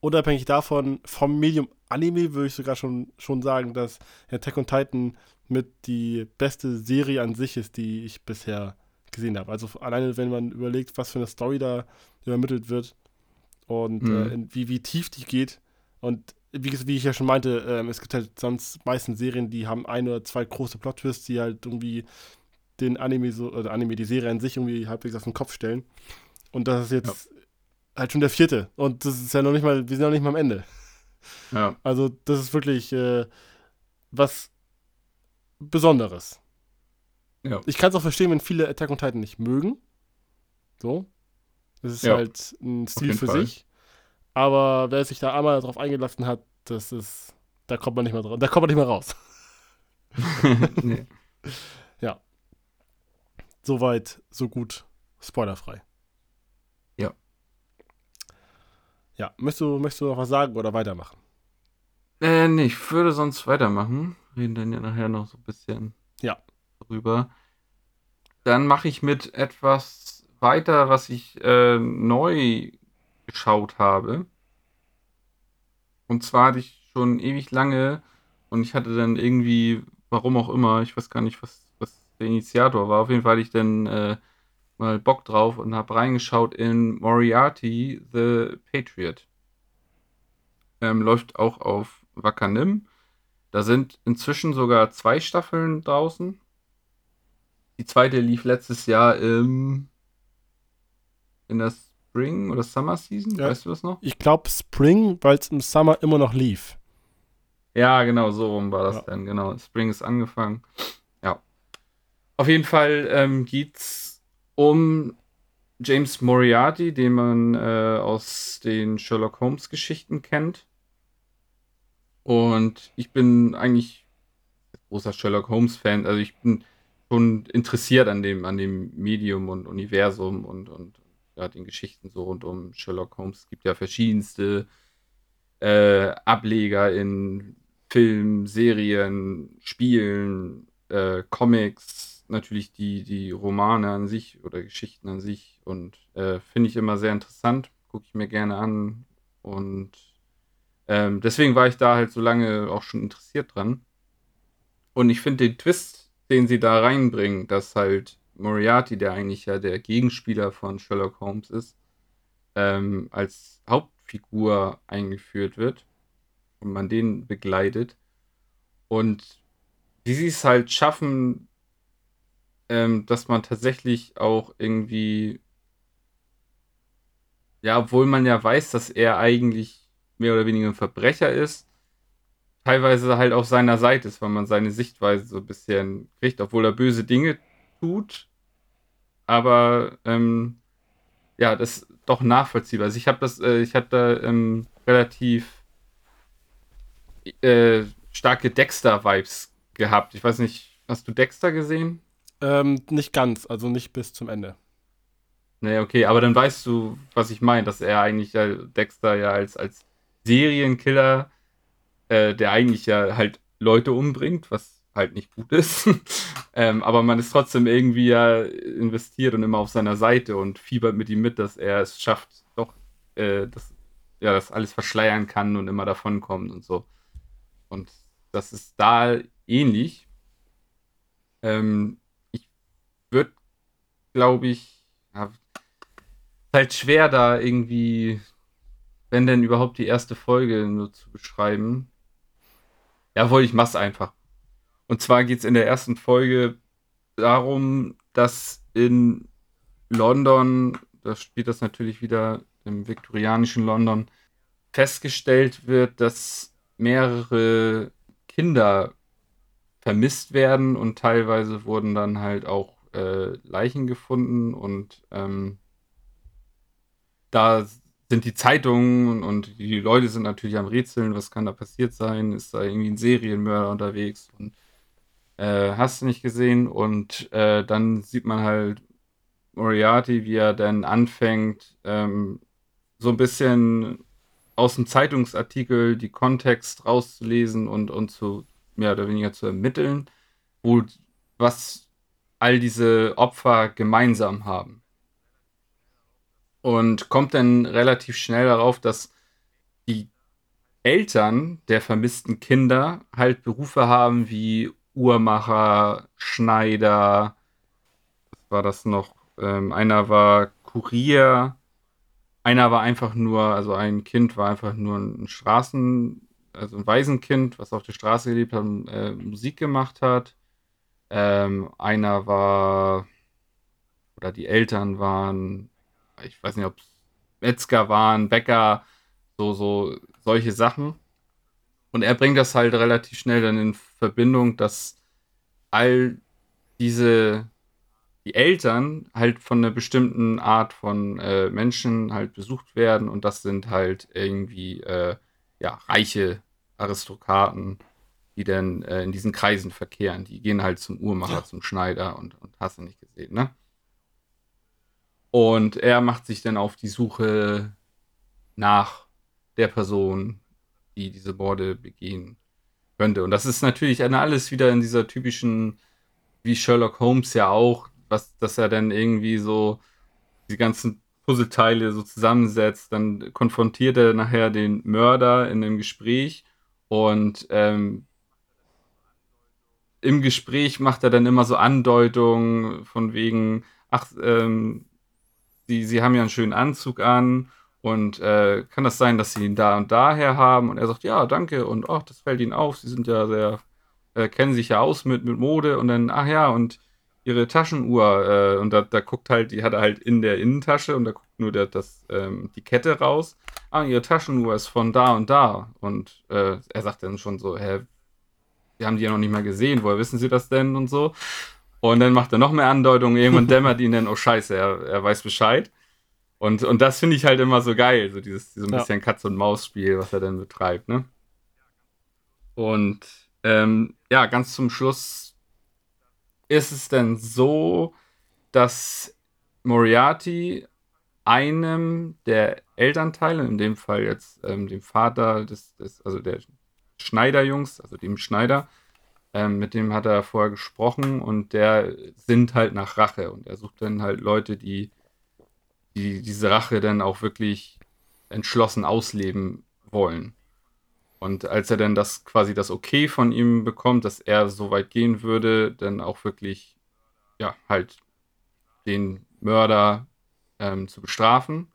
unabhängig davon, vom Medium Anime würde ich sogar schon, schon sagen, dass Attack on Titan mit die beste Serie an sich ist, die ich bisher gesehen habe. Also alleine, wenn man überlegt, was für eine Story da übermittelt wird und Mhm. äh, in, wie, wie tief die geht. Und wie, wie ich ja schon meinte, ähm, es gibt halt sonst meistens Serien, die haben ein oder zwei große Plot-Twists, die halt irgendwie den Anime so, oder Anime, die Serie an sich irgendwie halbwegs auf den Kopf stellen. Und das ist jetzt halt schon der vierte. Und das ist ja noch nicht mal, wir sind noch nicht mal am Ende. ja, Also, das ist wirklich äh, was Besonderes. Ja. Ich kann es auch verstehen, wenn viele Attack on Titan nicht mögen. So. Das ist Ja. halt ein Stil für Fall. sich. Aber wer sich da einmal drauf eingelassen hat, das ist, da kommt man nicht mehr drauf, da kommt man nicht mehr raus. [laughs] nee. [laughs] Soweit, so gut, spoilerfrei. Ja. Ja, möchtest du, möchtest du noch was sagen oder weitermachen? Äh, nee, ich würde sonst weitermachen. Reden dann ja nachher noch so ein bisschen Ja. drüber. Dann mache ich mit etwas weiter, was ich äh, neu geschaut habe. Und zwar hatte ich schon ewig lange und ich hatte dann irgendwie, warum auch immer, ich weiß gar nicht, was, was der Initiator war. Auf jeden Fall hatte ich dann äh, mal Bock drauf und habe reingeschaut in Moriarty the Patriot. Ähm, läuft auch auf Wakanim. Da sind inzwischen sogar zwei Staffeln draußen. Die zweite lief letztes Jahr im in der Spring oder Summer Season, Ja. weißt du das noch? Ich glaube Spring, weil es im Summer immer noch lief. Ja, genau, so rum war das Ja. dann, genau. Spring ist angefangen. Ja. Auf jeden Fall ähm, geht's um James Moriarty, den man äh, aus den Sherlock Holmes Geschichten kennt. Und ich bin eigentlich großer Sherlock Holmes Fan. Also ich bin schon interessiert an dem, an dem Medium und Universum und, und ja, den Geschichten so rund um Sherlock Holmes. Es gibt ja verschiedenste äh, Ableger in Film, Serien, Spielen, äh, Comics, natürlich die, die Romane an sich oder Geschichten an sich und äh, finde ich immer sehr interessant, gucke ich mir gerne an und ähm, deswegen war ich da halt so lange auch schon interessiert dran. Und ich finde den Twist, den sie da reinbringen, dass halt Moriarty, der eigentlich ja der Gegenspieler von Sherlock Holmes ist, ähm, als Hauptfigur eingeführt wird und man den begleitet. Und wie sie es halt schaffen, ähm, dass man tatsächlich auch irgendwie, ja, obwohl man ja weiß, dass er eigentlich mehr oder weniger ein Verbrecher ist, teilweise halt auf seiner Seite ist, weil man seine Sichtweise so ein bisschen kriegt, obwohl er böse Dinge tut. Aber ähm, ja, das ist doch nachvollziehbar. Also ich habe das, äh, ich hatte ähm, relativ äh, starke Dexter-Vibes gehabt. Ich weiß nicht, hast du Dexter gesehen? Ähm, nicht ganz, also nicht bis zum Ende. Nee, okay, aber dann weißt du, was ich meine, dass er eigentlich ja Dexter ja als, als Serienkiller, äh, der eigentlich ja halt Leute umbringt, was halt nicht gut ist. [laughs] ähm, aber man ist trotzdem irgendwie ja investiert und immer auf seiner Seite und fiebert mit ihm mit, dass er es schafft, doch, äh, das, ja, das alles verschleiern kann und immer davonkommt und so. Und das ist da ähnlich. Ähm, ich würde, glaube ich, ja, halt schwer da irgendwie, wenn denn überhaupt die erste Folge nur zu beschreiben. Jawohl, ich mach's einfach. Und zwar geht's in der ersten Folge darum, dass in London, da spielt das natürlich wieder im viktorianischen London, festgestellt wird, dass mehrere Kinder vermisst werden und teilweise wurden dann halt auch äh, Leichen gefunden und ähm, da sind die Zeitungen und die Leute sind natürlich am Rätseln, was kann da passiert sein? Ist da irgendwie ein Serienmörder unterwegs? Und äh, hast du nicht gesehen? Und äh, dann sieht man halt Moriarty, wie er dann anfängt, ähm, so ein bisschen aus dem Zeitungsartikel die Kontext rauszulesen und, und zu mehr oder weniger zu ermitteln, wo was all diese Opfer gemeinsam haben und kommt dann relativ schnell darauf, dass die Eltern der vermissten Kinder halt Berufe haben wie Uhrmacher, Schneider, was war das noch? Ähm, einer war Kurier, einer war einfach nur, also ein Kind war einfach nur ein Straßen, also ein Waisenkind, was auf der Straße gelebt hat und äh, Musik gemacht hat. Ähm, einer war, oder die Eltern waren ich weiß nicht, ob es Metzger waren, Bäcker, so, so, solche Sachen. Und er bringt das halt relativ schnell dann in Verbindung, dass all diese, die Eltern halt von einer bestimmten Art von äh, Menschen halt besucht werden und das sind halt irgendwie, äh, ja, reiche Aristokraten, die dann äh, in diesen Kreisen verkehren. Die gehen halt zum Uhrmacher, Ja. zum Schneider und, und hast du nicht gesehen, ne? Und er macht sich dann auf die Suche nach der Person, die diese Morde begehen könnte. Und das ist natürlich alles wieder in dieser typischen, wie Sherlock Holmes ja auch, was, dass er dann irgendwie so die ganzen Puzzleteile so zusammensetzt, dann konfrontiert er nachher den Mörder in einem Gespräch und ähm, im Gespräch macht er dann immer so Andeutungen von wegen, ach, ähm, sie, sie haben ja einen schönen Anzug an und äh, kann das sein, dass sie ihn da und daher haben? Und er sagt, ja, danke und ach, das fällt ihnen auf, sie sind ja sehr, äh, kennen sich ja aus mit, mit Mode und dann, ach ja, und ihre Taschenuhr äh, und da, da guckt halt, die hat er halt in der Innentasche und da guckt nur der, das, ähm, die Kette raus. Ah, ihre Taschenuhr ist von da und da. Und äh, er sagt dann schon so, hä, wir haben die ja noch nicht mal gesehen, woher wissen sie das denn und so. Und dann macht er noch mehr Andeutungen, irgendwann [laughs] dämmert ihn dann, oh scheiße, er, er weiß Bescheid. Und, und das finde ich halt immer so geil, so dieses, dieses ja. bisschen Katz-und-Maus-Spiel, was er dann betreibt, ne? Und ähm, ja, ganz zum Schluss ist es denn so, dass Moriarty einem der Elternteile, in dem Fall jetzt ähm, dem Vater des, des, also der Schneiderjungs, also dem Schneider, ähm, mit dem hat er vorher gesprochen und der sind halt nach Rache und er sucht dann halt Leute, die, die diese Rache dann auch wirklich entschlossen ausleben wollen. Und als er dann das quasi das Okay von ihm bekommt, dass er so weit gehen würde, dann auch wirklich, ja, halt den Mörder ähm, zu bestrafen,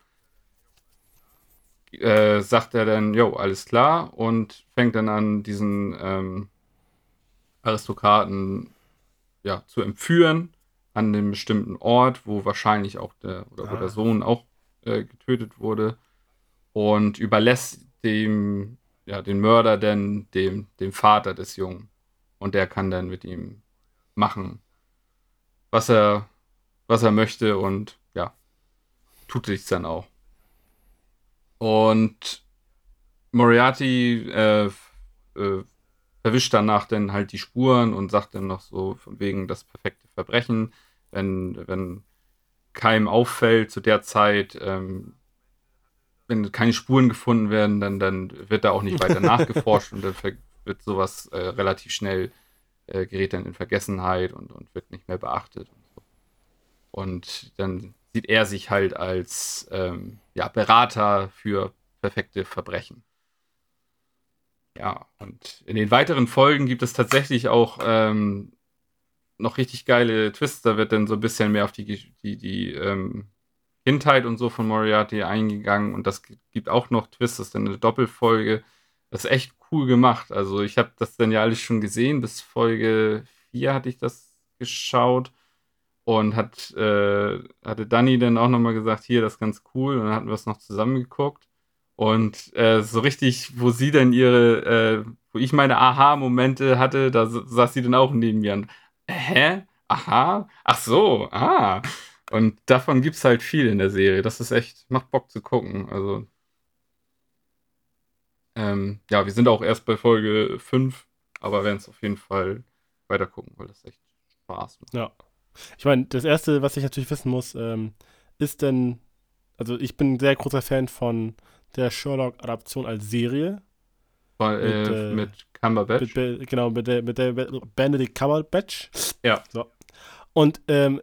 äh, sagt er dann, jo, alles klar und fängt dann an, diesen ähm, Aristokraten ja, zu entführen an einem bestimmten Ort, wo wahrscheinlich auch der oder wo der ah. Sohn auch äh, getötet wurde und überlässt dem ja, den Mörder denn dem, dem Vater des Jungen. Und der kann dann mit ihm machen, was er, was er möchte und ja, tut sich dann auch. Und Moriarty äh, äh, verwischt danach dann halt die Spuren und sagt dann noch so von wegen das perfekte Verbrechen, wenn, wenn keinem auffällt zu der Zeit, ähm, wenn keine Spuren gefunden werden, dann, dann wird da auch nicht weiter [laughs] nachgeforscht und dann wird sowas äh, relativ schnell äh, gerät dann in Vergessenheit und, und wird nicht mehr beachtet. Und, so. und dann sieht er sich halt als ähm, ja, Berater für perfekte Verbrechen. Ja, und in den weiteren Folgen gibt es tatsächlich auch ähm, noch richtig geile Twists. Da wird dann so ein bisschen mehr auf die, die, die ähm, Kindheit und so von Moriarty eingegangen und das gibt auch noch Twists, das ist dann eine Doppelfolge. Das ist echt cool gemacht. Also ich habe das dann ja alles schon gesehen, bis Folge 4 hatte ich das geschaut und hat, äh, hatte Danny dann auch nochmal gesagt, hier, das ist ganz cool und dann hatten wir es noch zusammengeguckt und äh, so richtig, wo sie dann ihre, äh, wo ich meine Aha-Momente hatte, da saß sie dann auch neben mir und, hä? Aha? Ach so, ah. Und davon gibt es halt viel in der Serie. Das ist echt, macht Bock zu gucken. Also, ähm, ja, wir sind auch erst bei Folge 5, aber werden es auf jeden Fall weiter gucken, weil das echt Spaß macht. Ja. Ich meine, das Erste, was ich natürlich wissen muss, ähm, ist denn, also ich bin ein sehr großer Fan von der Sherlock-Adaption als Serie. Bei, mit, äh, äh, mit Cumberbatch. Mit, genau, mit der, mit der Benedict Cumberbatch. Ja. So. Und ähm,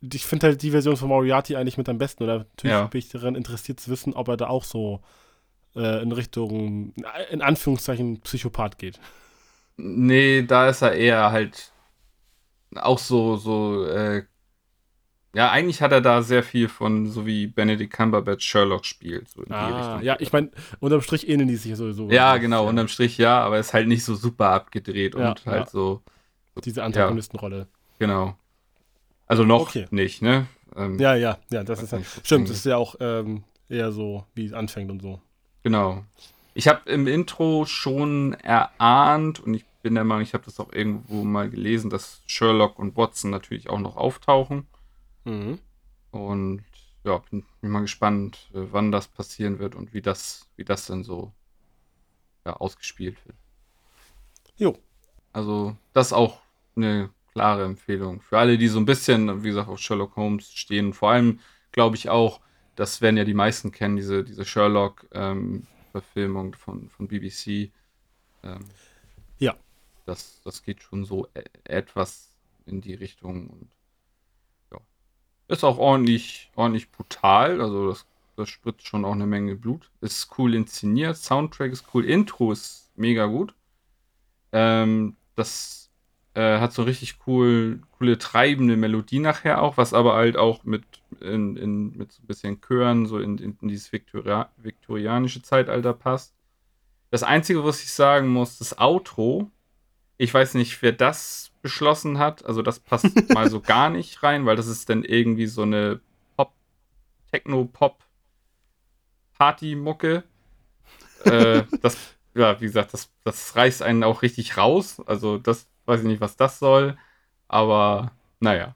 ich finde halt die Version von Moriarty eigentlich mit am besten. Oder natürlich ja. bin ich daran interessiert zu wissen, ob er da auch so äh, in Richtung, in Anführungszeichen, Psychopath geht. Nee, da ist er eher halt auch so, so, äh, ja, eigentlich hat er da sehr viel von, so wie Benedict Cumberbatch Sherlock spielt. So ah, ja, ich meine, unterm Strich ähneln die sich sowieso. Ja, genau, ja. unterm Strich ja, aber er ist halt nicht so super abgedreht ja, und halt ja. so, so. Diese Antagonistenrolle. Genau. Also noch okay. nicht, ne? Ähm, ja, ja, ja, das ist ja. Stimmt, das ist ja auch ähm, eher so, wie es anfängt und so. Genau. Ich habe im Intro schon erahnt und ich bin der Meinung, ich habe das auch irgendwo mal gelesen, dass Sherlock und Watson natürlich auch noch auftauchen. Mhm. Und ja, bin, bin mal gespannt, äh, wann das passieren wird und wie das, wie das dann so ja, ausgespielt wird. Jo. Also, das ist auch eine klare Empfehlung. Für alle, die so ein bisschen, wie gesagt, auf Sherlock Holmes stehen. Vor allem glaube ich auch, das werden ja die meisten kennen, diese, diese Sherlock ähm, Verfilmung von, von BBC. Ähm, ja. Das, das geht schon so e etwas in die Richtung und. Ist auch ordentlich, ordentlich brutal, also das, das spritzt schon auch eine Menge Blut. Ist cool inszeniert, Soundtrack ist cool, Intro ist mega gut. Ähm, das äh, hat so richtig cool, coole treibende Melodie nachher auch, was aber halt auch mit, in, in, mit so ein bisschen Chören so in, in dieses Viktoria viktorianische Zeitalter passt. Das Einzige, was ich sagen muss, das Outro, ich weiß nicht, wer das beschlossen hat. Also das passt [laughs] mal so gar nicht rein, weil das ist dann irgendwie so eine Pop, Techno-Pop Party-Mucke. äh, das, ja, wie gesagt, das, das reißt einen auch richtig raus. Also das weiß ich nicht, was das soll. Aber naja.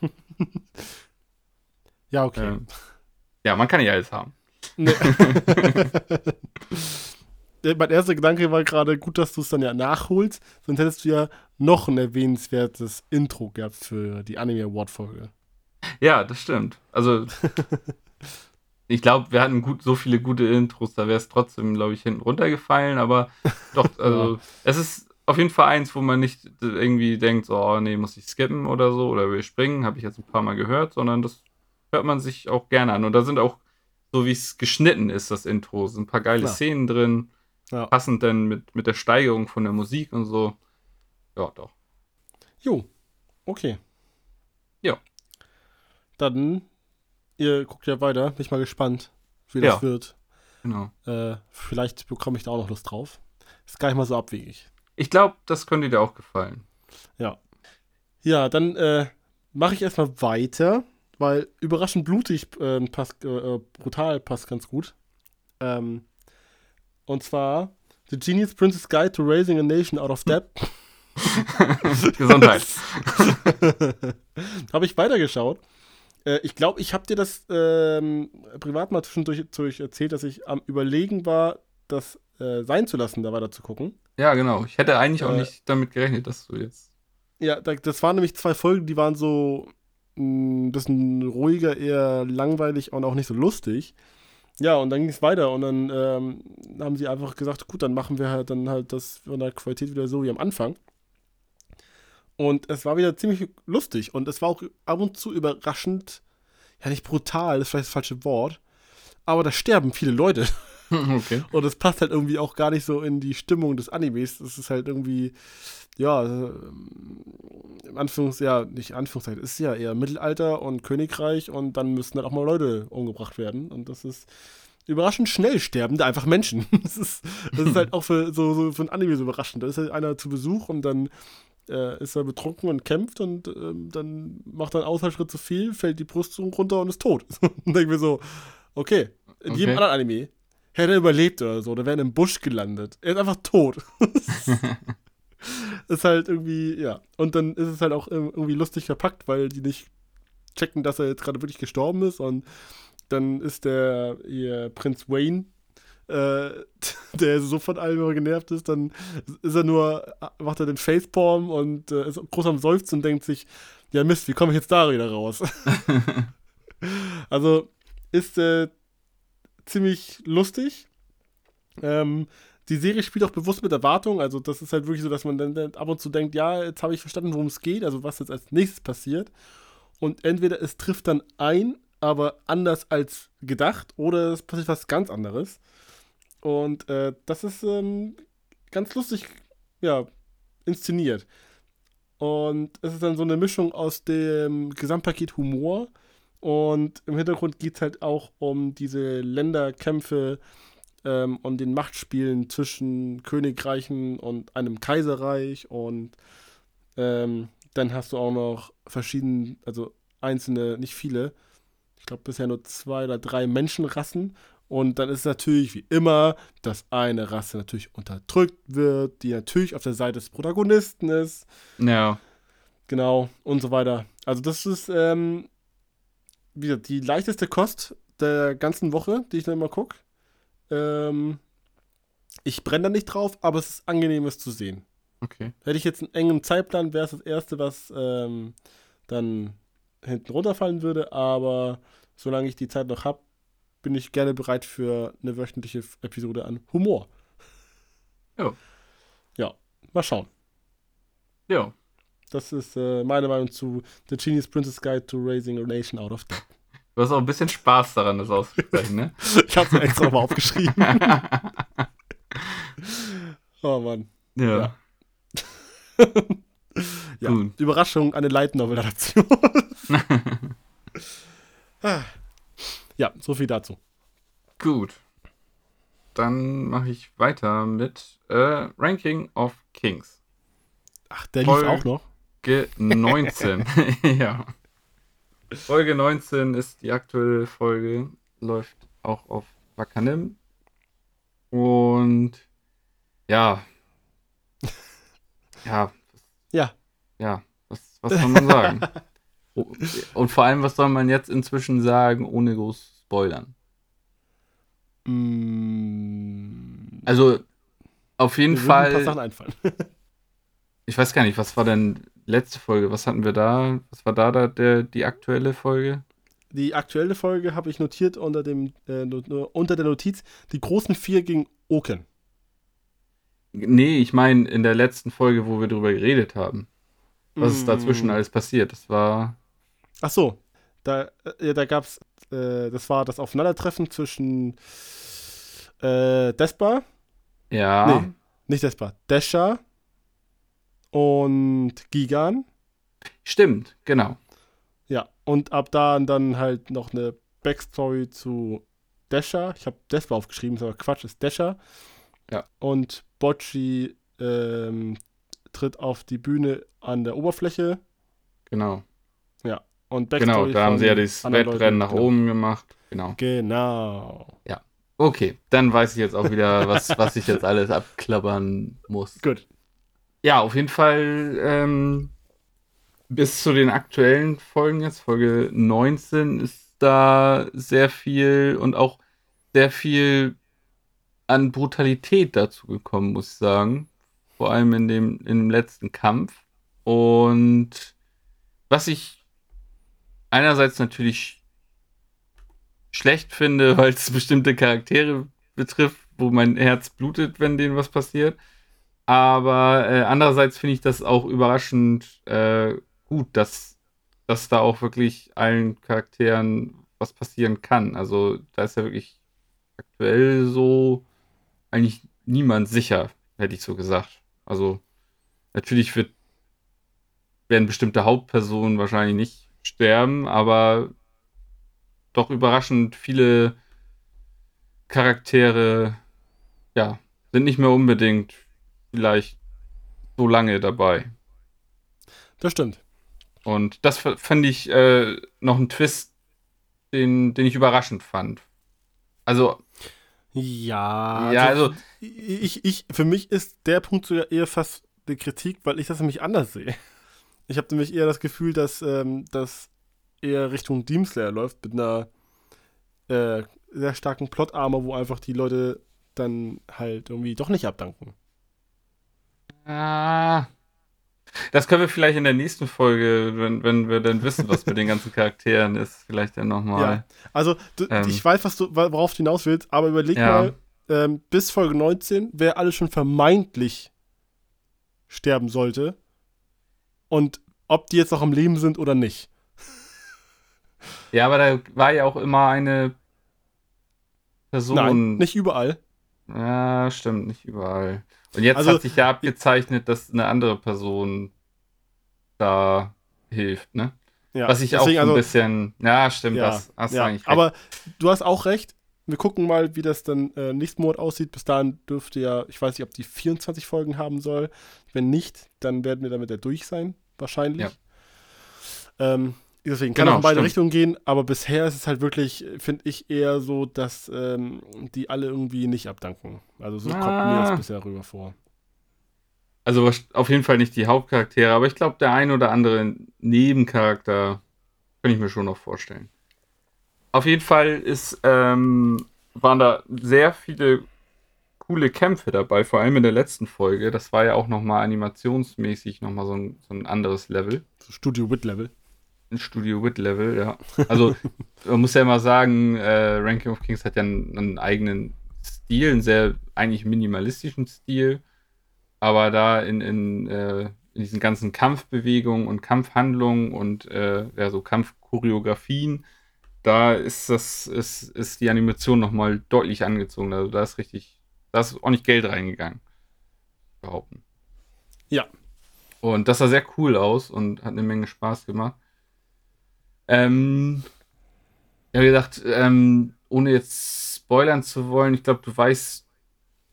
[laughs] ja, okay. Ähm, ja, man kann nicht alles haben. Nee. [laughs] mein erster Gedanke war gerade, gut, dass du es dann ja nachholst, sonst hättest du ja noch ein erwähnenswertes Intro gehabt für die Anime Award Folge. Ja, das stimmt. Also, [laughs] ich glaube, wir hatten gut, so viele gute Intros, da wäre es trotzdem, glaube ich, hinten runtergefallen, aber [laughs] doch, also, ja. es ist auf jeden Fall eins, wo man nicht irgendwie denkt, so, oh, nee, muss ich skippen oder so, oder will springen, habe ich jetzt ein paar Mal gehört, sondern das hört man sich auch gerne an. Und da sind auch, so wie es geschnitten ist, das Intro, sind ein paar geile Klar. Szenen drin ja. Passend denn mit, mit der Steigerung von der Musik und so. Ja, doch. Jo, okay. Ja. Dann, ihr guckt ja weiter. Bin ich mal gespannt, wie das ja. wird. Genau. Äh, vielleicht bekomme ich da auch noch Lust drauf. Ist gar nicht mal so abwegig. Ich glaube, das könnte dir auch gefallen. Ja. Ja, dann äh, mache ich erstmal weiter, weil überraschend blutig äh, passt, äh, brutal passt ganz gut. Ähm, und zwar The Genius Princess Guide to Raising a Nation Out of Debt. [laughs] Gesundheit. [laughs] habe ich weitergeschaut. Äh, ich glaube, ich habe dir das ähm, privat mal zwischendurch erzählt, dass ich am Überlegen war, das äh, sein zu lassen, da weiter zu gucken. Ja, genau. Ich hätte eigentlich auch äh, nicht damit gerechnet, dass du jetzt. Ja, das waren nämlich zwei Folgen, die waren so ein mm, bisschen ruhiger, eher langweilig und auch nicht so lustig. Ja, und dann ging es weiter und dann ähm, haben sie einfach gesagt, gut, dann machen wir halt dann halt das von der Qualität wieder so wie am Anfang. Und es war wieder ziemlich lustig und es war auch ab und zu überraschend, ja nicht brutal, ist vielleicht das falsche Wort, aber da sterben viele Leute. [laughs] [laughs] Okay. Und es passt halt irgendwie auch gar nicht so in die Stimmung des Animes. Das ist halt irgendwie, ja, im Anführungs, ja, nicht Anführungszeichen, ist ja eher Mittelalter und Königreich und dann müssten halt auch mal Leute umgebracht werden. Und das ist überraschend schnell sterbende einfach Menschen. [laughs] das, ist, das ist halt [laughs] auch für so, so für ein Anime so überraschend. Da ist halt einer zu Besuch und dann äh, ist er betrunken und kämpft und äh, dann macht er einen Ausfallschritt zu viel, fällt die Brüstung runter und ist tot. und denke mir so, okay, in okay. jedem anderen Anime hätte er überlebt oder so, oder wäre in einem Busch gelandet. Er ist einfach tot. [laughs] ist halt irgendwie, ja. Und dann ist es halt auch irgendwie lustig verpackt, weil die nicht checken, dass er jetzt gerade wirklich gestorben ist. Und dann ist der ihr Prinz Wayne, äh, [laughs] der so von allem genervt ist, dann ist er nur, macht er den Facepalm und äh, ist groß am Seufzen und denkt sich, ja Mist, wie komme ich jetzt da wieder raus? [laughs] also ist äh, ziemlich lustig. Ähm, die Serie spielt auch bewusst mit Erwartung. Also, das ist halt wirklich so, dass man dann ab und zu denkt: Ja, jetzt habe ich verstanden, worum es geht, also was jetzt als nächstes passiert. Und entweder es trifft dann ein, aber anders als gedacht, oder es passiert was ganz anderes. Und äh, das ist ähm, ganz lustig, ja, inszeniert. Und es ist dann so eine Mischung aus dem Gesamtpaket Humor und im Hintergrund geht es halt auch um diese Länderkämpfe ähm, und den Machtspielen zwischen Königreichen und einem Kaiserreich. Und ähm, dann hast du auch noch verschiedene, also einzelne, nicht viele, ich glaube bisher nur zwei oder drei Menschenrassen. Und dann ist es natürlich wie immer, dass eine Rasse natürlich unterdrückt wird, die natürlich auf der Seite des Protagonisten ist. Ja. Genau, und so weiter. Also das ist ähm, wieder die leichteste Kost der ganzen Woche, die ich dann immer gucke. Ähm, ich brenne da nicht drauf, aber es ist angenehm, es zu sehen. Okay. Hätte ich jetzt einen engen Zeitplan, wäre es das Erste, was ähm, dann hinten runterfallen würde, aber solange ich die Zeit noch habe, bin ich gerne bereit für eine wöchentliche Episode an Humor. Ja. Ja, mal schauen. Ja. Das ist äh, meine Meinung zu The Genius Princess Guide to Raising a Nation Out of Debt. Du hast auch ein bisschen Spaß daran, das auszusprechen, ne? [laughs] ich hab's mir extra mal aufgeschrieben. [laughs] oh Mann. ja. Ja, [laughs] Gut. Überraschung, eine Light Novel Adaption. Ah. ja, so viel dazu. Gut. Dann mache ich weiter mit äh, Ranking of Kings. Ach, der Voll- lief auch noch. Folge 19. [laughs] [laughs] ja. Folge 19 ist die aktuelle Folge, läuft auch auf Wakanim. Und ja. [laughs] Ja, Ja, ja, was, was soll man sagen? Oh, Und vor allem, was soll man jetzt inzwischen sagen, ohne groß spoilern? mm, Also, auf jeden Fall. Ich weiß gar nicht, was war denn letzte Folge? Was hatten wir da? Was war da, da der, die aktuelle Folge? Die aktuelle Folge habe ich notiert unter, dem, äh, unter der Notiz die großen vier gegen Oken. Nee, ich meine in der letzten Folge, wo wir drüber geredet haben. Was ist dazwischen Mm. alles passiert? Das war. Ach so, da, äh, da gab es, äh, das war das Aufeinandertreffen zwischen äh, Despa, Ja. Nee. nicht Despa, Desha und Gigan. Stimmt, genau. Ja, und ab da dann halt noch eine Backstory zu Desha. Ich habe Despa aufgeschrieben, ist aber Quatsch, ist Desha. Ja. Und Bocci ähm, tritt auf die Bühne an der Oberfläche. Genau. Und Genau, Backstory da haben sie ja das Wettrennen nach genau. oben gemacht. Genau. Genau. Okay, dann weiß ich jetzt auch wieder, was, was ich jetzt alles abklappern muss. Gut. Ja, auf jeden Fall ähm, bis zu den aktuellen Folgen jetzt, Folge 19, ist da sehr viel und auch sehr viel an Brutalität dazu gekommen, muss ich sagen. Vor allem in dem, im letzten Kampf. Und was ich einerseits natürlich schlecht finde, [laughs] weil es bestimmte Charaktere betrifft, wo mein Herz blutet, wenn denen was passiert. Aber äh, andererseits finde ich das auch überraschend äh, gut, dass, dass da auch wirklich allen Charakteren was passieren kann. Also da ist ja wirklich aktuell so eigentlich niemand sicher, hätte ich so gesagt. Also natürlich wird, werden bestimmte Hauptpersonen wahrscheinlich nicht sterben, aber doch überraschend viele Charaktere, ja, sind nicht mehr unbedingt vielleicht so lange dabei. Das stimmt. Und das fand ich äh, noch ein Twist, den, den ich überraschend fand. Also, Ja, ja, also, ich, ich, für mich ist der Punkt sogar eher fast eine Kritik, weil ich das nämlich anders sehe. Ich habe nämlich eher das Gefühl, dass ähm, das eher Richtung Demon Slayer läuft mit einer äh, sehr starken Plot-Armor, wo einfach die Leute dann halt irgendwie doch nicht abdanken. Ah, das können wir vielleicht in der nächsten Folge, wenn, wenn wir dann wissen, was mit den ganzen Charakteren ist, vielleicht dann nochmal. Ja. Also, du, Ähm. ich weiß, was du, worauf du hinaus willst, aber überleg Ja. mal, ähm, bis Folge 19, wer alles schon vermeintlich sterben sollte und ob die jetzt noch am Leben sind oder nicht. Ja, aber da war ja auch immer eine Person. Nein, nicht überall. Ja, stimmt, nicht überall. Und jetzt Also- hat sich ja abgezeichnet, dass eine andere Person da hilft, ne? Ja, Was ich auch ein also- bisschen. Ja, stimmt, Ja, das hast du ja, eigentlich recht. aber du hast auch recht. Wir gucken mal, wie das dann äh, nächsten Monat aussieht. Bis dahin dürfte ja, ich weiß nicht, ob die 24 Folgen haben soll. Wenn nicht, dann werden wir damit ja durch sein, wahrscheinlich. Ja. Ähm, deswegen kann Genau, auch in beide stimmt. Richtungen gehen, aber bisher ist es halt wirklich, finde ich, eher so, dass ähm, die alle irgendwie nicht abdanken. Also so kommt mir Ah. das bisher rüber vor. Also auf jeden Fall nicht die Hauptcharaktere, aber ich glaube, der ein oder andere Nebencharakter kann ich mir schon noch vorstellen. Auf jeden Fall ist, ähm, waren da sehr viele coole Kämpfe dabei, vor allem in der letzten Folge. Das war ja auch nochmal animationsmäßig nochmal so ein, so ein anderes Level. So Studio Wit Level. Ein Studio Wit Level, ja. Also [laughs] man muss ja immer sagen, äh, Ranking of Kings hat ja einen, einen, eigenen Stil, einen sehr eigentlich minimalistischen Stil, aber da in, in, äh, in diesen ganzen Kampfbewegungen und Kampfhandlungen und äh, ja, so Kampfchoreografien, da ist das, ist, ist die Animation nochmal deutlich angezogen. Also da ist richtig, da ist auch nicht Geld reingegangen. Behaupten. Ja. Und das sah sehr cool aus und hat eine Menge Spaß gemacht. Ähm, ja, wie gesagt, ähm, ohne jetzt spoilern zu wollen, ich glaube, du weißt,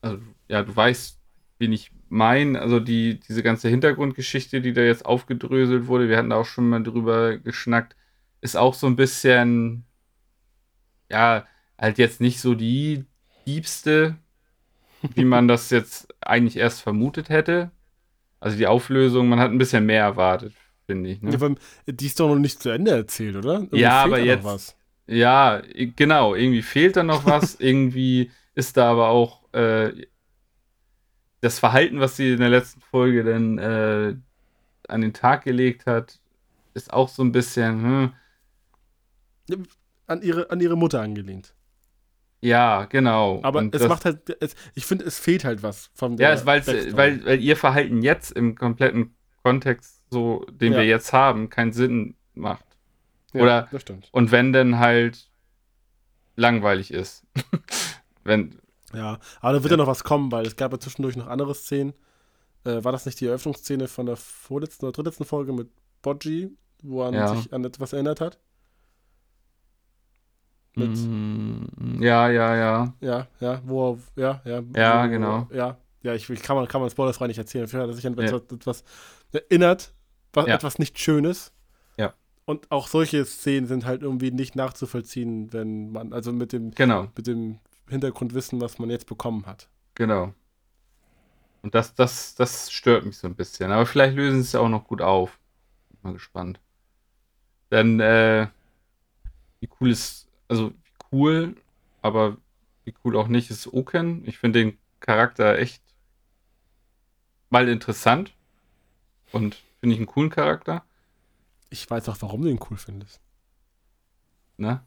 also, ja, du weißt, wen ich meine. Also die, diese ganze Hintergrundgeschichte, die da jetzt aufgedröselt wurde, wir hatten da auch schon mal drüber geschnackt, ist auch so ein bisschen, ja, halt jetzt nicht so die diebste, wie man das jetzt eigentlich erst vermutet hätte. Also die Auflösung, man hat ein bisschen mehr erwartet, finde ich. Ne? Ja, die ist doch noch nicht zu Ende erzählt, oder? Irgendwie ja, aber jetzt. Ja, genau, irgendwie fehlt da noch was. [laughs] irgendwie ist da aber auch äh, das Verhalten, was sie in der letzten Folge dann äh, an den Tag gelegt hat, ist auch so ein bisschen. Hm. An, ihre, an ihre Mutter angelehnt. Ja, genau. Aber Und es das, macht halt, es, ich finde, es fehlt halt was von der Ja, weil, weil ihr Verhalten jetzt im kompletten Kontext, so den ja. wir jetzt haben, keinen Sinn macht. Ja, Oder, das stimmt. Und wenn dann halt langweilig ist. [laughs] wenn, ja, aber da wird ja. ja noch was kommen, weil es gab ja zwischendurch noch andere Szenen. Äh, war das nicht die Eröffnungsszene von der vorletzten oder drittletzten Folge mit Bodji, wo er ja. sich an etwas erinnert hat? Mit mm, ja, ja, ja. Ja, ja, wo ja, ja. Ja, wo, genau. Ja, ja, ich kann man, kann man spoilerfrei nicht erzählen. Vielleicht hat er sich an ja. etwas, erinnert, was, ja. etwas nicht Schönes. Ja. Und auch solche Szenen sind halt irgendwie nicht nachzuvollziehen, wenn man, also mit dem, genau. mit dem Hintergrundwissen, was man jetzt bekommen hat. Genau. Und das, das, das stört mich so ein bisschen. Aber vielleicht lösen sie es ja auch noch gut auf. Bin mal gespannt. Dann, äh, wie cool ist, also wie cool, aber wie cool auch nicht ist Oken. Ich finde den Charakter echt mal interessant und finde ich einen coolen Charakter. Ich weiß auch, warum du ihn cool findest. Na?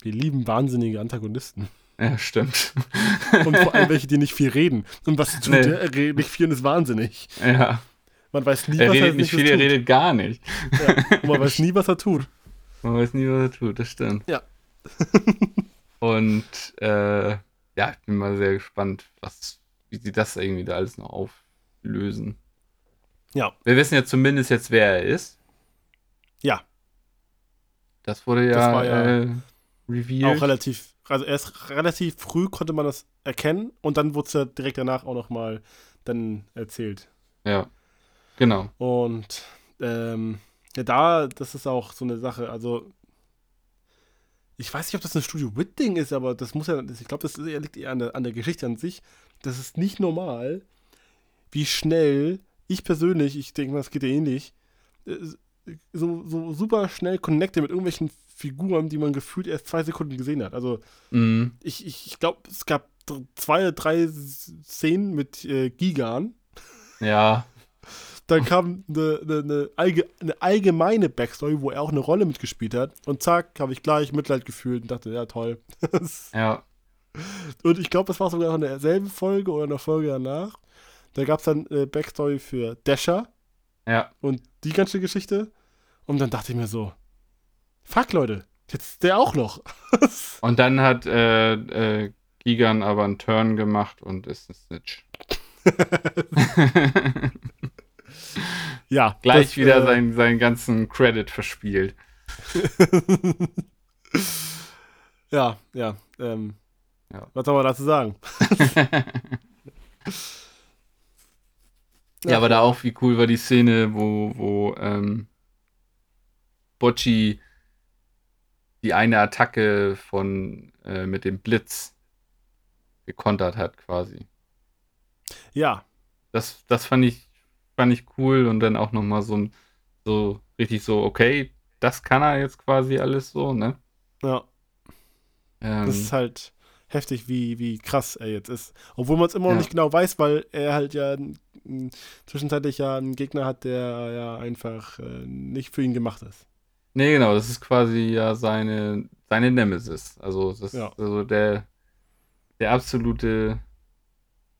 Wir lieben wahnsinnige Antagonisten. Ja, stimmt. [laughs] Und vor allem welche, die nicht viel reden. Und was tut nee. er? redet nicht viel und ist wahnsinnig. Ja. Man weiß nie, er was redet er nicht viel, er redet gar nicht. Ja. Und man weiß nie, was er tut. Man weiß nie, was er tut, das stimmt. Ja. [laughs] und äh, ja, ich bin mal sehr gespannt, was, wie sie das irgendwie da alles noch auflösen. Ja. Wir wissen ja zumindest jetzt, wer er ist. Ja. Das wurde ja, das war ja äh, revealed. Auch relativ also erst relativ früh konnte man das erkennen und dann wurde es ja direkt danach auch nochmal dann erzählt. Ja, genau. Und ähm, ja, da, das ist auch so eine Sache, also ich weiß nicht, ob das ein Studio Wit-Ding ist, aber das muss ja, ich glaube, das liegt eher an der, an der Geschichte an sich. Das ist nicht normal, wie schnell ich persönlich, ich denke mal, es geht ja ähnlich, äh, so, so super schnell connecte mit irgendwelchen Figuren, die man gefühlt erst zwei Sekunden gesehen hat. Also mhm. ich, ich, ich glaube, es gab zwei, drei Szenen mit äh, Gigan. Ja. Dann kam eine, eine, eine, allgemeine Backstory, wo er auch eine Rolle mitgespielt hat. Und zack, habe ich gleich Mitleid gefühlt und dachte, ja, toll. [laughs] ja. Und ich glaube, das war sogar noch in derselben Folge oder in der Folge danach. Da gab es dann äh, Backstory für Dasher. Ja. Und die ganze Geschichte. Und dann dachte ich mir so, fuck Leute, jetzt der auch noch. [laughs] und dann hat äh, äh, Gigan aber einen Turn gemacht und ist ein Snitch. [laughs] ja. Gleich das, wieder äh, seinen, seinen ganzen Credit verspielt. [laughs] ja, ja, ähm, ja. Was soll man dazu sagen? Ja, aber da auch, wie cool war die Szene, wo, wo ähm, Bocci die eine Attacke von äh, mit dem Blitz gekontert hat, quasi. Ja. Das, das fand ich, fand ich cool und dann auch nochmal so ein, so richtig so, okay, das kann er jetzt quasi alles so, ne? Ja. Ähm, das ist halt heftig, wie, wie krass er jetzt ist. Obwohl man es immer noch nicht genau weiß, weil er halt ja zwischenzeitlich ja einen Gegner hat, der ja einfach äh, nicht für ihn gemacht ist. Nee, genau, das ist quasi ja seine, seine Nemesis. Also, das ist Ja. also der, der absolute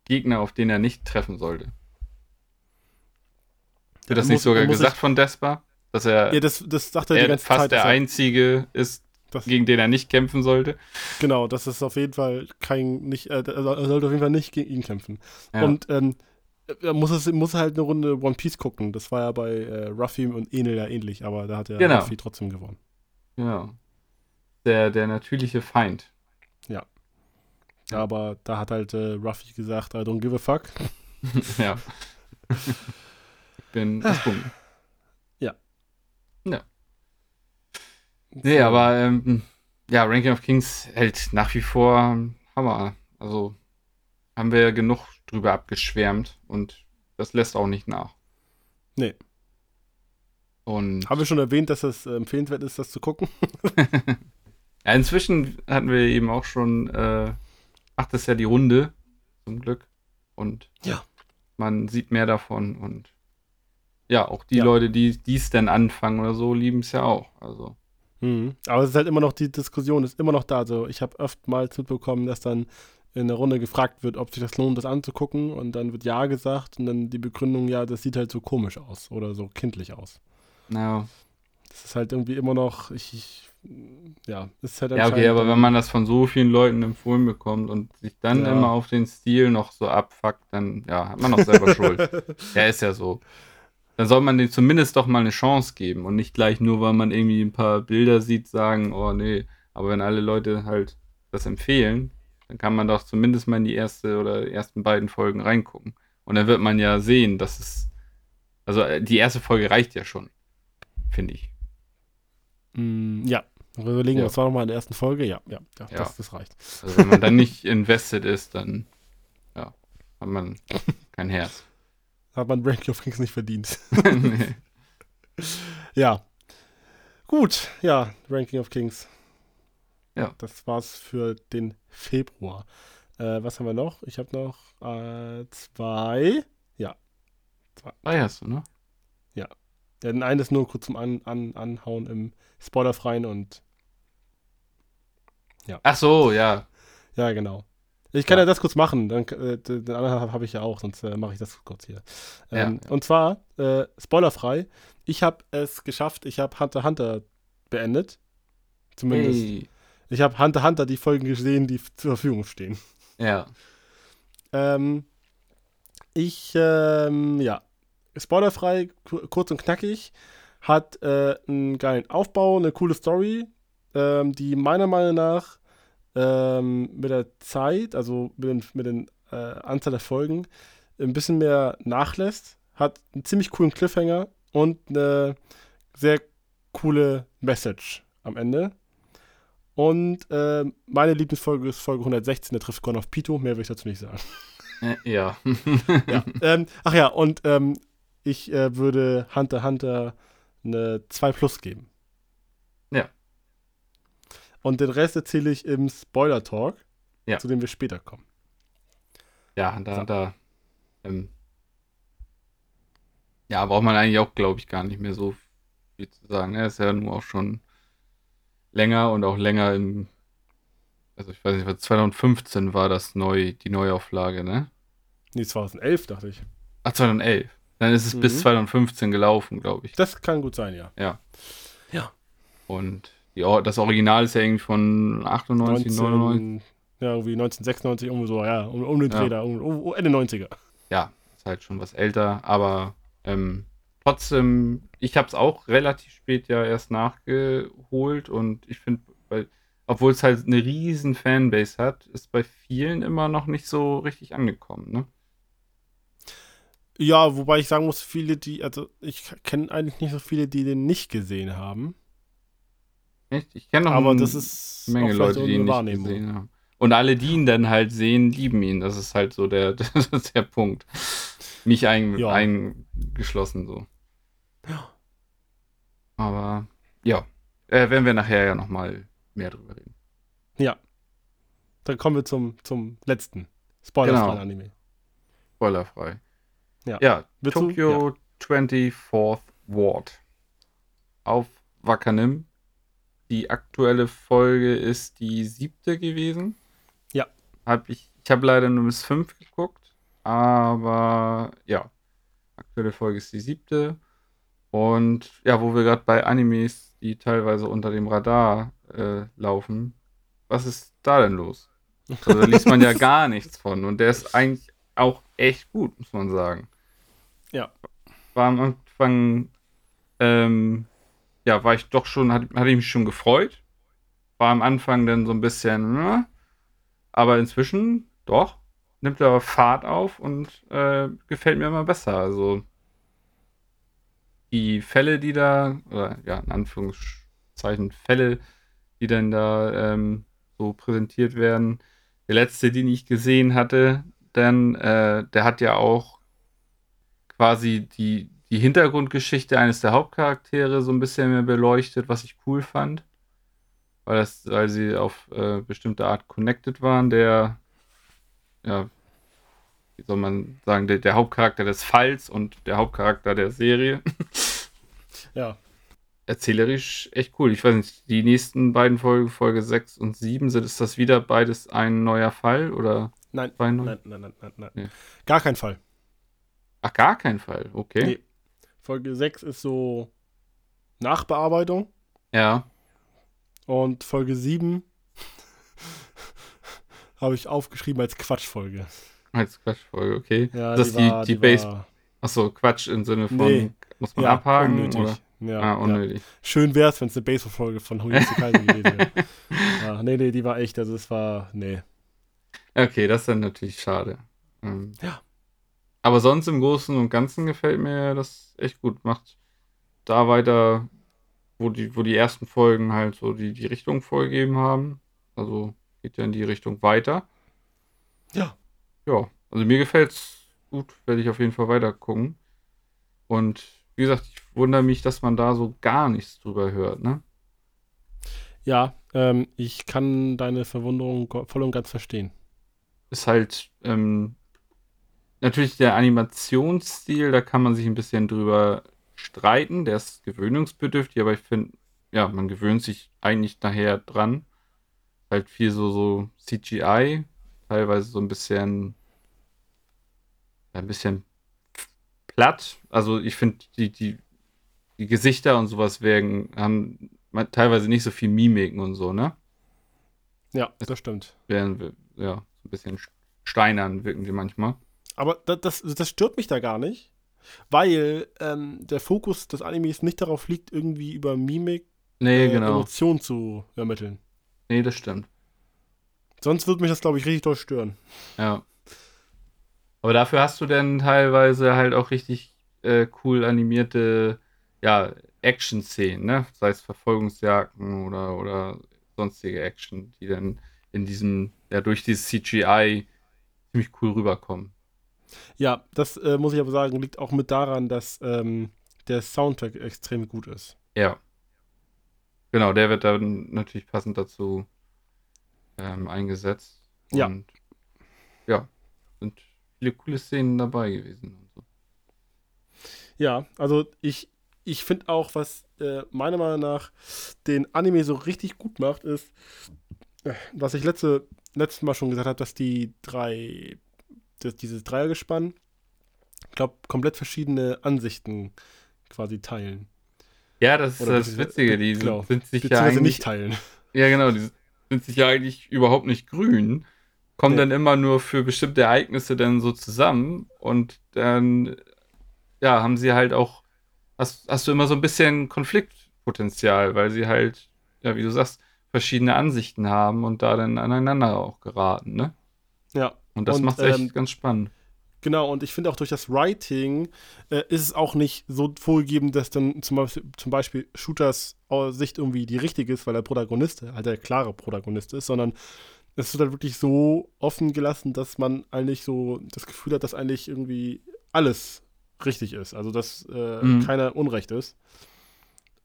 Gegner, auf den er nicht treffen sollte. Wird das Er nicht muss- sogar gesagt von Despa? Dass er, Ja, das, das sagt er die er ganze fast Zeit. der er- Einzige ist, das, gegen den er nicht kämpfen sollte. genau, das ist auf jeden Fall kein, nicht, äh, er sollte auf jeden Fall nicht gegen ihn kämpfen. Ja. Und ähm, er muss, es, muss halt eine Runde One Piece gucken. Das war ja bei äh, Ruffy und Enel ja ähnlich, aber da hat ja Genau. Ruffy trotzdem gewonnen. ja. Der, der natürliche Feind. Ja. Aber da hat halt äh, Ruffy gesagt, I don't give a fuck. [laughs] ja. ich bin gezwungen. Nee, So. aber ähm, ja, Ranking of Kings hält nach wie vor Hammer. Also haben wir ja genug drüber abgeschwärmt und das lässt auch nicht nach. Nee. Und Haben wir schon erwähnt, dass es äh, empfehlenswert ist, das zu gucken? [laughs] ja, inzwischen hatten wir eben auch schon, äh, macht es ja die Runde, zum Glück. Und Ja. man sieht mehr davon und ja, auch die Ja. Leute, die dies dann anfangen oder so, lieben es ja auch. Also, Mhm. Aber es ist halt immer noch, die Diskussion ist immer noch da. Also ich habe oftmals mitbekommen, dass dann in der Runde gefragt wird, ob sich das lohnt, das anzugucken. Und dann wird Ja gesagt und dann die Begründung, ja, das sieht halt so komisch aus oder so kindlich aus. naja. Das ist halt irgendwie immer noch, ich, ich ja, ist halt Ja, okay, aber wenn man das von so vielen Leuten empfohlen bekommt und sich dann Ja. immer auf den Stil noch so abfuckt, dann ja, hat man noch selber Schuld. [laughs] Ja, ist ja so. Dann soll man dem zumindest doch mal eine Chance geben und nicht gleich nur, weil man irgendwie ein paar Bilder sieht, sagen, oh nee. Aber wenn alle Leute halt das empfehlen, dann kann man doch zumindest mal in die erste oder ersten beiden Folgen reingucken. Und dann wird man ja sehen, dass es. Also äh, die erste Folge reicht ja schon, finde ich. Mm, ja. Überlegen, Ja. was war nochmal in der ersten Folge? Ja, ja, ja, Ja. Das, das reicht. Also wenn man dann [laughs] nicht invested ist, dann ja, hat man kein Herz. Hat man Ranking of Kings nicht verdient. nee. [laughs] [laughs] Ja. Gut, ja, Ranking of Kings. Ja. Das war's für den Februar. Äh, was haben wir noch? Ich habe noch äh, zwei. Ja. Ah, hast du, ne? ja. Den einen ist nur kurz zum An An Anhauen im Spoilerfreien und Ach so, ja. ja, genau. Ich kann Ja. ja, das kurz machen, dann, äh, den anderen habe hab ich ja auch, sonst äh, mache ich das kurz hier. Ja, Ähm, ja. Und zwar, äh, spoilerfrei, ich habe es geschafft, ich habe Hunter Hunter beendet. Zumindest. Hey. Ich habe Hunter Hunter die Folgen gesehen, die zur Verfügung stehen. Ja. Ähm, ich, ähm, ja, spoilerfrei, ku- kurz und knackig, hat äh, einen geilen Aufbau, eine coole Story, ähm, die meiner Meinung nach ähm, mit der Zeit, also mit den, mit den äh, Anzahl der Folgen, ein bisschen mehr nachlässt, hat einen ziemlich coolen Cliffhanger und eine sehr coole Message am Ende. Und äh, meine Lieblingsfolge ist Folge 116, der trifft Gon auf Pito. Mehr will ich dazu nicht sagen. Äh, ja. [laughs] Ja. ähm, ach ja, und ähm, ich äh, würde Hunter Hunter eine 2 Plus geben. Ja. Und den Rest erzähle ich im Spoiler-Talk, Ja. zu dem wir später kommen. Ja, da, So. da. Ähm, ja, braucht man eigentlich auch, glaube ich, gar nicht mehr so viel zu sagen. Er ist ja nur auch schon länger und auch länger im. Also, ich weiß nicht, was 2015 war das neu, die Neuauflage, ne? Nee, 2011, dachte ich. Ach, 2011. Dann ist es bis Mhm. 2015 gelaufen, glaube ich. Das kann gut sein, ja. Ja. Ja. Und die, das Original ist ja irgendwie von 98, 99. ja, irgendwie 1996, irgendwo so, ja, um, um den Ja. Dreh da, um, um, Ende 90er. ja, ist halt schon was älter, aber ähm, trotzdem, ich habe es auch relativ spät ja erst nachgeholt und ich finde, weil, obwohl es halt eine riesen Fanbase hat, ist bei vielen immer noch nicht so richtig angekommen, ne? Ja, wobei ich sagen muss, viele, die, also ich kenne eigentlich nicht so viele, die den nicht gesehen haben. Echt? Ich kenne noch Aber eine das ist Menge auch vielleicht Leute, die eine ihn nicht gesehen haben. Und alle, die ihn dann halt sehen, lieben ihn. Das ist halt so der, [laughs] der Punkt. Mich ein, Ja. eingeschlossen so. Ja. Aber ja, äh, werden wir nachher ja nochmal mehr drüber reden. Dann kommen wir zum, zum letzten spoilerfreien Genau. Anime. Spoilerfrei. Ja. Ja, Willst du- Tokyo 24th Ward. Auf Wakanim. Die aktuelle Folge ist die siebte gewesen. Ja. Hab ich ich habe leider nur bis fünf geguckt, aber ja. Aktuelle Folge ist die siebte. Und ja, wo wir gerade bei Animes, die teilweise unter dem Radar äh, laufen, was ist da denn los? Also, da liest man ja [laughs] gar nichts von. Und der ist eigentlich auch echt gut, muss man sagen. Ja. War am Anfang, ähm, ja, war ich doch schon, hatte, hatte ich mich schon gefreut. War am Anfang dann so ein bisschen, ne? aber inzwischen doch, nimmt er Fahrt auf und äh, gefällt mir immer besser. Also die Fälle, die da, oder ja, in Anführungszeichen Fälle, die dann da ähm, so präsentiert werden. Der letzte, den ich gesehen hatte, dann, äh, der hat ja auch quasi die, die Hintergrundgeschichte eines der Hauptcharaktere so ein bisschen mehr beleuchtet, was ich cool fand. Weil, das, weil sie auf äh, bestimmte Art connected waren. Der, ja, wie soll man sagen, der, der Hauptcharakter des Falls und der Hauptcharakter der Serie. [laughs] Ja. Erzählerisch echt cool. Ich weiß nicht, die nächsten beiden Folgen, Folge 6 und 7, sind ist das wieder beides ein neuer Fall oder Nein, nein, nein, nein, nein, nein. Nee. Gar kein Fall. Ach, gar kein Fall. Okay. Nee. Folge 6 ist so Nachbearbeitung Ja. und Folge 7 habe ich aufgeschrieben als Quatschfolge. Als Quatschfolge, okay. Ja, das ist die, war- die, Base. war- Achso, Quatsch im Sinne von, Nee. muss man ja, abhaken? unnötig. Oder? Ja, ah, ja. unnötig. Schön wär's, wenn es eine Baseball-Folge von Hoyuki Kaisen [laughs] gewesen wäre. Ja, nee, nee, die war echt, also es war, nee. Okay, das ist dann natürlich schade. Ähm, Ja. Aber sonst im Großen und Ganzen gefällt mir das echt gut. Macht da weiter, wo die, wo die ersten Folgen halt so die, die Richtung vorgegeben haben. Also geht ja in die Richtung weiter. Ja. Ja, also mir gefällt's gut, werde ich auf jeden Fall weiter gucken. Und wie gesagt, ich wundere mich, dass man da so gar nichts drüber hört, ne? Ja, ähm, ich kann deine Verwunderung voll und ganz verstehen. ist halt ähm, natürlich der Animationsstil, da kann man sich ein bisschen drüber streiten. Der ist gewöhnungsbedürftig, aber ich finde, ja, man gewöhnt sich eigentlich nachher dran. Halt viel so, so CGI, teilweise so ein bisschen, ein bisschen platt. Also ich finde, die, die, die Gesichter und sowas werden, haben teilweise nicht so viel Mimiken und so, ne? Ja, das stimmt. Werden, wir- ja, so ein bisschen steinern wirken die manchmal. Aber da- das, das stört mich da gar nicht, weil ähm, der Fokus des Animes nicht darauf liegt, irgendwie über Mimik Nee, äh, genau. Emotionen zu ermitteln. Nee, das stimmt. Sonst würde mich das, glaube ich, richtig doll stören. Ja. Aber dafür hast du dann teilweise halt auch richtig äh, cool animierte, ja, Action-Szenen, ne? Sei es Verfolgungsjagden oder, oder sonstige Action, die dann in diesem, ja, durch dieses CGI ziemlich cool rüberkommen. Ja, das äh, muss ich aber sagen, liegt auch mit daran, dass ähm, der Soundtrack extrem gut ist. Ja. Genau, der wird dann natürlich passend dazu ähm, eingesetzt. Ja. Und ja, sind viele coole Szenen dabei gewesen. Und so. Ja, also ich, ich finde auch, was äh, meiner Meinung nach den Anime so richtig gut macht, ist, äh, was ich letzte, letztes Mal schon gesagt habe, dass die drei, das, dieses Dreiergespann, ich glaube, komplett verschiedene Ansichten quasi teilen. Ja, das ist das Witzige. Die genau, sind sich ja eigentlich, nicht teilen. ja genau, die sind sich ja eigentlich überhaupt nicht grün, kommen Nee. dann immer nur für bestimmte Ereignisse dann so zusammen und dann ja, haben sie halt auch hast, hast du immer so ein bisschen Konfliktpotenzial, weil sie halt ja, wie du sagst, verschiedene Ansichten haben und da dann aneinander auch geraten, ne? Ja, Und das macht echt ähm, ganz spannend. Genau, und ich finde auch durch das Writing äh, ist es auch nicht so vorgegeben, dass dann zum Beispiel, zum Beispiel Shooters aus Sicht irgendwie die richtige ist, weil der Protagonist halt der klare Protagonist ist, sondern es wird halt wirklich so offen gelassen, dass man eigentlich so das Gefühl hat, dass eigentlich irgendwie alles richtig ist. Also, dass äh, Mhm. keiner Unrecht ist.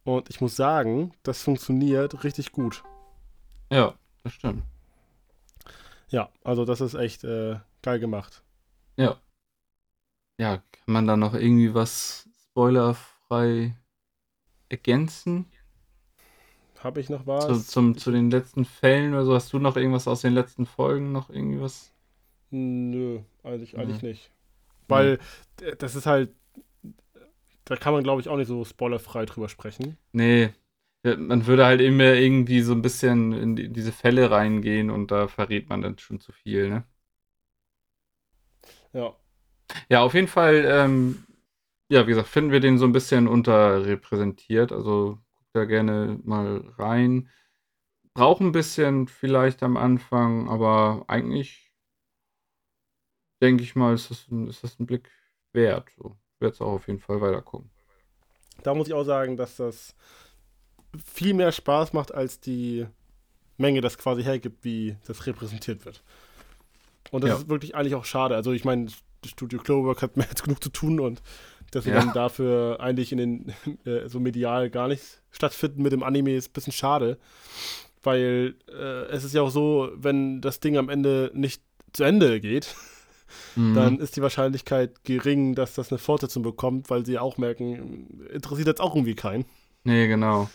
Und ich muss sagen, das funktioniert richtig gut. Ja, das stimmt. Ja, also das ist echt äh, geil gemacht. Ja. Ja, kann man da noch irgendwie was spoilerfrei ergänzen? Habe ich noch was? Zu, zum, zu den letzten Fällen oder so, hast du noch irgendwas aus den letzten Folgen, noch irgendwie was? Nö, eigentlich, Nee. eigentlich nicht. Weil äh, das ist halt, da kann man glaube ich auch nicht so spoilerfrei drüber sprechen. Nee, ja, man würde halt immer irgendwie so ein bisschen in die, diese Fälle reingehen und da verrät man dann schon zu viel, ne? Ja. Ja, auf jeden Fall, ähm, ja, wie gesagt, finden wir den so ein bisschen unterrepräsentiert. Also guckt da gerne mal rein. Braucht ein bisschen vielleicht am Anfang, aber eigentlich denke ich mal, ist das ein, ist das ein Blick wert. So. Ich werde es auch auf jeden Fall weiter gucken. Da muss ich auch sagen, dass das viel mehr Spaß macht, als die Menge das quasi hergibt, wie das repräsentiert wird. Und das Ja. ist wirklich eigentlich auch schade. Also ich meine, Studio Cloverwork hat [laughs] mehr als genug zu tun und dass sie Ja. dann dafür eigentlich in den [laughs] äh, so medial gar nicht stattfinden mit dem Anime ist ein bisschen schade. Weil äh, es ist ja auch so, wenn das Ding am Ende nicht zu Ende geht, Mhm. dann ist die Wahrscheinlichkeit gering, dass das eine Fortsetzung bekommt, weil sie auch merken, interessiert jetzt auch irgendwie keinen. Nee, genau.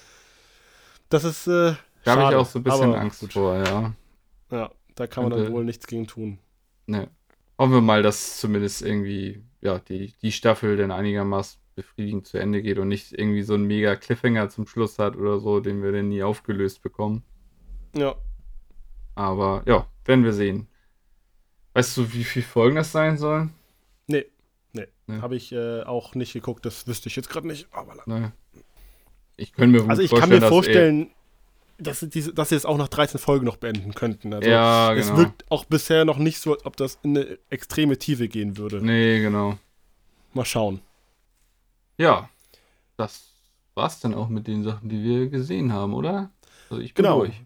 Das ist äh, Da habe ich auch so ein bisschen Angst gut. vor, ja. Ja, da kann man dann wohl nichts gegen tun. Ne. Hoffen wir mal, dass zumindest irgendwie, ja, die, die Staffel dann einigermaßen befriedigend zu Ende geht und nicht irgendwie so ein mega Cliffhanger zum Schluss hat oder so, den wir dann nie aufgelöst bekommen. Ja, Aber ja, werden wir sehen. Weißt du, wie viele Folgen das sein sollen? nee, nee. Ja. Habe ich äh, auch nicht geguckt, das wüsste ich jetzt gerade nicht. Aber Ne. Ich könnte mir also ich kann vorstellen, mir dass vorstellen, dass, sie diese, dass sie es auch nach 13 Folgen noch beenden könnten. Also ja, es genau. wirkt auch bisher noch nicht so, als ob das in eine extreme Tiefe gehen würde. Nee, genau. Mal schauen. Ja, das war's dann auch mit den Sachen, die wir gesehen haben, oder? Also ich bin Genau. durch.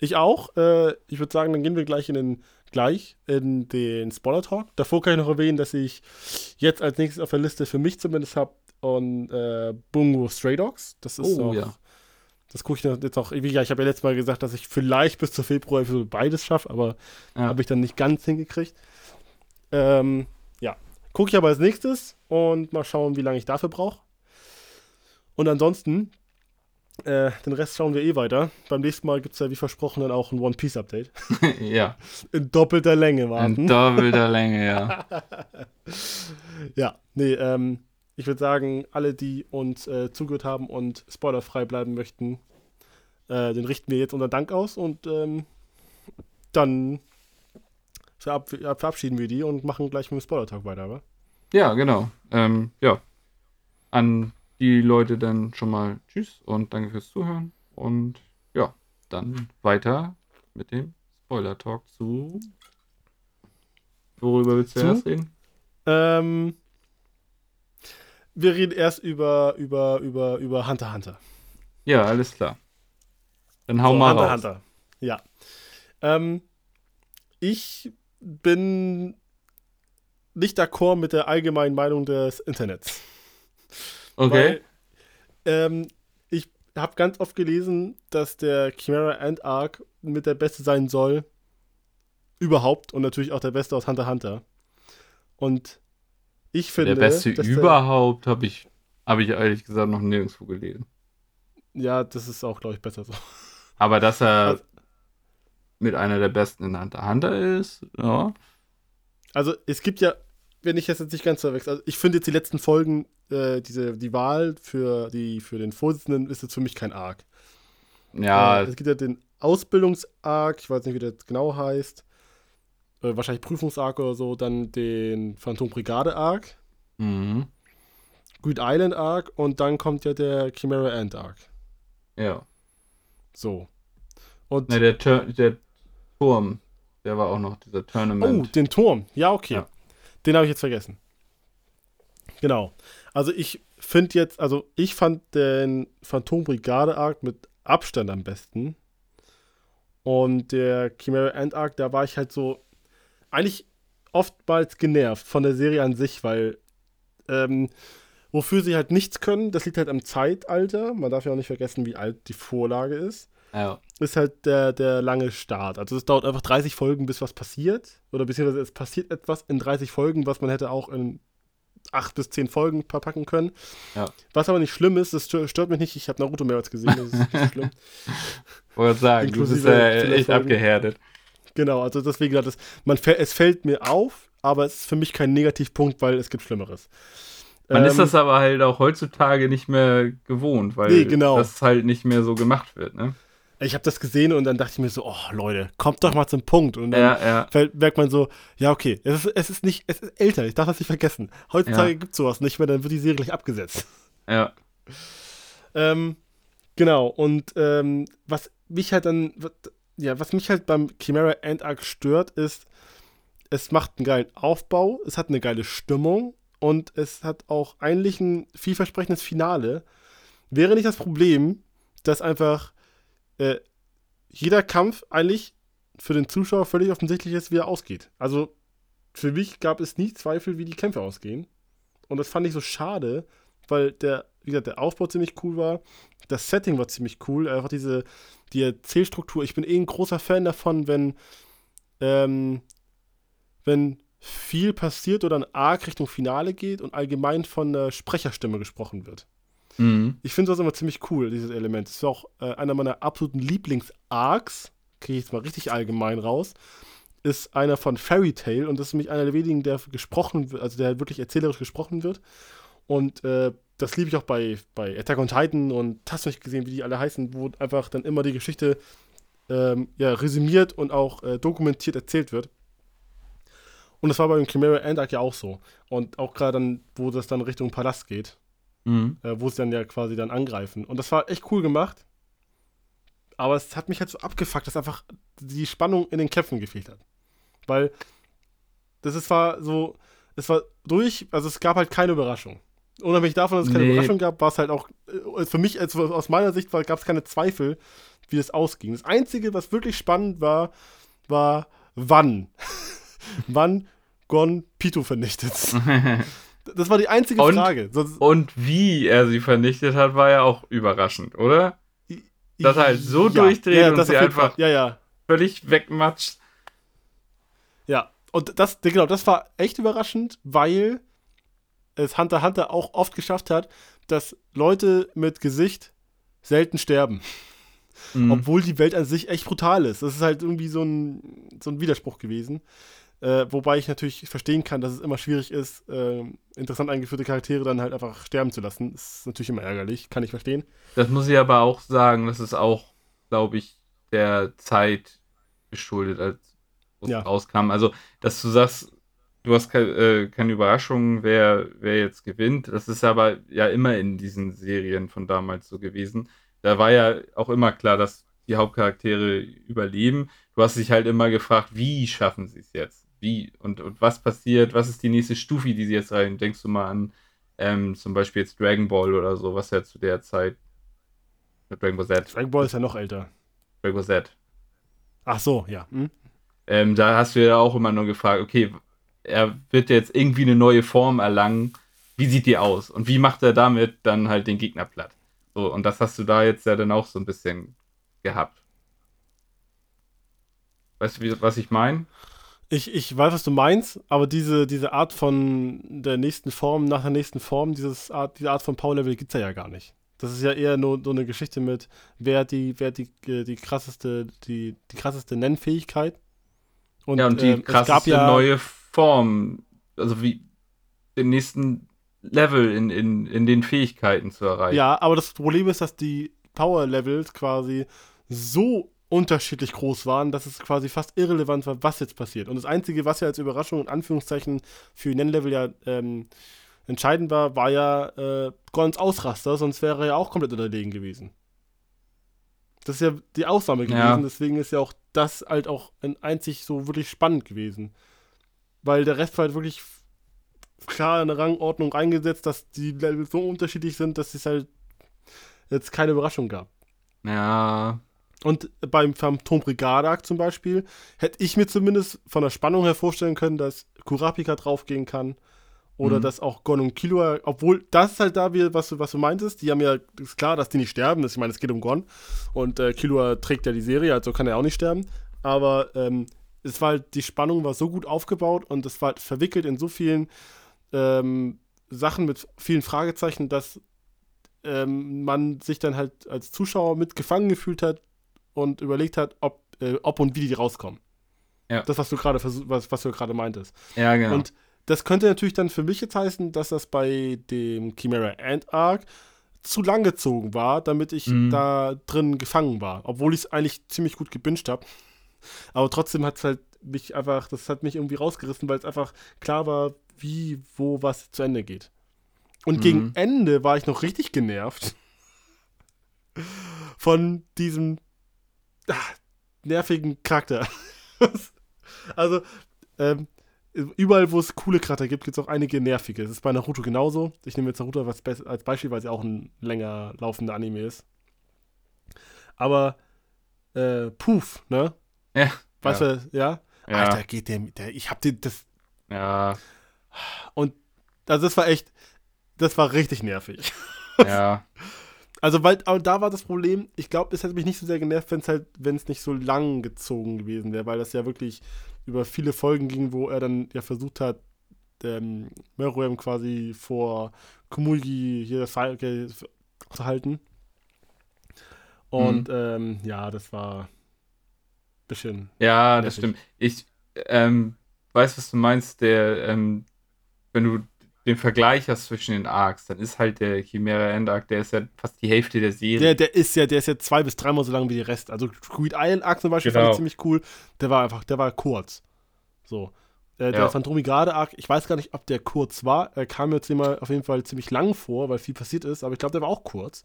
Ich auch. Äh, ich würde sagen, dann gehen wir gleich in den gleich in den Spoiler Talk. Davor kann ich noch erwähnen, dass ich jetzt als nächstes auf der Liste für mich zumindest habe und äh, Bungo Stray Dogs. Das ist Oh, auch, ja. Das gucke ich jetzt auch. Wie, ja, ich habe ja letztes Mal gesagt, dass ich vielleicht bis zur Februar Episode beides schaffe, aber Ja. habe ich dann nicht ganz hingekriegt. Ähm, ja, gucke ich aber als nächstes und mal schauen, wie lange ich dafür brauche. Und ansonsten, äh, den Rest schauen wir eh weiter. Beim nächsten Mal gibt es ja wie versprochen dann auch ein One Piece Update. [laughs] ja, In doppelter Länge in warten. doppelter Länge, ja. [laughs] Ja, nee, ähm, ich würde sagen, alle, die uns äh, zugehört haben und spoilerfrei bleiben möchten, äh, den richten wir jetzt unseren Dank aus und ähm, dann verab verabschieden wir die und machen gleich mit dem Spoiler-Talk weiter, wa? Ja, genau. Ähm, ja. An die Leute dann schon mal Tschüss und danke fürs Zuhören. Und ja, dann weiter mit dem Spoiler-Talk zu. Worüber willst du Zu? erst reden? Ähm, wir reden erst über, über, über, über Hunter Hunter. Ja, alles klar. Dann hau So, mal Hunter raus. Hunter. Ja. Ähm, ich bin nicht d'accord mit der allgemeinen Meinung des Internets. Okay. Weil, ähm, ich habe ganz oft gelesen, dass der Chimera Ant Arc mit der beste sein soll. Überhaupt und natürlich auch der beste aus Hunter x Hunter. Und ich finde. der beste überhaupt habe ich, habe ich ehrlich gesagt noch nirgendwo gelesen. ja, das ist auch, glaube ich, besser so. Aber dass er Also- mit einer der besten in Hunter Hunter ist, ja. Also, es gibt ja, wenn ich das jetzt nicht ganz verwechsel, also ich finde jetzt die letzten Folgen, äh, diese, die Wahl für, die, für den Vorsitzenden ist jetzt für mich kein Arc. Ja, Äh, es gibt ja den Ausbildungs-Arc, ich weiß nicht, wie der genau heißt. Äh, wahrscheinlich Prüfungs-Arc oder so, dann den Phantom Brigade-Arc, mhm. Greed Island Arc und dann kommt ja der Chimera Ant Arc. ja. So. Und Ne, der, Tur der Turm, der war auch noch dieser oh, Tournament. den Turm. Ja, okay. Ja. Den habe ich jetzt vergessen. Genau. Also ich finde jetzt, also ich fand den Phantom Brigade Arc mit Abstand am besten. Und der Chimera Ant Arc, da war ich halt so eigentlich oftmals genervt von der Serie an sich, weil ähm, wofür sie halt nichts können, das liegt halt am Zeitalter. Man darf ja auch nicht vergessen, wie alt die Vorlage ist. ja. Ist halt der, der lange Start. Also es dauert einfach 30 Folgen, bis was passiert. Oder beziehungsweise es passiert etwas in 30 Folgen, was man hätte auch in acht bis zehn Folgen verpacken können. Ja. Was aber nicht schlimm ist, das stört mich nicht. Ich habe Naruto mehrmals gesehen, das ist nicht schlimm. [laughs] Wollte sagen, du bist ja echt abgehärtet. Genau, also deswegen, das, man, es fällt mir auf, aber es ist für mich kein Negativpunkt, weil es gibt Schlimmeres. Man ähm, ist das aber halt auch heutzutage nicht mehr gewohnt, weil nee, genau. das halt nicht mehr so gemacht wird, ne? Ich habe das gesehen und dann dachte ich mir so, oh Leute, kommt doch mal zum Punkt. Und dann ja, ja. merkt man so, ja, okay, es ist, es ist nicht, es ist älter, ich darf das nicht vergessen. Heutzutage ja. gibt es sowas nicht mehr, dann wird die Serie gleich abgesetzt. Ja. Ähm, genau, und ähm, was mich halt dann, ja, was mich halt beim Chimera End Arc stört, ist, es macht einen geilen Aufbau, es hat eine geile Stimmung und es hat auch eigentlich ein vielversprechendes Finale. Wäre nicht das Problem, dass einfach äh, jeder Kampf eigentlich für den Zuschauer völlig offensichtlich ist, wie er ausgeht. Also für mich gab es nie Zweifel, wie die Kämpfe ausgehen. Und das fand ich so schade, weil der, wie gesagt, der Aufbau ziemlich cool war. Das Setting war ziemlich cool. Einfach diese, die Erzählstruktur. Ich bin eh ein großer Fan davon, wenn, ähm, wenn viel passiert oder ein Arc Richtung Finale geht und allgemein von der Sprecherstimme gesprochen wird. Mhm. Ich finde das immer ziemlich cool, dieses Element. Das ist auch äh, einer meiner absoluten Lieblings-Arcs, kriege ich jetzt mal richtig allgemein raus, ist einer von Fairy Tale und das ist nämlich einer der wenigen, der gesprochen wird, also der wirklich erzählerisch gesprochen wird. Und äh, das liebe ich auch bei, bei Attack on Titan und hast du nicht gesehen, wie die alle heißen, wo einfach dann immer die Geschichte ähm, ja, resümiert und auch äh, dokumentiert erzählt wird. Und das war beim Chimera End Arc ja auch so. Und auch gerade dann, wo das dann Richtung Palast geht, mhm. äh, wo sie dann ja quasi dann angreifen. Und das war echt cool gemacht. Aber es hat mich halt so abgefuckt, dass einfach die Spannung in den Kämpfen gefehlt hat. Weil das ist war so, es war durch, also es gab halt keine Überraschung. Unabhängig davon, dass es keine nee. Überraschung gab, war es halt auch, äh, für mich, also aus meiner Sicht gab es keine Zweifel, wie es ausging. Das Einzige, was wirklich spannend war, war wann. [laughs] wann Gon Pito vernichtet. [laughs] Das war die einzige und, Frage. Sonst und wie er sie vernichtet hat, war ja auch überraschend, oder? Dass er halt so ja, durchdreht ja, und sie einfach ja, ja. völlig wegmatscht. Ja, und das, genau, das war echt überraschend, weil es Hunter Hunter auch oft geschafft hat, dass Leute mit Gesicht selten sterben. Mhm. Obwohl die Welt an sich echt brutal ist. Das ist halt irgendwie so ein, so ein Widerspruch gewesen. Äh, wobei ich natürlich verstehen kann, dass es immer schwierig ist, äh, interessant eingeführte Charaktere dann halt einfach sterben zu lassen. Das ist natürlich immer ärgerlich, kann ich verstehen. Das muss ich aber auch sagen, das ist auch, glaube ich, der Zeit geschuldet, als es ja. rauskam. Also, dass du sagst, du hast ke äh, keine Überraschung, wer, wer jetzt gewinnt. Das ist aber ja immer in diesen Serien von damals so gewesen. Da war ja auch immer klar, dass die Hauptcharaktere überleben. Du hast dich halt immer gefragt, wie schaffen sie es jetzt? wie und, und was passiert, was ist die nächste Stufe, die sie jetzt rein? Denkst du mal an ähm, zum Beispiel jetzt Dragon Ball oder so, was ja zu der Zeit Dragon Ball Z. Dragon Ball ist ja noch älter. Dragon Ball Z. Ach so, ja. Hm? Ähm, da hast du ja auch immer nur gefragt, okay, er wird jetzt irgendwie eine neue Form erlangen. Wie sieht die aus? Und wie macht er damit dann halt den Gegner platt? So, und das hast du da jetzt ja dann auch so ein bisschen gehabt. Weißt du, was ich meine? Ich, ich weiß, was du meinst, aber diese, diese Art von der nächsten Form nach der nächsten Form, dieses Art, diese Art von Power-Level gibt es ja, ja gar nicht. Das ist ja eher nur so eine Geschichte mit, wer die, wer die, äh, die krasseste, die, die krasseste Nennfähigkeit. Und, ja, und die äh, krasseste ja, neue Form, also wie den nächsten Level in, in, in den Fähigkeiten zu erreichen. Ja, aber das Problem ist, dass die Power-Levels quasi so unterschiedlich groß waren, dass es quasi fast irrelevant war, was jetzt passiert. Und das Einzige, was ja als Überraschung in Anführungszeichen für Nennlevel ja ähm, entscheidend war, war ja äh, Gons Ausraster, sonst wäre er ja auch komplett unterlegen gewesen. Das ist ja die Ausnahme gewesen, ja. deswegen ist ja auch das halt auch einzig so wirklich spannend gewesen. Weil der Rest war halt wirklich klar in eine Rangordnung eingesetzt, dass die Level so unterschiedlich sind, dass es halt jetzt keine Überraschung gab. Ja, und beim Phantom Brigade zum Beispiel hätte ich mir zumindest von der Spannung her vorstellen können, dass Kurapika draufgehen kann. Oder mhm. dass auch Gon und Killua, obwohl das ist halt da, wie, was, du, was du meintest, die haben ja, ist klar, dass die nicht sterben. Das, ich meine, es geht um Gon. Und äh, Killua trägt ja die Serie, also kann er auch nicht sterben. Aber ähm, es war halt, die Spannung war so gut aufgebaut und es war halt verwickelt in so vielen ähm, Sachen mit vielen Fragezeichen, dass ähm, man sich dann halt als Zuschauer mit gefangen gefühlt hat und überlegt hat, ob, äh, ob und wie die rauskommen. Ja. Das, was du gerade was, was du gerade meintest. Ja, genau. Und das könnte natürlich dann für mich jetzt heißen, dass das bei dem Chimera Ant Arc zu lang gezogen war, damit ich Mhm. da drin gefangen war. Obwohl ich es eigentlich ziemlich gut gebinged habe. Aber trotzdem hat es halt mich einfach, das hat mich irgendwie rausgerissen, weil es einfach klar war, wie, wo, was zu Ende geht. Und Mhm. gegen Ende war ich noch richtig genervt [laughs] von diesem ah, nervigen Charakter. [laughs] also, ähm, überall, wo es coole Charakter gibt, gibt es auch einige nervige. Das ist bei Naruto genauso. Ich nehme jetzt Naruto als, Be- als Beispiel, weil es ja auch ein länger laufender Anime ist. Aber, äh, Poof, ne? Ja. Weißt ja. du, ja? Ja. Alter, geht dem, der, ich hab den, das, Ja. also das war echt, das war richtig nervig. Ja. [laughs] Also, weil, aber da war das Problem, ich glaube, es hätte mich nicht so sehr genervt, wenn es halt, wenn es nicht so lang gezogen gewesen wäre, weil das ja wirklich über viele Folgen ging, wo er dann ja versucht hat, ähm, Meruem quasi vor Kumugi hier zu halten. Und ähm, ja, das war bisschen. Ja, das stimmt. Ich ähm, weiß, was du meinst, der, ähm, wenn du den Vergleich hast zwischen den Arcs, dann ist halt der Chimera End Arc, der ist ja fast die Hälfte der Serie. Der, der ist ja, der ist ja zwei bis dreimal so lang wie die Rest. Also Greed Island Arc zum Beispiel fand Genau. ich ziemlich cool. Der war einfach, der war kurz. So. Äh, der Ja. Phantomigrade Arc, ich weiß gar nicht, ob der kurz war. Er kam mir jetzt immer auf jeden Fall ziemlich lang vor, weil viel passiert ist, aber ich glaube, der war auch kurz.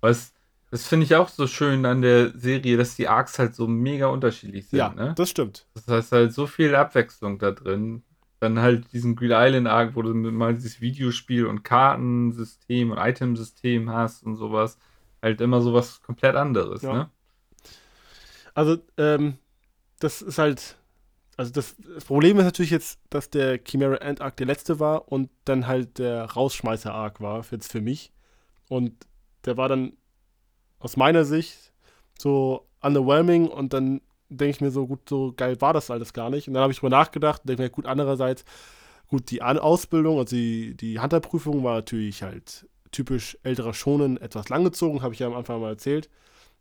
Was, das finde ich auch so schön an der Serie, dass die Arcs halt so mega unterschiedlich sind. ja, ne? das stimmt. Das heißt halt so viel Abwechslung da drin. Dann halt diesen Green Island Arc, wo du mal dieses Videospiel und Kartensystem und Itemsystem hast und sowas. Halt immer sowas komplett anderes, Ja. ne? Also, ähm, das ist halt. Also, das, das Problem ist natürlich jetzt, dass der Chimera Ant Arc der letzte war und dann halt der Rausschmeißer Arc war, jetzt für mich. Und der war dann aus meiner Sicht so underwhelming und dann denke ich mir so, gut, so geil war das alles gar nicht. Und dann habe ich drüber nachgedacht und denke mir, gut, andererseits, gut, die Ausbildung, also die, die Hunter-Prüfung war natürlich halt typisch älterer Schonen, etwas langgezogen, habe ich ja am Anfang mal erzählt.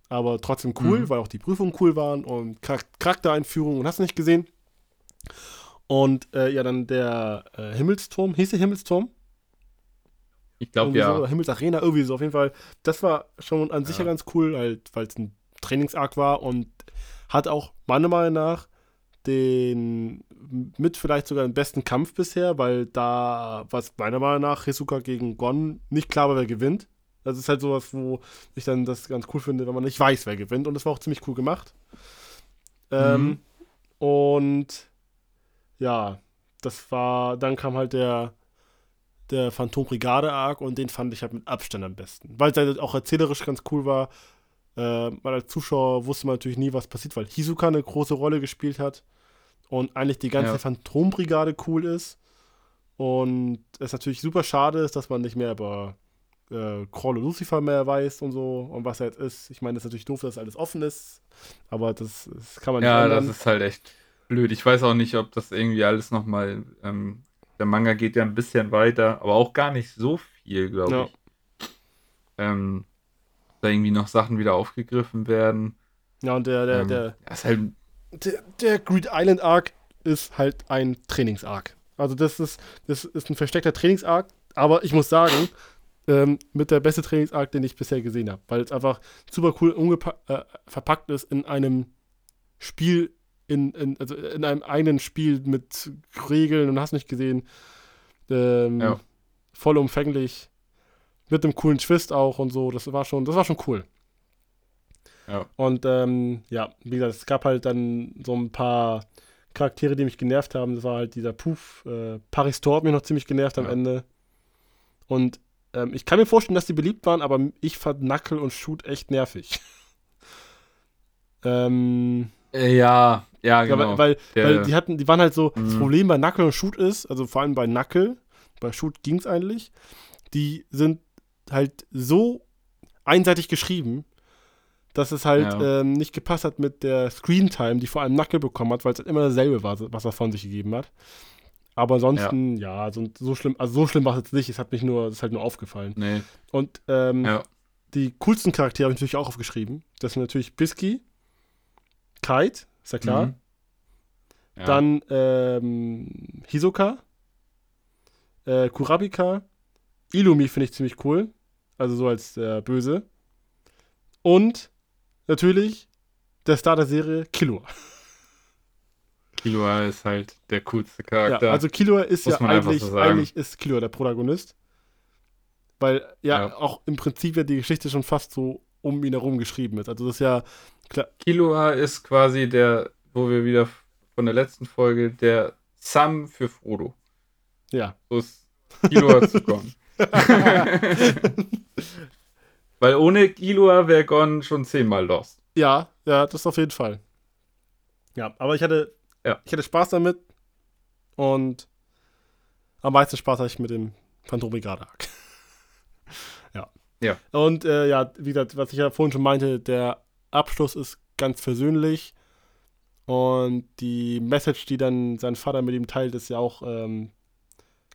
Aber trotzdem cool, Mhm. weil auch die Prüfungen cool waren und Char Charaktereinführung und hast du nicht gesehen. Und äh, ja, dann der äh, Himmelsturm, hieß der Himmelsturm? Ich glaube ja. So, oder Himmelsarena, irgendwie so. Auf jeden Fall, das war schon an sich ja ganz cool, halt, weil es ein Trainingsarg war und hat auch meiner Meinung nach den mit vielleicht sogar den besten Kampf bisher, weil da, was meiner Meinung nach Hisoka gegen Gon nicht klar war, wer gewinnt. Das ist halt sowas, wo ich dann das ganz cool finde, wenn man nicht weiß, wer gewinnt. Und das war auch ziemlich cool gemacht. Ähm, und ja, das war, dann kam halt der, der Phantom Brigade Arc und den fand ich halt mit Abstand am besten. Weil es halt auch erzählerisch ganz cool war. Äh, weil als Zuschauer wusste man natürlich nie, was passiert, weil Hisoka eine große Rolle gespielt hat und eigentlich die ganze Ja. Phantombrigade cool ist. Und es natürlich super schade ist, dass man nicht mehr über äh, Crawl und Lucifer mehr weiß und so und was er jetzt ist. Ich meine, das ist natürlich doof, dass alles offen ist, aber das, das kann man Ja, nicht das ändern. ist halt echt blöd. Ich weiß auch nicht, ob das irgendwie alles nochmal. Ähm, der Manga geht ja ein bisschen weiter, aber auch gar nicht so viel, glaube Ja. ich. Ähm, da irgendwie noch Sachen wieder aufgegriffen werden. ja, und der, der, ähm, der, halt. der, der Greed Island Arc ist halt ein Trainings-Arc. Also das ist, das ist ein versteckter Trainings-Arc, aber ich muss sagen, ähm, mit der beste Trainings-Arc, den ich bisher gesehen habe, weil es einfach super cool äh, verpackt ist in einem Spiel, in, in, also in einem eigenen Spiel mit Regeln und hast nicht gesehen. Ähm, Ja. Vollumfänglich. Mit einem coolen Twist auch und so. Das war schon, das war schon cool. Ja. Und ähm, ja, wie gesagt, es gab halt dann so ein paar Charaktere, die mich genervt haben. Das war halt dieser Puff. Äh, Paristor hat mich noch ziemlich genervt am Ja. Ende. Und ähm, ich kann mir vorstellen, dass die beliebt waren, aber ich fand Knuckle und Shoot echt nervig. [laughs] ähm, Äh, ja, ja, ja, genau. weil, weil, Der- weil die hatten, die waren halt so, das Mhm. Problem bei Knuckle und Shoot ist, also vor allem bei Knuckle, bei Shoot ging es eigentlich, die sind halt so einseitig geschrieben, dass es halt Ja. ähm, nicht gepasst hat mit der Screentime, die vor allem Knuckle bekommen hat, weil es halt immer dasselbe war, was er von sich gegeben hat. Aber ansonsten, ja, so, so schlimm, also so schlimm war es jetzt nicht. Es hat mich nur, es ist halt nur aufgefallen. Nee. Und ähm, Ja. die coolsten Charaktere habe ich natürlich auch aufgeschrieben. Das sind natürlich Bisky, Kite, ist ja klar. Mhm. Ja. Dann ähm, Hisoka, äh, Kurapika, Illumi finde ich ziemlich cool. Also so als äh, Böse. Und natürlich der Star der Serie, Killua. [laughs] Killua ist halt der coolste Ja, Charakter. also Killua ist Muss ja eigentlich, so eigentlich ist Killua der Protagonist. Weil ja, Ja. auch im Prinzip ja die Geschichte schon fast so um ihn herum geschrieben ist. Also das ist ja Killua ist quasi der, wo wir wieder von der letzten Folge, der Sam für Frodo. Ja. So ist Killua [laughs] zu Gon. [laughs] Weil ohne Killua wäre Gon schon zehnmal lost. Ja, ja, das auf jeden Fall. Ja, aber ich hatte, Ja. ich hatte Spaß damit und am meisten Spaß hatte ich mit dem Phantom Brigade Arc. [laughs] ja. Ja. Und äh, ja, wie gesagt, was ich ja vorhin schon meinte, der Abschluss ist ganz versöhnlich und die Message, die dann sein Vater mit ihm teilt, ist ja auch ähm,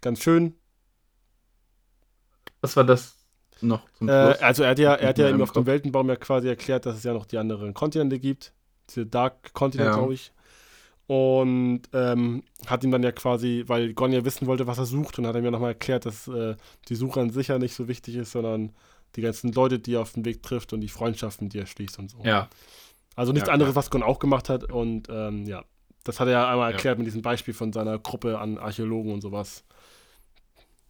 ganz schön. Was war das noch zum Äh, Schluss? also er hat ja, er hat ja im auf dem. Weltenbaum ja quasi erklärt, dass es ja noch die anderen Kontinente gibt. Diese Dark Continent, Ja. glaube ich. Und ähm, hat ihm dann ja quasi, weil Gon ja wissen wollte, was er sucht, und hat ihm ja nochmal erklärt, dass äh, die Suche an sich ja nicht so wichtig ist, sondern die ganzen Leute, die er auf dem Weg trifft und die Freundschaften, die er schließt und so. ja, Also nichts Ja, anderes, was Gon auch gemacht hat. Und ähm, ja, das hat er ja einmal Ja. erklärt mit diesem Beispiel von seiner Gruppe an Archäologen und sowas.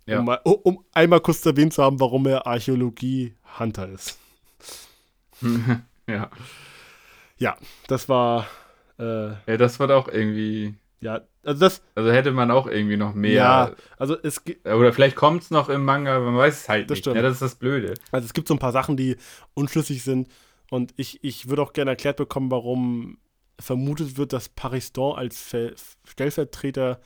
Ja. Um, mal, um, einmal kurz erwähnt zu haben, warum er Archäologie-Hunter ist. [laughs] ja. Das war, äh, Ja, das war doch irgendwie. Ja, also das, Also hätte man auch irgendwie noch mehr. Ja. also es, Oder vielleicht kommt es noch im Manga, man weiß es halt Das nicht. stimmt. Ja, das ist das Blöde. also es gibt so ein paar Sachen, die unschlüssig sind. Und ich, ich würde auch gerne erklärt bekommen, warum vermutet wird, dass Pariston als Ver Stellvertreter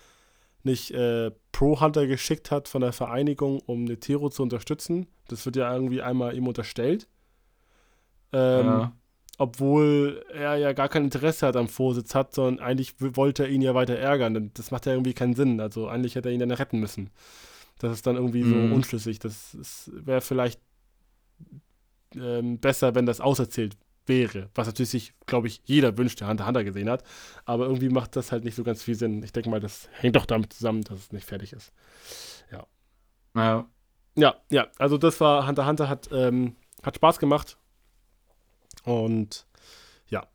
nicht äh, Pro-Hunter geschickt hat von der Vereinigung, um Netero zu unterstützen. Das wird ja irgendwie einmal ihm unterstellt. Ähm, ja. Obwohl er ja gar kein Interesse hat am Vorsitz hat, sondern eigentlich wollte er ihn ja weiter ärgern. Das macht ja irgendwie keinen Sinn. Also eigentlich hätte er ihn dann retten müssen. Das ist dann irgendwie so Mhm. unschlüssig. Das ist- wäre vielleicht ähm, besser, wenn das auserzählt wäre. Was natürlich sich, glaube ich, jeder wünscht, der Hunter Hunter gesehen hat. Aber irgendwie macht das halt nicht so ganz viel Sinn. Ich denke mal, das hängt doch damit zusammen, dass es nicht fertig ist. ja. Ja, ja, also das war Hunter Hunter hat, ähm, hat Spaß gemacht. Und ja.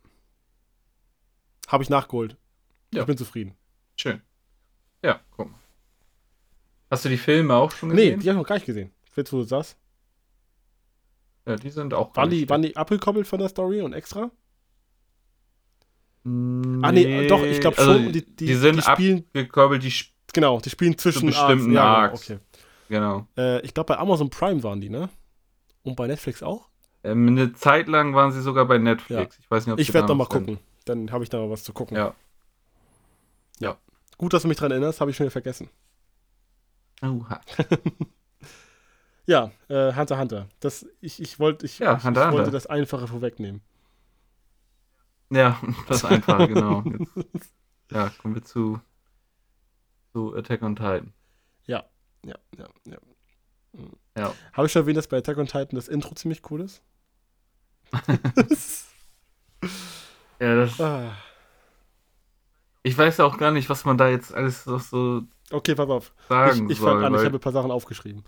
Habe ich nachgeholt. Ja. Ich bin zufrieden. Schön. Ja, guck mal. Hast du die Filme auch schon Nee, gesehen? die habe ich noch gar nicht gesehen. Wo du sagst. ja, die sind auch Waren gar die, nicht waren die abgekoppelt von der Story und extra? schlecht. Ah, nee, doch, ich glaube also schon. Die, die, die sind die spielen, abgekoppelt, die sp- genau, die spielen zwischen bestimmten Ja, Arcs. genau, okay. genau. Äh, ich glaube, bei Amazon Prime waren die, ne? Und bei Netflix auch? Ähm, eine Zeit lang waren sie sogar bei Netflix. Ich weiß nicht, ob Ich werde da noch mal noch sind. gucken. Dann habe ich da mal was zu gucken. Ja. Gut, dass du mich dran erinnerst, habe ich schon wieder vergessen. Oha. [laughs] Ja, äh, Hunter Hunter. Das, ich ich wollte ich, Ja, ich, Hunter ich wollte Hunter. das Einfache vorwegnehmen. Ja, [laughs] das ist einfach, genau. [laughs] Jetzt, ja, kommen wir zu, zu Attack on Titan. Ja, ja, ja. Ja. Habe ich schon erwähnt, dass bei Attack on Titan das Intro ziemlich cool ist? [laughs] Ja, das, ah. ich weiß auch gar nicht, was man da jetzt alles noch so Okay, pass auf. sagen Ich, ich soll. an, ich weil- habe ein paar Sachen aufgeschrieben.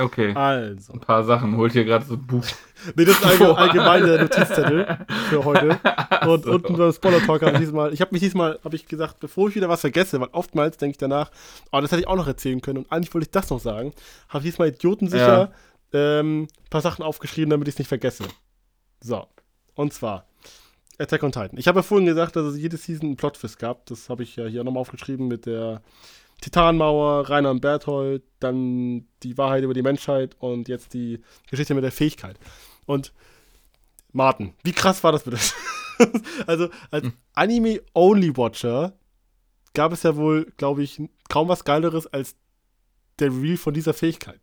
okay, Also. ein paar Sachen. Holt hier gerade so ein Buch. [laughs] Nee, das ist allge [laughs] allgemein der Notizzettel für heute. Und so. unten beim Spoiler Talk habe ich diesmal, ich habe mich diesmal, habe ich gesagt, bevor ich wieder was vergesse, weil oftmals denke ich danach, oh, das hätte ich auch noch erzählen können und eigentlich wollte ich das noch sagen, habe ich diesmal idiotensicher ähm, ein paar Sachen aufgeschrieben, damit ich es nicht vergesse. So. Und zwar Attack on Titan. Ich habe ja vorhin gesagt, dass es jede Season einen Plotfist gab. Das habe ich ja hier nochmal aufgeschrieben mit der Titanmauer, Rainer und Berthold, dann die Wahrheit über die Menschheit und jetzt die Geschichte mit der Fähigkeit. Und Martin, wie krass war das bitte? [laughs] also als Hm. Anime-Only-Watcher gab es ja wohl, glaube ich, kaum was Geileres als der Reveal von dieser Fähigkeit.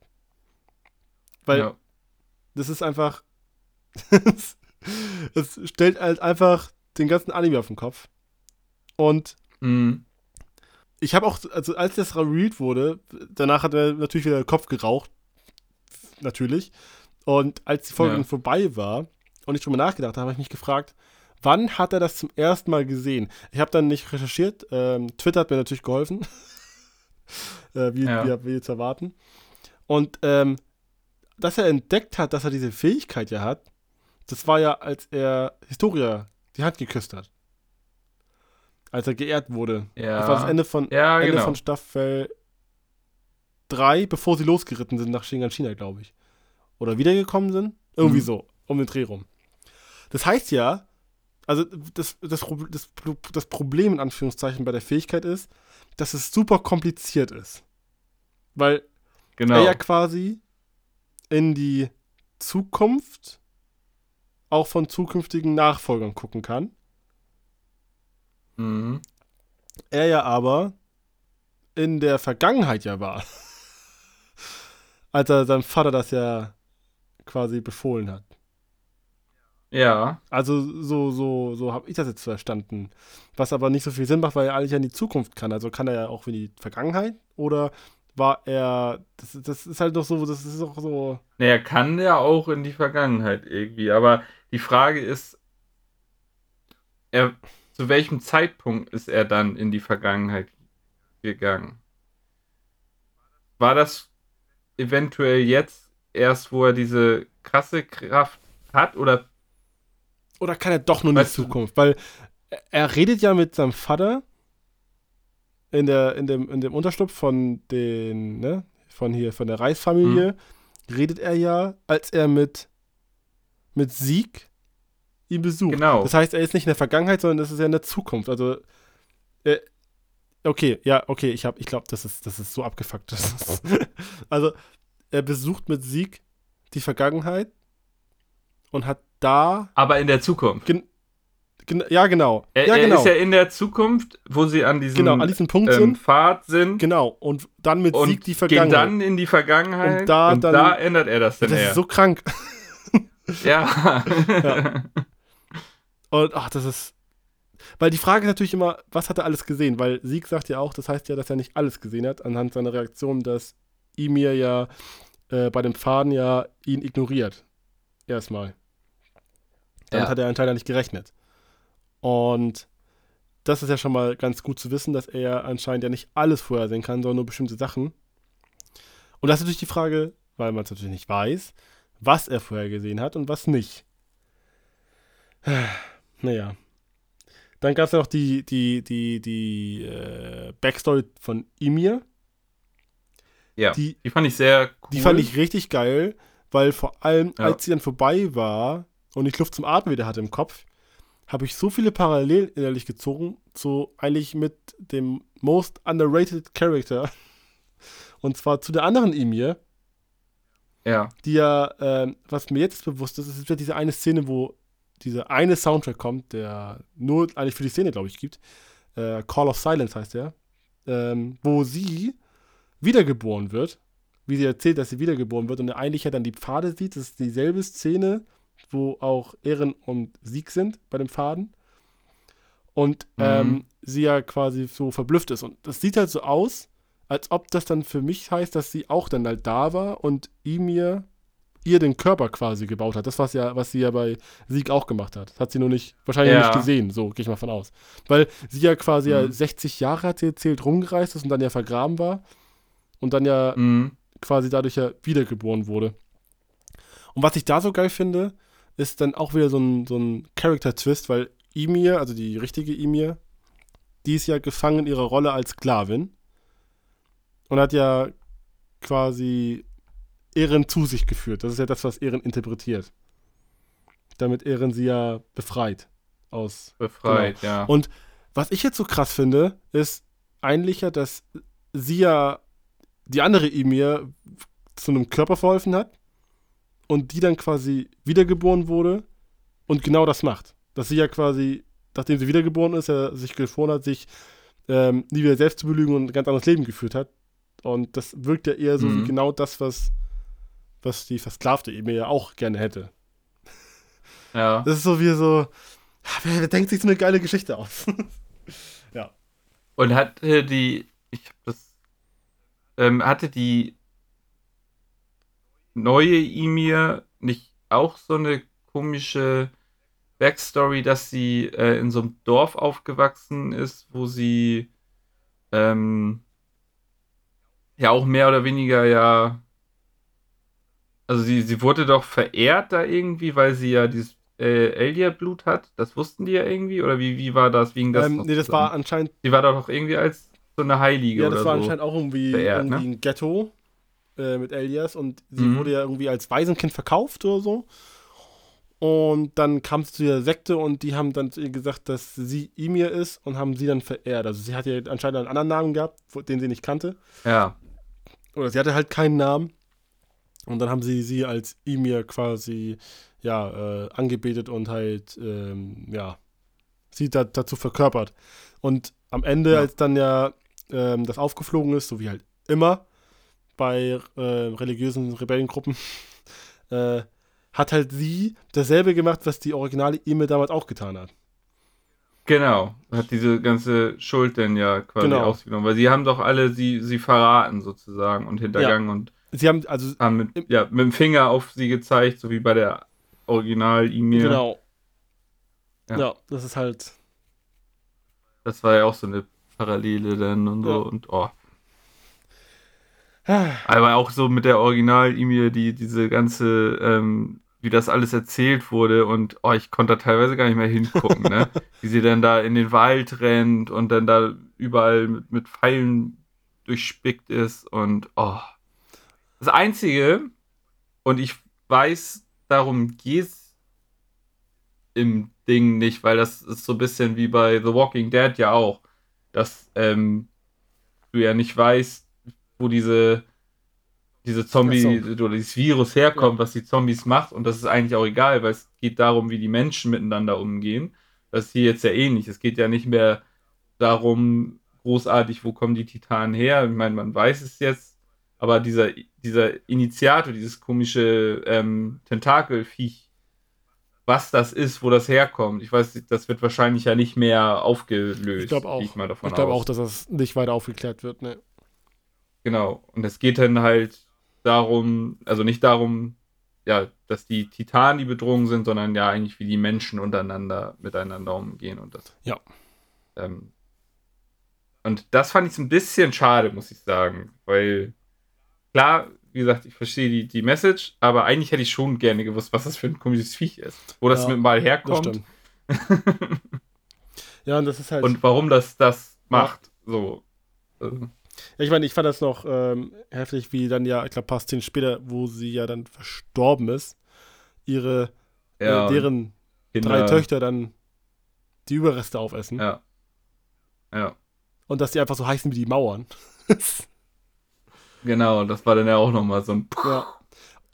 Weil ja. das ist einfach. [laughs] es stellt halt einfach den ganzen Anime auf den Kopf. Und Mhm. ich habe auch, also als das revealed wurde, danach hat er natürlich wieder den Kopf geraucht. Natürlich. Und als die Folge Ja. dann vorbei war und ich drüber nachgedacht habe, habe ich mich gefragt, wann hat er das zum ersten Mal gesehen? Ich habe dann nicht recherchiert. Ähm, Twitter hat mir natürlich geholfen. [laughs] äh, wie, Ja. wie, wie zu erwarten. Und ähm, dass er entdeckt hat, dass er diese Fähigkeit ja hat, das war ja, als er Historia die Hand geküsst hat. Als er geehrt wurde. Ja. Das war das Ende von, Ja, Ende genau. von Staffel 3, bevor sie losgeritten sind nach Shingan China, glaube ich. Oder wiedergekommen sind. Irgendwie Mhm. so, um den Dreh rum. Das heißt ja, also das, das, das, das Problem in Anführungszeichen bei der Fähigkeit ist, dass es super kompliziert ist. Weil genau. er ja quasi in die Zukunft auch von zukünftigen Nachfolgern gucken kann. Mhm. Er ja aber in der Vergangenheit ja war. Als er seinem Vater das ja quasi befohlen hat. Ja. Also so, so, so habe ich das jetzt verstanden. Was aber nicht so viel Sinn macht, weil er eigentlich ja in die Zukunft kann. Also kann er ja auch in die Vergangenheit oder war er. Das, das ist halt doch so, das ist auch so. Er kann ja auch in die Vergangenheit irgendwie, aber die Frage ist, er, zu welchem Zeitpunkt ist er dann in die Vergangenheit gegangen? War das eventuell jetzt erst, wo er diese krasse Kraft hat oder Oder kann er doch nur in die Zukunft? Weil er redet ja mit seinem Vater in, der, in, dem, in dem Unterschlupf von den, ne, von hier, von der Reisfamilie, redet er ja, als er mit, mit Sieg ihn besucht. Genau. Das heißt, er ist nicht in der Vergangenheit, sondern das ist ja in der Zukunft. Also, äh, okay, ja, okay, ich, hab- ich glaube, das ist, das ist so abgefuckt. Ist, [laughs] also, er besucht mit Sieg die Vergangenheit und hat da aber in der Zukunft? Gen ja, genau. Er, ja, er genau. ist ja in der Zukunft, wo sie an diesem genau, an diesem Punkt ähm, sind. Pfad sind Genau. Und dann mit und Sieg die gehen Vergangenheit. dann in die Vergangenheit Und da dann- ändert er das dann das eher. ist so krank. [laughs] ja. Ja. Und ach, das ist. Weil die Frage ist natürlich immer, was hat er alles gesehen? Weil Sieg sagt ja auch, das heißt ja, dass er nicht alles gesehen hat, anhand seiner Reaktion, dass Emir ja äh, bei dem Faden ja ihn ignoriert. Erstmal. Damit Ja. hat er anscheinend nicht gerechnet. Und das ist ja schon mal ganz gut zu wissen, dass er anscheinend ja nicht alles vorhersehen kann, sondern nur bestimmte Sachen. Und das ist natürlich die Frage, weil man es natürlich nicht weiß, was er vorher gesehen hat und was nicht. [sighs] Naja. Dann gab es ja noch die, die, die, die äh, Backstory von Emir. ja. Die, Die fand ich sehr cool. die fand ich richtig geil, weil vor allem, Ja. als sie dann vorbei war und ich Luft zum Atmen wieder hatte im Kopf, habe ich so viele Parallelen innerlich gezogen zu eigentlich mit dem most underrated Character. [laughs] Und zwar zu der anderen Emir, Ja. die ja, ähm, was mir jetzt bewusst ist, ist wieder diese eine Szene, wo dieser eine Soundtrack kommt, der nur eigentlich für die Szene, glaube ich, gibt. Äh, Call of Silence heißt der. Ähm, wo sie wiedergeboren wird. Wie sie erzählt, dass sie wiedergeboren wird und er eigentlich ja dann die Pfade sieht. Das ist dieselbe Szene, wo auch Ehren und Sieg sind bei dem Faden. Und Mhm. ähm, sie ja quasi so verblüfft ist. Und das sieht halt so aus, als ob das dann für mich heißt, dass sie auch dann halt da war und ihm ihr, ihr den Körper quasi gebaut hat. Das, was ja, was sie ja bei Sieg auch gemacht hat. Das hat sie nur nicht, wahrscheinlich Ja. nicht gesehen, so gehe ich mal von aus. Weil sie ja quasi ja Mhm. 60 Jahre hat sie erzählt, rumgereist ist und dann ja vergraben war. Und dann ja Mhm. quasi dadurch ja wiedergeboren wurde. Und was ich da so geil finde, ist dann auch wieder so ein, so ein Character-Twist, weil Emir, also die richtige Emir, die ist ja gefangen in ihrer Rolle als Sklavin und hat ja quasi Ehren zu sich geführt. Das ist ja das, was Ehren interpretiert. Damit Ehren sie ja befreit aus Befreit, ja. und was ich jetzt so krass finde, ist eigentlich ja, dass sie ja die andere Emir zu einem Körper verholfen hat und die dann quasi wiedergeboren wurde und genau das macht. Dass sie ja quasi, nachdem sie wiedergeboren ist, ja sich geschworen hat, sich ähm, nie wieder selbst zu belügen und ein ganz anderes Leben geführt hat. Und das wirkt ja eher so wie Mhm. genau das, was, was die versklavte Emir ja auch gerne hätte. [laughs] ja. Das ist so wie so, wer, wer denkt sich so eine geile Geschichte aus? [laughs] Und hat äh, die ich habe das, ähm, hatte die neue Emir nicht auch so eine komische Backstory, dass sie äh, in so einem Dorf aufgewachsen ist, wo sie ähm, ja auch mehr oder weniger ja. Also sie, sie wurde doch verehrt da irgendwie, weil sie ja dieses äh, Elia-Blut hat. Das wussten die ja irgendwie. Oder wie, wie war das? Wie ging das? Ähm, nee, das war anscheinend. Sie war doch irgendwie als so eine Heilige. Ja, das war so anscheinend auch irgendwie, verehrt, irgendwie ne? ein Ghetto äh, mit Elias und sie Mhm. wurde ja irgendwie als Waisenkind verkauft oder so. Und dann kam sie zu der Sekte und die haben dann zu ihr gesagt, dass sie Emir ist und haben sie dann verehrt. Also sie hat ja anscheinend einen anderen Namen gehabt, den sie nicht kannte. Ja, Oder sie hatte halt keinen Namen. Und dann haben sie sie als Emir quasi, ja, äh, angebetet und halt, ähm, ja, sie da, dazu verkörpert. Und am Ende, Ja. als dann ja ähm, das aufgeflogen ist, so wie halt immer bei äh, religiösen Rebellengruppen, [laughs] äh, hat halt sie dasselbe gemacht, was die originale Emir damals auch getan hat. genau. Hat diese ganze Schuld denn ja quasi Genau. ausgenommen. Weil sie haben doch alle sie, sie verraten sozusagen und hintergangen und Sie haben, also, haben mit, ja, mit dem Finger auf sie gezeigt, so wie bei der Original-E-Mail. genau. Ja. Ja. das ist halt, Das war ja auch so eine Parallele dann und so Ja. und oh. Aber auch so mit der Original-E-Mail, die diese ganze, ähm, wie das alles erzählt wurde und oh, ich konnte da teilweise gar nicht mehr hingucken, ne? [laughs] Wie sie dann da in den Wald rennt und dann da überall mit, mit Pfeilen durchspickt ist und oh. Das Einzige, und ich weiß, darum geht's im Ding nicht, weil das ist so ein bisschen wie bei The Walking Dead ja auch, dass ähm, du ja nicht weißt, wo diese diese Zombie Ach oder dieses Virus herkommt, was die Zombies macht und das ist eigentlich auch egal, weil es geht darum, wie die Menschen miteinander umgehen. Das ist hier jetzt ja ähnlich. Es geht ja nicht mehr darum, großartig, wo kommen die Titanen her. Ich meine, man weiß es jetzt, aber dieser, dieser Initiator, dieses komische ähm, Tentakelviech, was das ist, wo das herkommt, ich weiß, das wird wahrscheinlich ja nicht mehr aufgelöst. ich glaube auch. Ich, Ich glaube auch, dass das nicht weiter aufgeklärt wird, ne. Genau. Und es geht dann halt darum, also nicht darum, ja, dass die Titanen die Bedrohung sind, sondern ja eigentlich wie die Menschen untereinander miteinander umgehen und das. Ja. Ähm, und das fand ich so ein bisschen schade, muss ich sagen, weil klar, wie gesagt, ich verstehe die, die Message, aber eigentlich hätte ich schon gerne gewusst, was das für ein komisches Viech ist, wo das Ja, mit mal herkommt [laughs] ja, und das ist halt. und warum das das macht. So. Also, Ja, ich meine, ich fand das noch ähm, heftig, wie dann ja, ich glaube, paar Szenen später, wo sie ja dann verstorben ist, ihre, ja, äh, deren Kinder- drei Töchter dann die Überreste aufessen. Ja. Ja. Und dass die einfach so heißen wie die Mauern. [laughs] Genau, das war dann ja auch nochmal so ein. ja.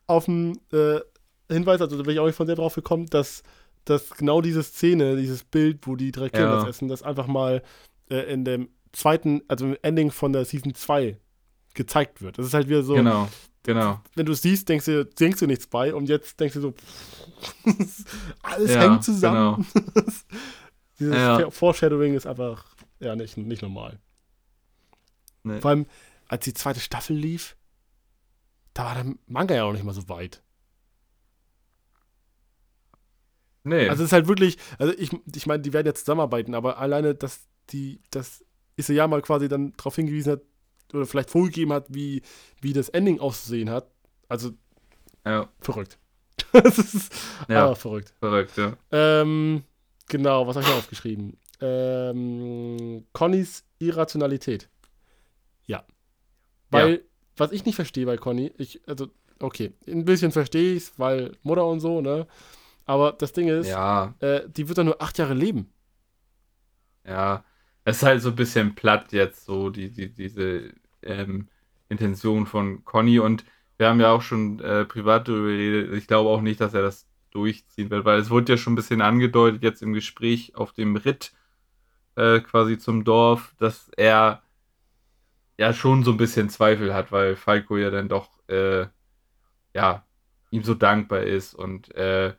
Auf dem äh, Hinweis, also da bin ich auch nicht von sehr drauf gekommen, dass, dass genau diese Szene, dieses Bild, wo die drei Kinder Ja. das essen, das einfach mal äh, in dem zweiten, also im Ending von der Season 2 gezeigt wird. Das ist halt wieder so, Genau, genau. wenn du es siehst, denkst du, denkst du nichts bei und jetzt denkst du so, [laughs] alles Ja, hängt zusammen. [laughs] Dieses Ja. Foreshadowing ist einfach, ja, nicht, nicht normal. Nee. Vor allem, als die zweite Staffel lief, da war der Manga ja noch nicht mal so weit. Nee, Also es ist halt wirklich, also ich, ich meine, die werden jetzt zusammenarbeiten, aber alleine, dass die, dass Isayama quasi dann darauf hingewiesen hat, oder vielleicht vorgegeben hat, wie, wie das Ending auszusehen hat, also ja, verrückt. [laughs] das ist ja aber verrückt. verrückt, ja. Ähm, genau, was habe ich noch aufgeschrieben? Ähm, Connys Irrationalität. Ja. Weil, was ich nicht verstehe bei Conny, ich, also, okay, ein bisschen verstehe ich es, weil Mutter und so, ne? Aber das Ding ist, Ja, äh, die wird doch nur acht Jahre leben. ja. Es ist halt so ein bisschen platt jetzt, so die, die, diese ähm, Intention von Conny und wir haben ja auch schon äh, privat darüber geredet. Ich glaube auch nicht, dass er das durchziehen wird, weil es wurde ja schon ein bisschen angedeutet jetzt im Gespräch auf dem Ritt äh, quasi zum Dorf, dass er ja schon so ein bisschen Zweifel hat, weil Falco ja dann doch äh, ja ihm so dankbar ist und äh,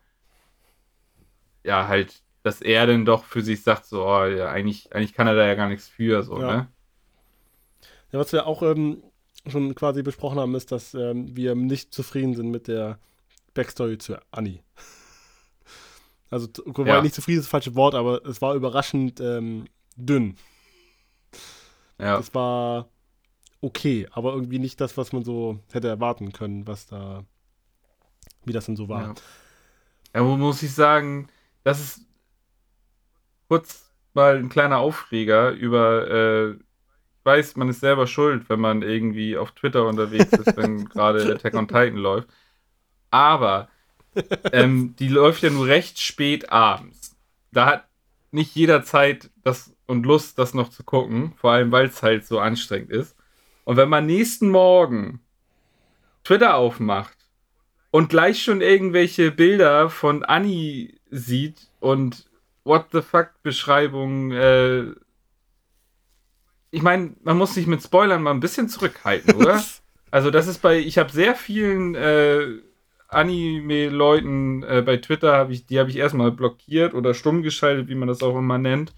ja halt, dass er dann doch für sich sagt, so, oh, ja, eigentlich, eigentlich kann er da ja gar nichts für, so, Ja. ne? Ja, was wir auch ähm, schon quasi besprochen haben, ist, dass ähm, wir nicht zufrieden sind mit der Backstory zu Annie. [laughs] Also, wobei Ja. nicht zufrieden ist das falsche Wort, aber es war überraschend ähm, dünn. Ja. Das war okay, aber irgendwie nicht das, was man so hätte erwarten können, was da, wie das denn so war. Ja. ja, wo muss ich sagen, das ist kurz mal ein kleiner Aufreger über, äh, ich weiß, man ist selber schuld, wenn man irgendwie auf Twitter unterwegs ist, wenn [laughs] gerade Attack on Titan läuft. Aber ähm, die läuft ja nur recht spät abends. Da hat nicht jeder Zeit das und Lust, das noch zu gucken, vor allem weil es halt so anstrengend ist. Und wenn man nächsten Morgen Twitter aufmacht und gleich schon irgendwelche Bilder von Annie sieht und What the fuck Beschreibungen, äh, ich meine, man muss sich mit Spoilern mal ein bisschen zurückhalten, oder? [laughs] Also das ist bei, ich habe sehr vielen äh, Anime-Leuten äh, bei Twitter, hab ich, die habe ich erstmal blockiert oder stumm geschaltet, wie man das auch immer nennt,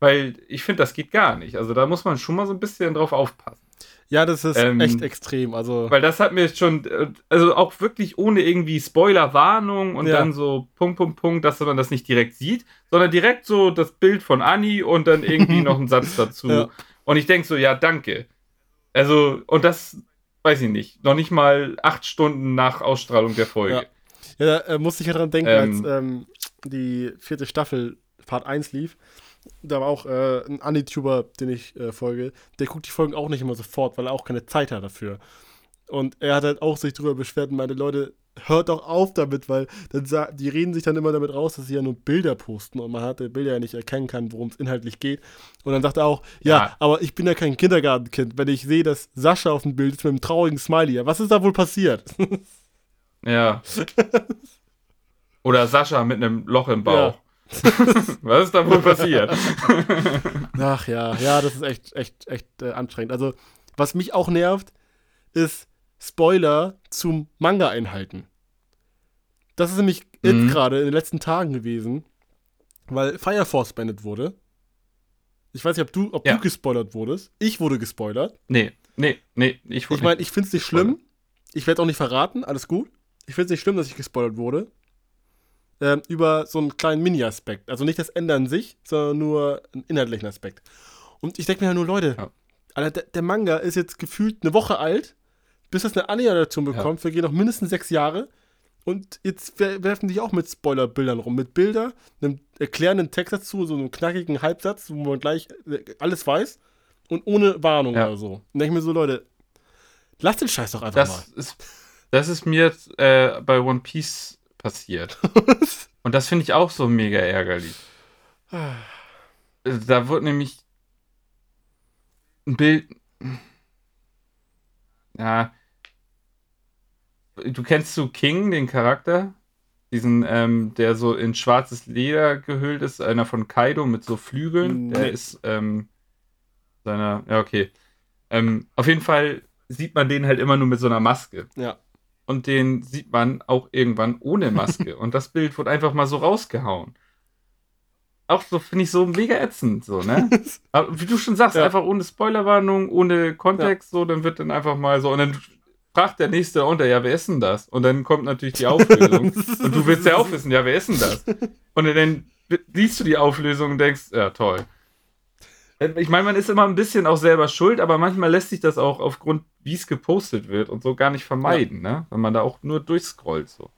weil ich finde, das geht gar nicht. Also da muss man schon mal so ein bisschen drauf aufpassen. Ja, das ist Ähm, echt extrem. Also, Weil das hat mir jetzt schon, äh, also auch wirklich ohne irgendwie Spoilerwarnung und Ja. dann so Punkt, Punkt, Punkt, dass man das nicht direkt sieht, sondern direkt so das Bild von Annie und dann irgendwie noch ein Satz [laughs] dazu. Ja. Und ich denke so, ja, danke. Also, und das weiß ich nicht, noch nicht mal acht Stunden nach Ausstrahlung der Folge. ja, da äh, musste ich ja dran denken, Ähm. als ähm, die vierte Staffel Part 1 lief. Da war auch äh, ein Anituber, den ich äh, folge, der guckt die Folgen auch nicht immer sofort, weil er auch keine Zeit hat dafür. Und er hat halt auch sich drüber beschwert und meinte, Leute, hört doch auf damit, weil dann die reden sich dann immer damit raus, dass sie ja nur Bilder posten und man hat die Bilder ja nicht erkennen kann, worum es inhaltlich geht. Und dann sagt er auch, ja, Ja. aber ich bin ja kein Kindergartenkind. Wenn ich sehe, dass Sascha auf dem Bild ist mit einem traurigen Smiley, ja, was ist da wohl passiert? Ja. [laughs] Oder Sascha mit einem Loch im Bauch. [laughs] Was ist da wohl passiert? [laughs] Ach ja, ja, das ist echt, echt, echt äh, anstrengend. Also, was mich auch nervt, ist Spoiler zum Manga-Einhalten. Das ist nämlich Mhm. gerade in den letzten Tagen gewesen, weil Fire Force beendet wurde. Ich weiß nicht, ob du, ob Ja. du gespoilert wurdest. Ich wurde gespoilert. Nee, nee, nee, ich Ich meine, ich finde es nicht schlimm. Ich werde auch nicht verraten, alles gut. Ich finde es nicht schlimm, dass ich gespoilert wurde. Ähm, über so einen kleinen Mini-Aspekt. Also nicht das Ende an sich, sondern nur einen inhaltlichen Aspekt. Und ich denke mir ja nur, Leute, Ja. Alter, der, der Manga ist jetzt gefühlt eine Woche alt, bis das eine Animation bekommt, vergehen noch mindestens sechs Jahre. Und jetzt wer- werfen die auch mit Spoilerbildern rum. Mit Bilder, einem erklärenden Text dazu, so einem knackigen Halbsatz, wo man gleich äh, alles weiß. Und ohne Warnung Ja. oder so. Und denke ich mir so, Leute, lasst den Scheiß doch einfach Das ist, das ist mir äh, bei One Piece passiert. [laughs] Und das finde ich auch so mega ärgerlich. Da wird nämlich ein Bild. Ja. Du kennst du King, den Charakter? Diesen, ähm, der so in schwarzes Leder gehüllt ist, einer von Kaido mit so Flügeln. Nee. Der ist, ähm, seiner, ja, okay. Ähm, auf jeden Fall sieht man den halt immer nur mit so einer Maske. Ja. Und den sieht man auch irgendwann ohne Maske. [laughs] und das Bild wird einfach mal so rausgehauen. Auch so finde ich so mega ätzend, so, ne? [laughs] Aber wie du schon sagst, Ja. einfach ohne Spoilerwarnung, ohne Kontext, so, dann wird dann einfach mal so, und dann fragt der Nächste unter, ja, wer ist denn das? Und dann kommt natürlich die Auflösung. und du willst ja auch wissen, ja, wer ist denn das? [laughs] Und dann liest du die Auflösung und denkst, ja, toll. Ich meine, man ist immer ein bisschen auch selber schuld, aber manchmal lässt sich das auch aufgrund, wie es gepostet wird und so gar nicht vermeiden, ne? Wenn man da auch nur durchscrollt, so.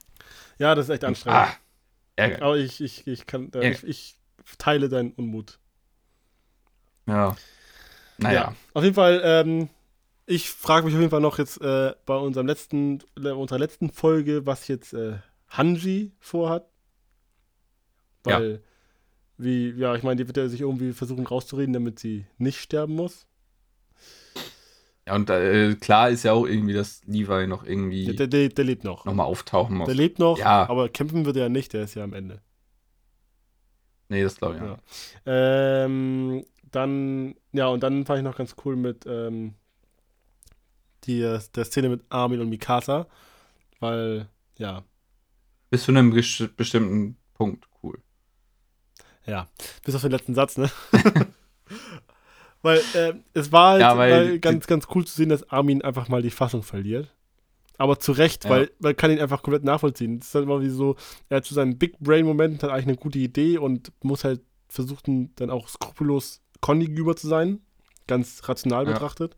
ja, das ist echt anstrengend. Ah, Ärger. Aber ich, ich, ich kann, äh, Ja. ich, ich teile deinen Unmut. Ja. Naja. Auf jeden Fall, ähm, ich frage mich auf jeden Fall noch jetzt äh, bei unserem letzten, unserer letzten Folge, was jetzt äh, Hanji vorhat. Ja. Weil, wie, ja, ich meine, die wird ja sich irgendwie versuchen rauszureden, damit sie nicht sterben muss. Ja, und äh, klar ist ja auch irgendwie, dass Levi noch irgendwie Der, der, der, der lebt noch. nochmal auftauchen muss. Der lebt noch, Ja. aber kämpfen wird er ja nicht, der ist ja am Ende. Nee, das glaube ich Ja. ja. Ähm, dann, ja, und dann fand ich noch ganz cool mit ähm, die, der Szene mit Armin und Mikasa, weil, ja, Bis zu einem bestimmten Punkt. Ja, bis auf den letzten Satz, ne? [laughs] Weil äh, es war halt Ja, weil- ganz, ganz cool zu sehen, dass Armin einfach mal die Fassung verliert. Aber zu Recht, Ja. weil man kann ihn einfach komplett nachvollziehen. Es ist halt immer wie so, er hat zu seinem Big Brain-Moment hat eigentlich eine gute Idee und muss halt versuchen, dann auch skrupellos Conny gegenüber zu sein. Ganz rational Ja. betrachtet.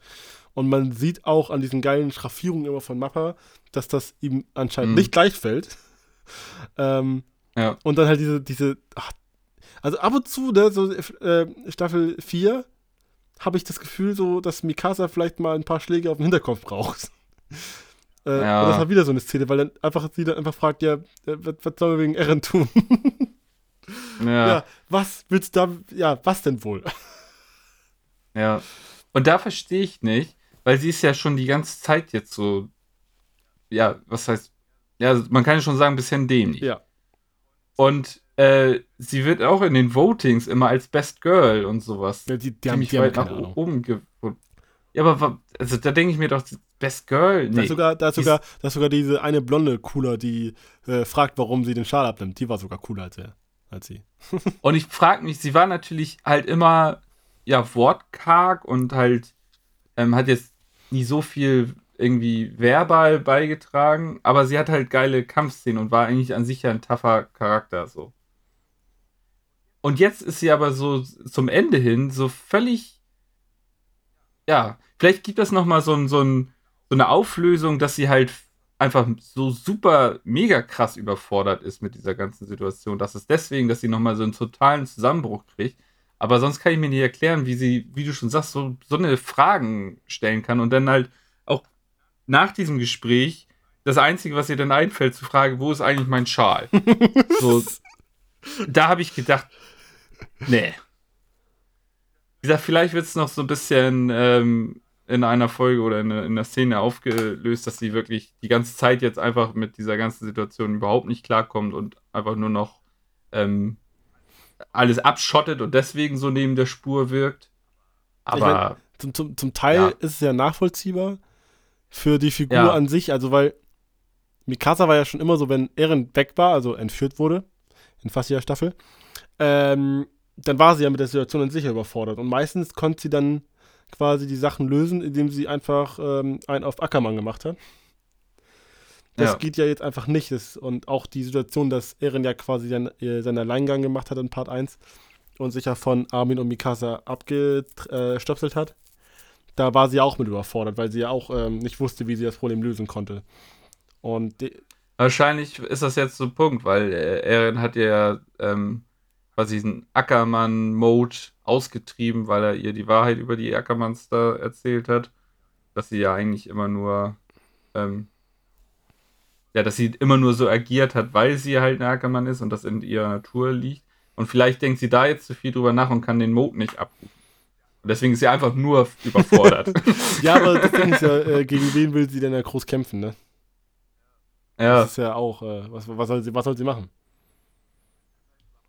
Und man sieht auch an diesen geilen Schraffierungen immer von Mappa, dass das ihm anscheinend Mhm. nicht gleich fällt. [laughs] ähm, Ja. und dann halt diese, diese, ach, also ab und zu, ne, so äh, Staffel 4, habe ich das Gefühl, so, dass Mikasa vielleicht mal ein paar Schläge auf den Hinterkopf braucht. [laughs] äh, Ja. Und das war wieder so eine Szene, weil dann einfach sie dann einfach fragt, ja, äh, was, was sollen wir wegen Eren tun? [laughs] Ja. ja, was willst du da, ja, was denn wohl? [laughs] Ja. Und da verstehe ich nicht, weil sie ist ja schon die ganze Zeit jetzt so, ja, was heißt, ja, man kann ja schon sagen, ein bisschen dämlich. Ja. Und äh, sie wird auch in den Votings immer als Best Girl und sowas ja die, die haben, die weit nach Ahnung. oben ge Ja, aber also da denke ich mir doch, Best Girl, Da nee. ist sogar, da ist sogar, da ist sogar diese eine blonde Cooler, die äh, fragt, warum sie den Schal abnimmt. Die war sogar cooler als er, als sie. [laughs] Und ich frage mich, sie war natürlich halt immer, ja, wortkarg und halt ähm, hat jetzt nie so viel irgendwie verbal beigetragen, aber sie hat halt geile Kampfszenen und war eigentlich an sich ja ein tougher Charakter so. Und jetzt ist sie aber so zum Ende hin so völlig, ja, vielleicht gibt es noch mal so, ein, so, ein, so eine Auflösung, dass sie halt einfach so super mega krass überfordert ist mit dieser ganzen Situation. Das ist deswegen, dass sie nochmal so einen totalen Zusammenbruch kriegt. Aber sonst kann ich mir nicht erklären, wie sie, wie du schon sagst, so, so eine Fragen stellen kann und dann halt auch nach diesem Gespräch das Einzige, was ihr dann einfällt, zu fragen, wo ist eigentlich mein Schal? [laughs] so, da habe ich gedacht, nee. Wie gesagt, vielleicht wird es noch so ein bisschen ähm, in einer Folge oder in, in der Szene aufgelöst, dass sie wirklich die ganze Zeit jetzt einfach mit dieser ganzen Situation überhaupt nicht klarkommt und einfach nur noch ähm, alles abschottet und deswegen so neben der Spur wirkt. Aber Zum, zum, zum Teil Ja. ist es ja nachvollziehbar für die Figur Ja. an sich, also weil Mikasa war ja schon immer so, wenn Eren weg war, also entführt wurde, in fast jeder Staffel, ähm, dann war sie ja mit der Situation an sich überfordert. Und meistens konnte sie dann quasi die Sachen lösen, indem sie einfach ähm, einen auf Ackermann gemacht hat. Das Ja. geht ja jetzt einfach nicht. Das, und auch die Situation, dass Eren ja quasi dann, äh, seinen Alleingang gemacht hat in Part 1 und sich ja von Armin und Mikasa abgestöpselt hat, da war sie ja auch mit überfordert, weil sie ja auch ähm, nicht wusste, wie sie das Problem lösen konnte. Und Wahrscheinlich ist das jetzt so ein Punkt, weil äh, Eren hat ja ähm, quasi diesen Ackermann-Mode ausgetrieben, weil er ihr die Wahrheit über die Ackermanns da erzählt hat. Dass sie ja eigentlich immer nur, ähm, ja, dass sie immer nur so agiert hat, weil sie halt ein Ackermann ist und das in ihrer Natur liegt. Und vielleicht denkt sie da jetzt zu viel drüber nach und kann den Mode nicht abrufen. Und deswegen ist sie einfach nur überfordert. [laughs] [laughs] ja, aber das Ding ist ja, äh, gegen wen will sie denn ja groß kämpfen, ne? ja. Das ist ja auch, äh, was, was, soll sie, was soll sie machen?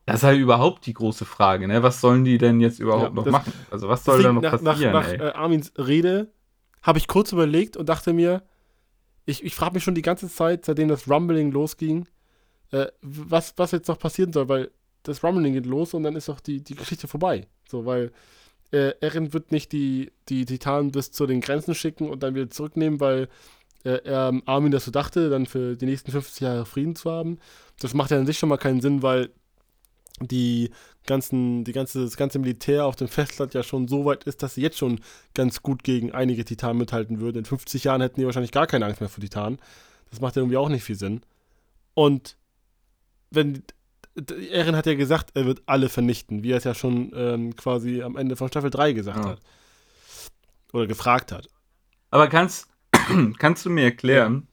Das ist halt überhaupt die große Frage, ne? Was sollen die denn jetzt überhaupt Ja, noch machen? Also was soll da noch nach, passieren, nach, nach äh, Armins Rede habe ich kurz überlegt und dachte mir, ich, ich frage mich schon die ganze Zeit, seitdem das Rumbling losging, äh, was, was jetzt noch passieren soll, weil das Rumbling geht los und dann ist doch die, die Geschichte vorbei. So, weil äh, Eren wird nicht die, die Titanen bis zu den Grenzen schicken und dann wieder zurücknehmen, weil äh, er, Armin das so dachte, dann für die nächsten 50 Jahre Frieden zu haben. Das macht ja an sich schon mal keinen Sinn, weil die ganzen, die ganze, das ganze Militär auf dem Festland ja schon so weit ist, dass sie jetzt schon ganz gut gegen einige Titanen mithalten würden. In 50 Jahren hätten die wahrscheinlich gar keine Angst mehr vor Titanen. Das macht ja irgendwie auch nicht viel Sinn. Und wenn Eren hat ja gesagt, er wird alle vernichten, wie er es ja schon ähm, quasi am Ende von Staffel 3 gesagt Ja. hat. Oder gefragt hat. Aber kannst, [clears throat] kannst du mir erklären?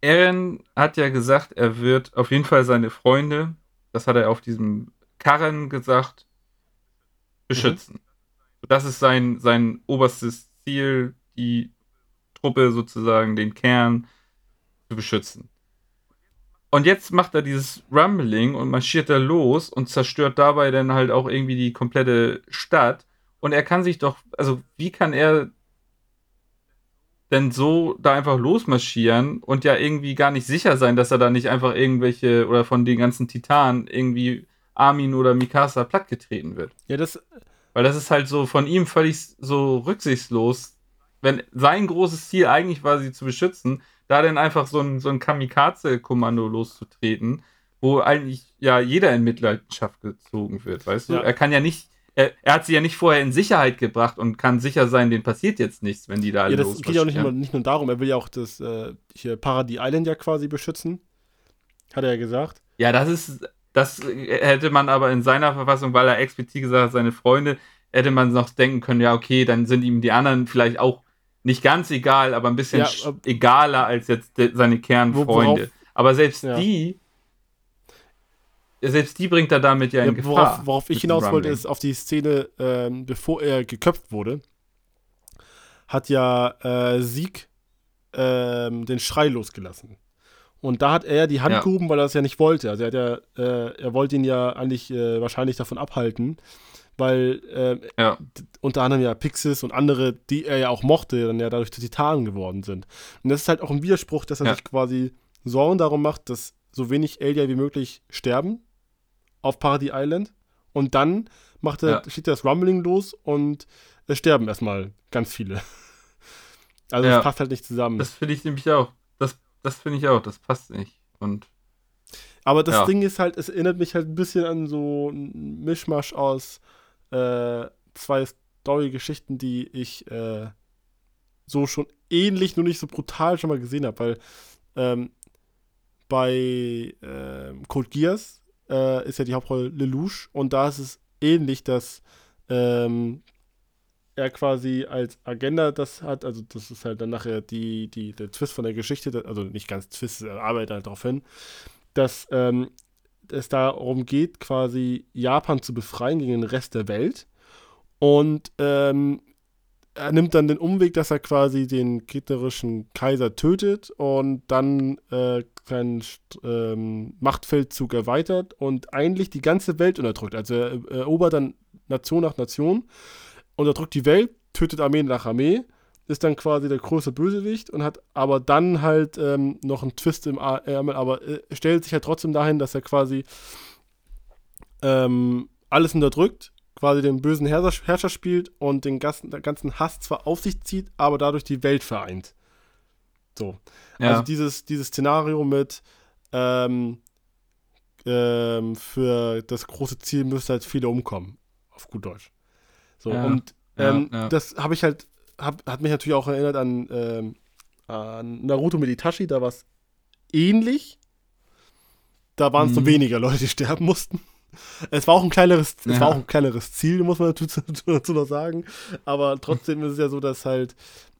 Eren hat ja gesagt, er wird auf jeden Fall seine Freunde, das hat er auf diesem Karren gesagt, beschützen. Das ist sein, sein oberstes Ziel, die Truppe sozusagen, den Kern zu beschützen. Und jetzt macht er dieses Rumbling und marschiert da los und zerstört dabei dann halt auch irgendwie die komplette Stadt. Und er kann sich doch, also wie kann er denn so da einfach losmarschieren und ja irgendwie gar nicht sicher sein, dass er da nicht einfach irgendwelche oder von den ganzen Titanen irgendwie Armin oder Mikasa plattgetreten wird. Ja, das. Weil das ist halt so von ihm völlig so rücksichtslos. Wenn sein großes Ziel eigentlich war, sie zu beschützen, da dann einfach so ein, so ein Kamikaze-Kommando loszutreten, wo eigentlich ja jeder in Mitleidenschaft gezogen wird, weißt du? Ja. Er kann ja nicht, er, er hat sie ja nicht vorher in Sicherheit gebracht und kann sicher sein, denen passiert jetzt nichts, wenn die da alle Ja, das geht ja auch nicht nur, losmarschieren. nicht nur darum. Er will ja auch das äh, hier Paradis Island ja quasi beschützen. Hat er ja gesagt. Ja, das ist, das hätte man aber in seiner Verfassung, weil er explizit gesagt hat, seine Freunde, hätte man noch denken können, ja, okay, dann sind ihm die anderen vielleicht auch nicht ganz egal, aber ein bisschen Ja, ab- egaler als jetzt seine Kernfreunde. worauf- aber selbst Ja. die, selbst die bringt er damit ja in Ja, Gefahr. worauf, worauf ich hinaus wollte, ist auf die Szene, ähm, bevor er geköpft wurde, hat ja äh, Sieg ähm, den Schrei losgelassen. Und da hat er die Hand Ja. gehoben, weil er das ja nicht wollte. Also er hat ja, äh, er wollte ihn ja eigentlich äh, wahrscheinlich davon abhalten, weil äh, Ja. unter anderem ja Pixis und andere, die er ja auch mochte, dann ja dadurch zu Titanen geworden sind. Und das ist halt auch ein Widerspruch, dass er sich quasi Sorgen darum macht, dass so wenig Elia wie möglich sterben auf Paradis Island. Und dann macht er, Ja. steht das Rumbling los und es sterben erstmal ganz viele. [laughs] Also Ja. es passt halt nicht zusammen. Das finde ich nämlich auch. Das, das finde ich auch, das passt nicht. Und Aber das Ja. Ding ist halt, es erinnert mich halt ein bisschen an so ein Mischmasch aus äh, zwei Story-Geschichten, die ich äh, so schon ähnlich, nur nicht so brutal schon mal gesehen habe, weil ähm, bei ähm, Code Geass äh, ist ja die Hauptrolle Lelouch und da ist es ähnlich, dass ähm, er quasi als Agenda das hat, also das ist halt dann nachher die, die, der Twist von der Geschichte, also nicht ganz Twist, er arbeitet halt darauf hin, dass ähm, es darum geht, quasi Japan zu befreien gegen den Rest der Welt. Und ähm, er nimmt dann den Umweg, dass er quasi den gegnerischen Kaiser tötet und dann äh, seinen ähm, Machtfeldzug erweitert und eigentlich die ganze Welt unterdrückt. Also er erobert dann Nation nach Nation, unterdrückt die Welt, tötet Armee nach Armee, ist dann quasi der große Bösewicht und hat aber dann halt ähm, noch einen Twist im A- Ärmel, aber äh, stellt sich halt trotzdem dahin, dass er quasi ähm, alles unterdrückt, quasi den bösen Herrscher, Herrscher spielt und den ganzen, den ganzen Hass zwar auf sich zieht, aber dadurch die Welt vereint. So. ja, Also dieses, dieses Szenario mit ähm, ähm, für das große Ziel müsste halt viele umkommen, auf gut Deutsch. So, Ja, und ähm, ja. das habe ich halt, hab, hat mich natürlich auch erinnert an, ähm, an Naruto mit Itachi, da war es ähnlich. Da waren es nur Mhm. weniger Leute, die [laughs] sterben mussten. Es war auch ein kleineres, es Ja. war auch ein kleineres Ziel, muss man dazu, [laughs] dazu noch sagen. Aber trotzdem ist es ja so, dass halt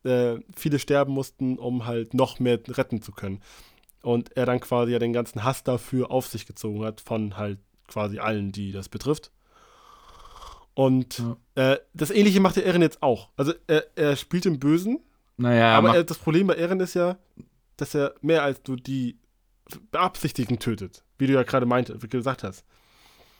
äh, viele sterben mussten, um halt noch mehr retten zu können. Und er dann quasi ja den ganzen Hass dafür auf sich gezogen hat, von halt quasi allen, die das betrifft. Und äh, das Ähnliche macht der Eren jetzt auch. Also er, er spielt im Bösen, naja, aber er, das Problem bei Eren ist ja, dass er mehr als du die Beabsichtigen tötet, wie du ja gerade meinte, wie du gesagt hast.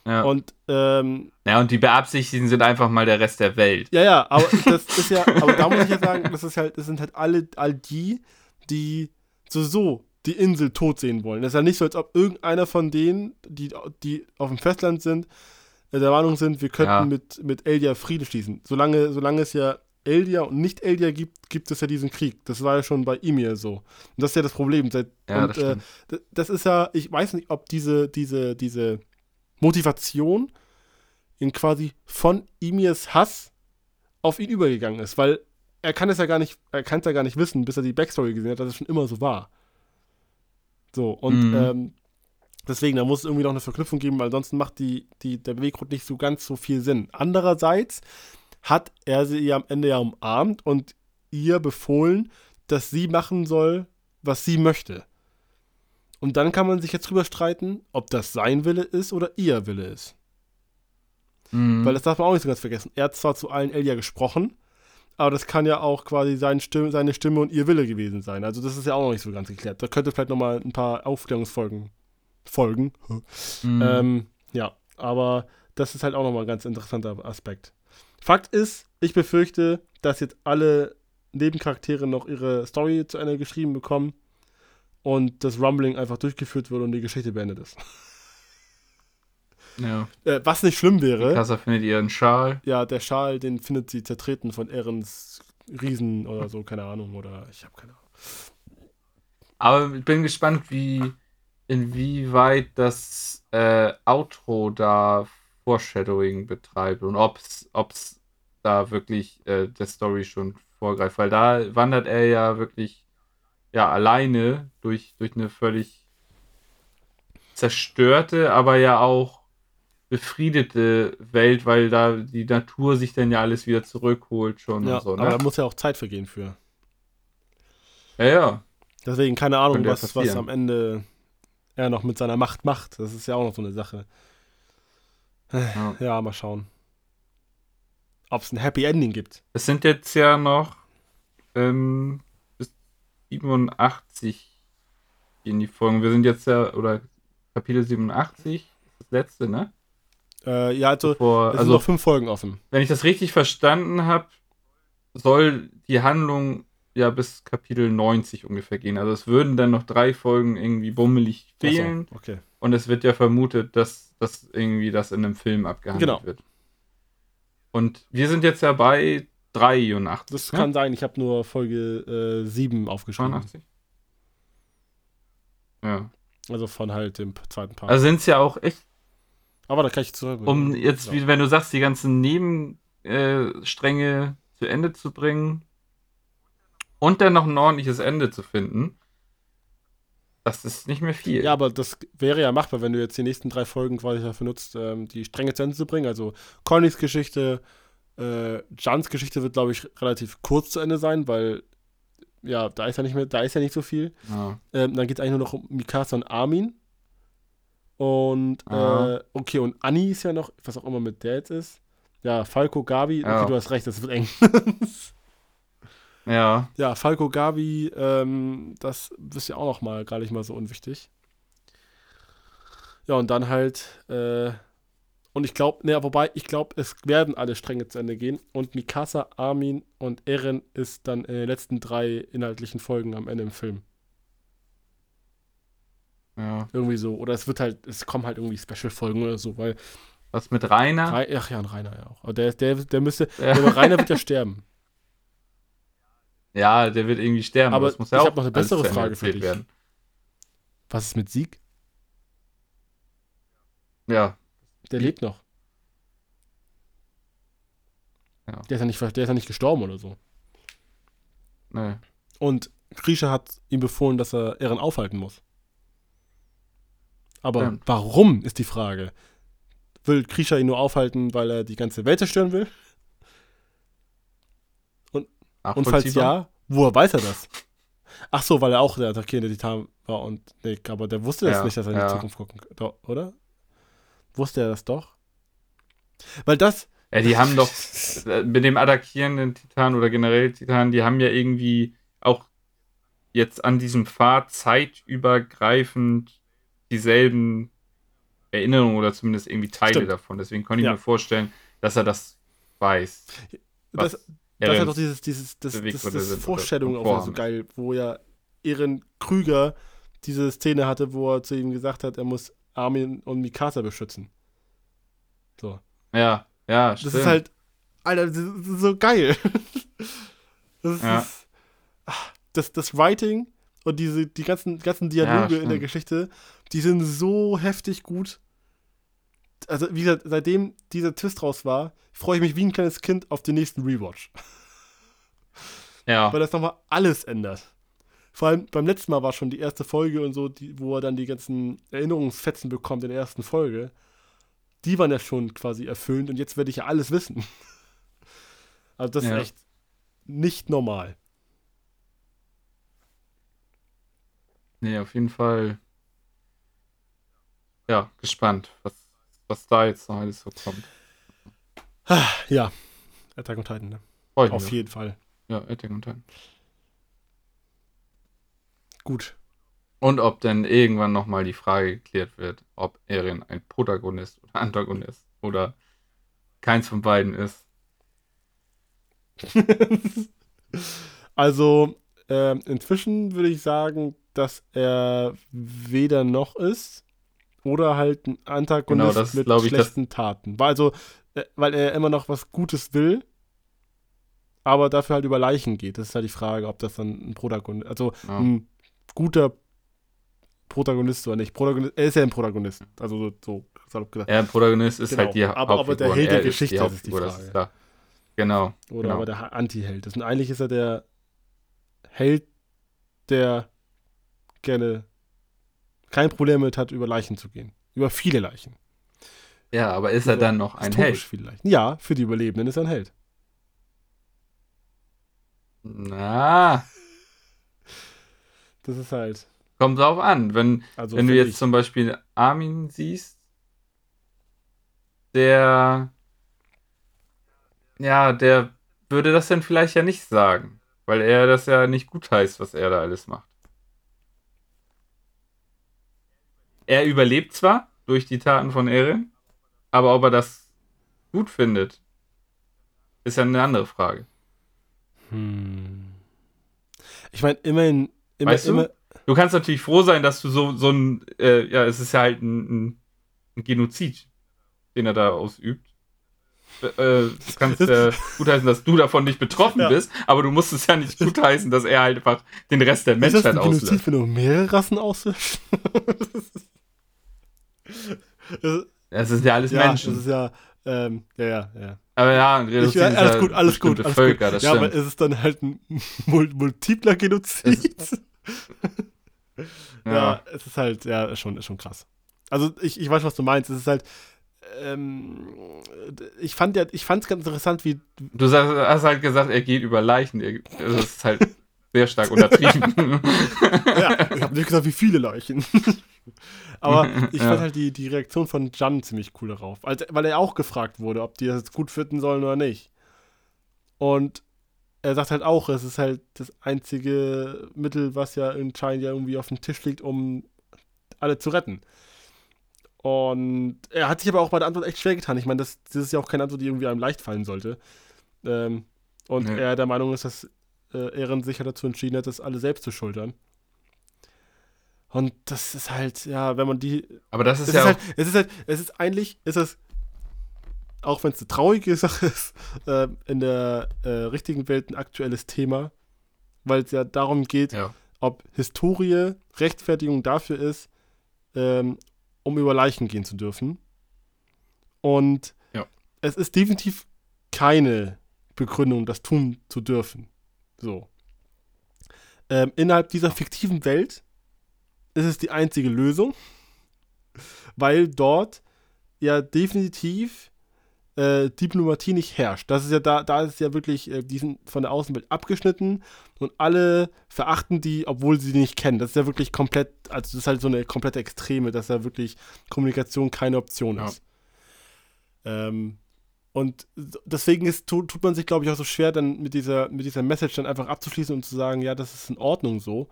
Ja. Und ähm, ja, und die Beabsichtigten sind einfach mal der Rest der Welt. ja, ja, aber [laughs] das ist ja, aber da muss ich ja sagen, das ist halt, das sind halt alle, all die, die so so die Insel tot sehen wollen. Das ist ja nicht so, als ob irgendeiner von denen, die, die auf dem Festland sind, äh, der Meinung sind, wir könnten Ja. mit, mit Eldia Frieden schließen. Solange, solange es ja Eldia und nicht Eldia gibt, gibt es ja diesen Krieg. Das war ja schon bei Emir so. Und das ist ja das Problem. Seit, Ja, und das äh, das ist ja, ich weiß nicht, ob diese, diese, diese Motivation in quasi von Emirs Hass auf ihn übergegangen ist, weil er kann es ja gar nicht, er kann es ja gar nicht wissen, bis er die Backstory gesehen hat, dass es schon immer so war. So, und Mhm. ähm, deswegen, da muss es irgendwie noch eine Verknüpfung geben, weil ansonsten macht die, die, der Beweggrund nicht so ganz so viel Sinn. Andererseits hat er sie ja am Ende ja umarmt und ihr befohlen, dass sie machen soll, was sie möchte. Und dann kann man sich jetzt drüber streiten, ob das sein Wille ist oder ihr Wille ist. Mhm. Weil das darf man auch nicht so ganz vergessen. Er hat zwar zu allen Elia gesprochen, aber das kann ja auch quasi seine Stimme, seine Stimme und ihr Wille gewesen sein. Also das ist ja auch noch nicht so ganz geklärt. Da könnte vielleicht noch mal ein paar Aufklärungsfolgen folgen. Mhm. Ähm, ja, aber das ist halt auch nochmal ein ganz interessanter Aspekt. Fakt ist, ich befürchte, dass jetzt alle Nebencharaktere noch ihre Story zu Ende geschrieben bekommen und das Rumbling einfach durchgeführt wird und die Geschichte beendet ist. Ja. Äh, was nicht schlimm wäre. Mikasa findet ihren Schal. Ja, der Schal, den findet sie zertreten von Erens Riesen oder so, keine Ahnung. Oder ich habe keine Ahnung. Aber ich bin gespannt, wie inwieweit das äh, Outro da Foreshadowing betreibt und ob es da wirklich äh, der Story schon vorgreift. Weil da wandert er ja wirklich ja alleine durch, durch eine völlig zerstörte, aber ja auch befriedete Welt, weil da die Natur sich dann ja alles wieder zurückholt schon ja, und so. Ne? Aber da muss ja auch Zeit vergehen für. Ja, ja. Deswegen keine Ahnung, Könnte was, was am Ende er noch mit seiner Macht macht. Das ist ja auch noch so eine Sache. Ja. Ja, mal schauen. Ob es ein Happy Ending gibt. Es sind jetzt ja noch ähm, 87 in die Folgen. Wir sind jetzt ja, oder Kapitel 87, das letzte, ne? Äh, ja, also, Bevor, es sind also noch fünf Folgen offen. wenn ich das richtig verstanden habe, soll die Handlung ja bis Kapitel 90 ungefähr gehen. Also es würden dann noch drei Folgen irgendwie bummelig Ach so, fehlen. okay. Und es wird ja vermutet, dass, dass irgendwie das in einem Film abgehandelt Genau. wird. Und wir sind jetzt ja bei 83. Das ne? kann sein, ich habe nur Folge äh, 7 aufgeschrieben. 82? Ja. Also von halt dem zweiten Part. Also sind es ja auch echt, Aber da kann ich zurück. um jetzt, Ja. wie wenn du sagst, die ganzen Nebenstränge äh, zu Ende zu bringen und dann noch ein ordentliches Ende zu finden, das ist nicht mehr viel. Ja, aber das wäre ja machbar, wenn du jetzt die nächsten drei Folgen quasi dafür nutzt, ähm, die Stränge zu Ende zu bringen. Also Connys Geschichte, äh, Jans Geschichte wird, glaube ich, relativ kurz zu Ende sein, weil ja, da ist ja nicht mehr, da ist ja nicht so viel. Ja. Ähm, dann geht es eigentlich nur noch um Mikasa und Armin. Und äh, okay, und Anni ist ja noch, was auch immer mit der jetzt ist. Ja, Falco, Gabi, Ja. okay, du hast recht, das wird eng. ja. [laughs] Ja, Falco Gabi, ähm, das ist ja auch noch mal gar nicht mal so unwichtig. Ja, und dann halt, äh, und ich glaube, ne, wobei, ich glaube, es werden alle Stränge zu Ende gehen. Und Mikasa, Armin und Eren ist dann in den letzten drei inhaltlichen Folgen am Ende im Film. ja. Irgendwie so. Oder es wird halt, es kommen halt irgendwie Special-Folgen oder so, weil. Was mit Rainer? Rei- Ach ja, und Rainer ja auch. Aber der, der, der müsste. Ja. Der Rainer wird ja [laughs] sterben. Ja, der wird irgendwie sterben. Aber das muss ja ich auch hab noch eine bessere Frage für dich. Was ist mit Sieg? Ja, Der lebt noch. Ja. Der ist ja nicht, der ist ja nicht gestorben oder so. ne. Und Grisha hat ihm befohlen, dass er Ehren aufhalten muss. Aber Stimmt. warum ist die Frage? Will Grisha ihn nur aufhalten, weil er die ganze Welt zerstören will? Und falls Nachvollziehbar? ja, woher weiß er das? Ach so, weil er auch der attackierende Titan war und nee, aber der wusste das Ja, nicht, dass er in die ja. Zukunft gucken oder? Wusste er das doch? Weil das, Ja, die haben doch äh, mit dem attackierenden Titan oder generell Titan, die haben ja irgendwie auch jetzt an diesem Pfad zeitübergreifend dieselben Erinnerungen oder zumindest irgendwie Teile Stimmt. davon. Deswegen konnte ich Ja. mir vorstellen, dass er das weiß. das, Das halt doch dieses, dieses, das, das, das sind oder Vorstellung auch so geil, wo ja Ehren Krüger diese Szene hatte, wo er zu ihm gesagt hat, er muss Armin und Mikasa beschützen. So. Ja, ja, Das ist halt, Alter, das ist so geil. [laughs] Das ist, Ja. ah, das, das Writing und diese, die ganzen, ganzen Dialoge in der stimmt. Geschichte, die sind so heftig gut. Also, wie gesagt, seitdem dieser Twist raus war, freue ich mich wie ein kleines Kind auf den nächsten Rewatch. ja. weil das nochmal alles ändert. Vor allem beim letzten Mal war schon die erste Folge und so, die, wo er dann die ganzen Erinnerungsfetzen bekommt in der ersten Folge. Die waren ja schon quasi erfüllend und jetzt werde ich ja alles wissen. [laughs] Also das Ja. ist echt nicht normal. Nee, auf jeden Fall. Ja, gespannt, was, was da jetzt noch alles so kommt. Ja, Attack on Titan, ne? Auf jeden Fall. Ja, Attack on Titan. Gut. Und ob dann irgendwann nochmal die Frage geklärt wird, ob Eren ein Protagonist oder Antagonist oder keins von beiden ist. [laughs] also, ähm, inzwischen würde ich sagen, dass er weder noch ist. Oder halt ein Antagonist Genau, das mit ich, das- schlechten Taten. Weil, also, äh, weil er immer noch was Gutes will, aber dafür halt über Leichen geht. Das ist halt die Frage, ob das dann ein Protagonist, also Ja. ein guter Protagonist oder nicht. Protagonist, er ist ja ein Protagonist. Also so, salopp gesagt. Er, Protagonist ist Genau. halt die Aber- aber Hauptfigur. der und Held der er Geschichte, das ist die Frage. ist. Genau. Oder genau. aber der Anti-Held ist. Und eigentlich ist er der Held, der gerne kein Problem mit hat, über Leichen zu gehen. Über viele Leichen. Ja, aber ist er dann noch ein Held? viele Leichen. Ja, für die Überlebenden ist er ein Held. Na, Das ist halt. kommt drauf an. Wenn, Also wenn du jetzt ich- zum Beispiel Armin siehst, der, ja, der würde das dann vielleicht ja nicht sagen, weil er das ja nicht gut heißt, was er da alles macht. Er überlebt zwar durch die Taten von Eren, aber ob er das gut findet, ist ja eine andere Frage. Hm. Ich meine, immerhin. Immer, Weißt du? immer, Du kannst natürlich froh sein, dass du so, so ein, äh, ja, es ist ja halt ein, ein, Genozid, den er da ausübt. Äh, du kannst äh, [laughs] gutheißen, dass du davon nicht betroffen Ja. bist, aber du musst es ja nicht gutheißen, dass er halt einfach den Rest der ist das Menschheit ein Genozid, auslöscht. wenn du mehrere Rassen auslöscht? Das- Das sind ja alles ja, Menschen. das ist ja. Ähm, ja, ja, ja. aber ja, ein Ich, Genozid ist alles ja gut, alles gut, alles Völker, gut. das ja, aber stimmt. ist es dann halt ein mul multipler Genozid? Ja. ja. es ist halt, ja, schon, ist schon krass. Also ich, ich weiß, was du meinst. Es ist halt, ähm, ich fand ja, ich fand es ganz interessant, wie, Du sagst, hast halt gesagt, er geht über Leichen. Das ist halt sehr stark untertrieben. [laughs] ja, ich habe nicht gesagt, wie viele Leichen. [laughs] Aber ich Ja. fand halt die, die Reaktion von Jan ziemlich cool darauf. Also, weil er auch gefragt wurde, ob die das jetzt gut finden sollen oder nicht. Und er sagt halt auch, es ist halt das einzige Mittel, was ja anscheinend ja irgendwie auf dem Tisch liegt, um alle zu retten. Und er hat sich aber auch bei der Antwort echt schwer getan. Ich meine, das, das ist ja auch keine Antwort, die irgendwie einem leicht fallen sollte. Ähm, und Nee. er der Meinung ist, dass äh, Ehren sich ja dazu entschieden hat, das alle selbst zu schultern. Und das ist halt, ja, wenn man die. aber das ist ja ist, auch, halt, es ist halt, es ist eigentlich, ist es, auch wenn es eine traurige Sache ist, äh, in der äh, richtigen Welt ein aktuelles Thema, weil es ja darum geht, ja. ob Historie Rechtfertigung dafür ist, ähm, um über Leichen gehen zu dürfen. Und Ja. es ist definitiv keine Begründung, das tun zu dürfen. So. Ähm, innerhalb dieser fiktiven Welt ist es die einzige Lösung, weil dort ja definitiv äh, Diplomatie nicht herrscht. Das ist ja da, da ist es ja wirklich, äh, die sind von der Außenwelt abgeschnitten und alle verachten die, obwohl sie die nicht kennen. Das ist ja wirklich komplett, also das ist halt so eine komplette Extreme, dass ja wirklich Kommunikation keine Option Ja. ist. Ähm, und deswegen ist, tu, tut man sich, glaube ich, auch so schwer, dann mit dieser, mit dieser Message dann einfach abzuschließen und zu sagen, ja, das ist in Ordnung so.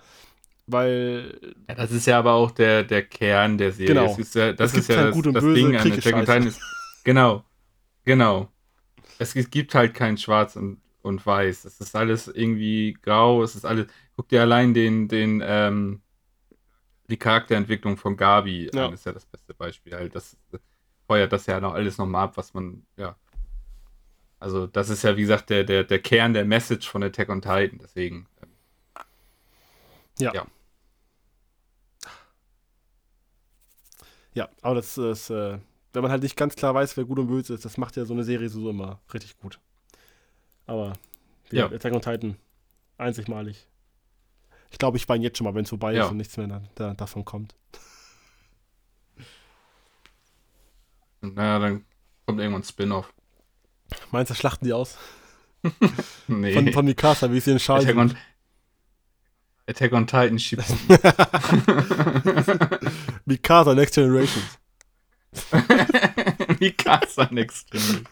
Weil, Ja, das ist ja aber auch der, der Kern der Serie. Genau. Das ist ja, das ist ja kein das, Gut und das Böse, Ding an Attack on. Titan. Ist, genau, genau. Es, gi- gibt halt kein Schwarz und, und Weiß. Es ist alles irgendwie grau. Es ist alles. Guck dir allein den, den, ähm, die Charakterentwicklung von Gabi Ja. an, ist ja das beste Beispiel. Halt, das feuert das ja noch alles nochmal ab, was man, ja. Also, das ist ja, wie gesagt, der, der, der Kern der Message von Attack on Titan. Deswegen. ähm, ja. Ja. Ja, aber das ist, äh, wenn man halt nicht ganz klar weiß, wer gut und böse ist, das macht ja so eine Serie so immer richtig gut. Aber, wie Ja. Attack on Titan, einzigmalig. Ich glaube, ich weine jetzt schon mal, wenn es vorbei Ja. ist und nichts mehr da, da, davon kommt. Naja, dann kommt irgendwann ein Spin-off. Meinst du, schlachten die aus? [laughs] Nee. Von, von Mikasa, wie sie in Schal Attack Attack on Titan schiebt. [laughs] [laughs] Mikasa, Next Generation. Mikasa Next Generation.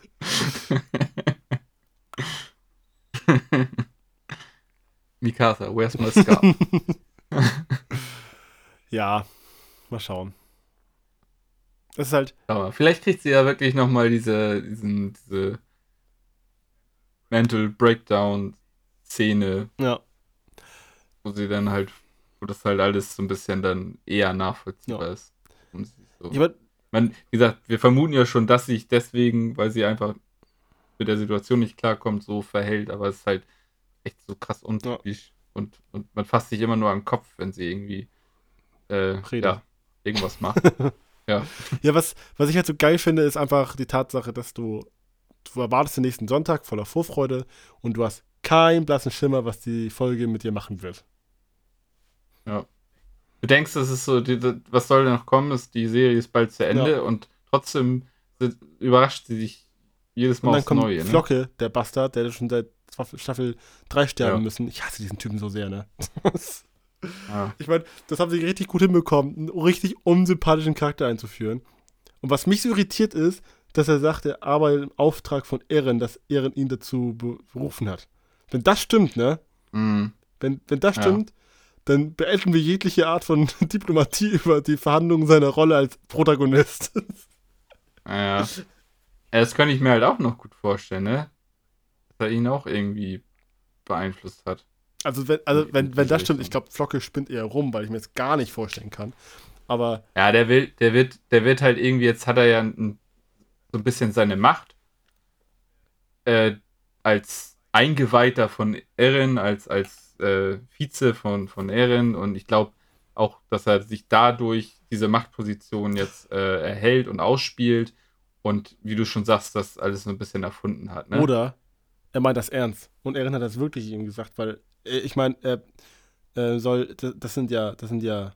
Mikasa, where's my scar? [laughs] Ja, mal schauen. Es ist halt, Aber vielleicht kriegt sie ja wirklich nochmal diese, diesen, diese Mental Breakdown Szene, ja, wo sie dann halt, wo das halt alles so ein bisschen dann eher nachvollziehbar Ja. ist. So So. Ja, aber Man, wie gesagt, wir vermuten ja schon, dass sich deswegen, weil sie einfach mit der Situation nicht klarkommt, so verhält, aber es ist halt echt so krass untypisch. Und, und man fasst sich immer nur am Kopf, wenn sie irgendwie äh, ja, irgendwas macht. [laughs] ja. Ja, was, was ich halt so geil finde, ist einfach die Tatsache, dass du, du erwartest den nächsten Sonntag voller Vorfreude und du hast keinen blassen Schimmer, was die Folge mit dir machen wird. Du denkst, das ist so, die, was soll denn noch kommen? Ist, die Serie ist bald zu Ende Ja. und trotzdem überrascht sie dich jedes Und Mal dann aufs kommt Neue. Ne? Flocke, der Bastard, der schon seit Staffel- Staffel 3 sterben Ja. müssen. Ich hasse diesen Typen so sehr, ne? [laughs] Ja. ich meine, das haben sie richtig gut hinbekommen, einen richtig unsympathischen Charakter einzuführen. Und was mich so irritiert ist, dass er sagt, er arbeitet im Auftrag von Ehren, dass Ehren ihn dazu be- berufen hat. Wenn das stimmt, ne? Mhm. Wenn, wenn das Ja. Dann beenden wir jegliche Art von [laughs] Diplomatie über die Verhandlungen seiner Rolle als Protagonist. [laughs] Ja. ja. Das könnte ich mir halt auch noch gut vorstellen, ne? Dass er ihn auch irgendwie beeinflusst hat. Also, wenn, also wenn, wenn das stimmt, ich glaube, Flocke spinnt eher rum, weil ich mir das gar nicht vorstellen kann. Aber Ja, der will, der wird, der wird halt irgendwie, jetzt hat er ja ein, so ein bisschen seine Macht äh, als Eingeweihter von Erin, als, als äh, Vize von, von Erin und ich glaube auch, dass er sich dadurch diese Machtposition jetzt äh, erhält und ausspielt und wie du schon sagst, das alles so ein bisschen erfunden hat. Ne? Oder er meint das ernst. Und Erin hat das wirklich ihm gesagt, weil, äh, ich meine, er äh, soll, das, das sind ja, das sind ja,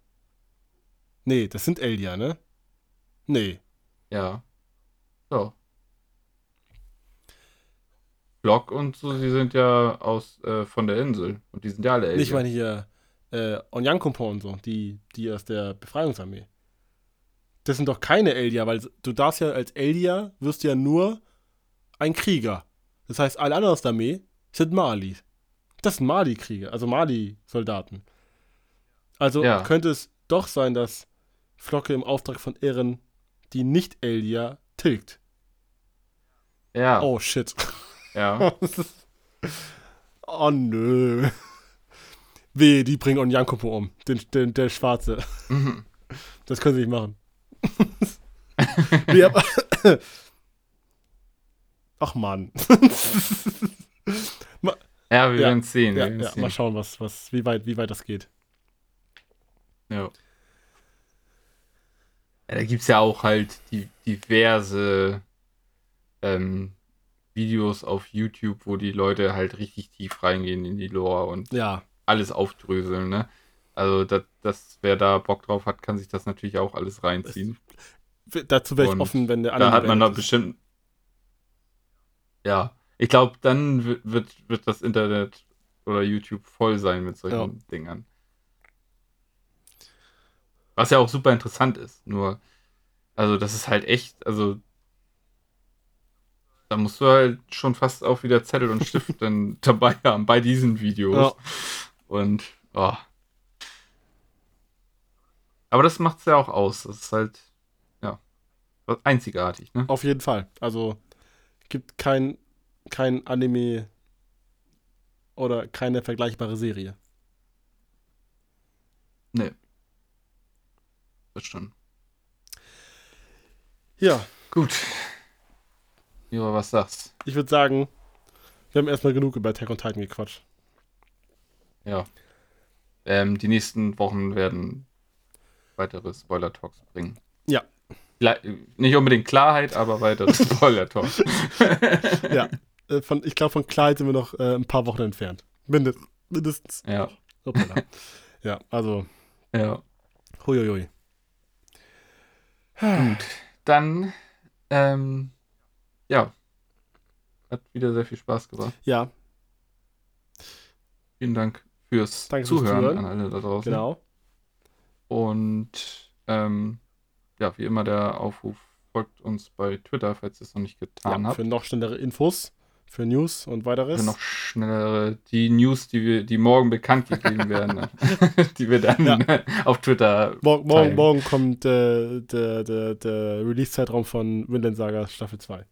nee, das sind Elia, ne? Nee. Ja. So. Block und so, sie sind ja aus äh, von der Insel und die sind ja alle Alien. Ich meine hier, äh, Onyankopo und so, die, die aus der Befreiungsarmee. Das sind doch keine Elia, weil du darfst ja als Elia, wirst du ja nur ein Krieger. Das heißt, alle anderen aus der Armee sind Mali. Das sind Mali-Krieger, also Mali-Soldaten. Also Ja. könnte es doch sein, dass Flocke im Auftrag von Ehren die Nicht-Elia tilgt. ja, Oh shit. Ja. [laughs] oh nö. Weh, die bringen Onyankopo um. Den, den, der Schwarze. Mhm. [laughs] Das können sie nicht machen. [laughs] nee, aber Ach Mann. ja, wir Ja. werden sehen. ja, wir ja, sehen. mal schauen, was, was, wie, weit, wie weit das geht. Ja. ja da gibt es ja auch halt die, diverse ähm, Videos auf YouTube, wo die Leute halt richtig tief reingehen in die Lore und Ja, alles aufdröseln, ne? Also, das, das, wer da Bock drauf hat, kann sich das natürlich auch alles reinziehen. w- dazu wäre ich offen, wenn der Da hat man da bestimmt. Ja, ich glaube, dann wird, wird, wird das Internet oder YouTube voll sein mit solchen Ja. Dingern. Was ja auch super interessant ist. Nur, also, das ist halt echt, also. Da musst du halt schon fast auch wieder Zettel und Stift [laughs] dann dabei haben bei diesen Videos. Ja. Und, oh. Aber das macht's ja auch aus. Das ist halt, ja, einzigartig, ne? Auf jeden Fall. Also gibt kein, kein Anime oder keine vergleichbare Serie. Nee. Das stimmt. Ja, Gut. Ja, was sagst ich würde sagen, wir haben erstmal genug über Attack on Titan gequatscht. Ja. Ähm, die nächsten Wochen werden weitere Spoiler-Talks bringen. Ja. Nicht unbedingt Klarheit, aber weitere [laughs] Spoiler-Talks. [laughs] Ja, äh, von, ich glaube, von Clyde sind wir noch äh, ein paar Wochen entfernt. Mindest, mindestens. ja. Hoppala. ja, also, Ja. huiuiui. Gut. Dann, ähm, ja. Hat wieder sehr viel Spaß gemacht. Ja, Vielen Dank fürs Danke fürs Zuhören Zuhören. an alle da draußen. genau. Und ähm, ja, wie immer der Aufruf, folgt uns bei Twitter, falls ihr es noch nicht getan Ja, habt. für noch schnellere Infos, für News und weiteres. Für noch schnellere, die News, die wir, die morgen bekannt gegeben [laughs] werden, [laughs] die wir dann Ja. auf Twitter Mor morgen, morgen kommt äh, der, der, der Release-Zeitraum von Vinland Saga Staffel 2.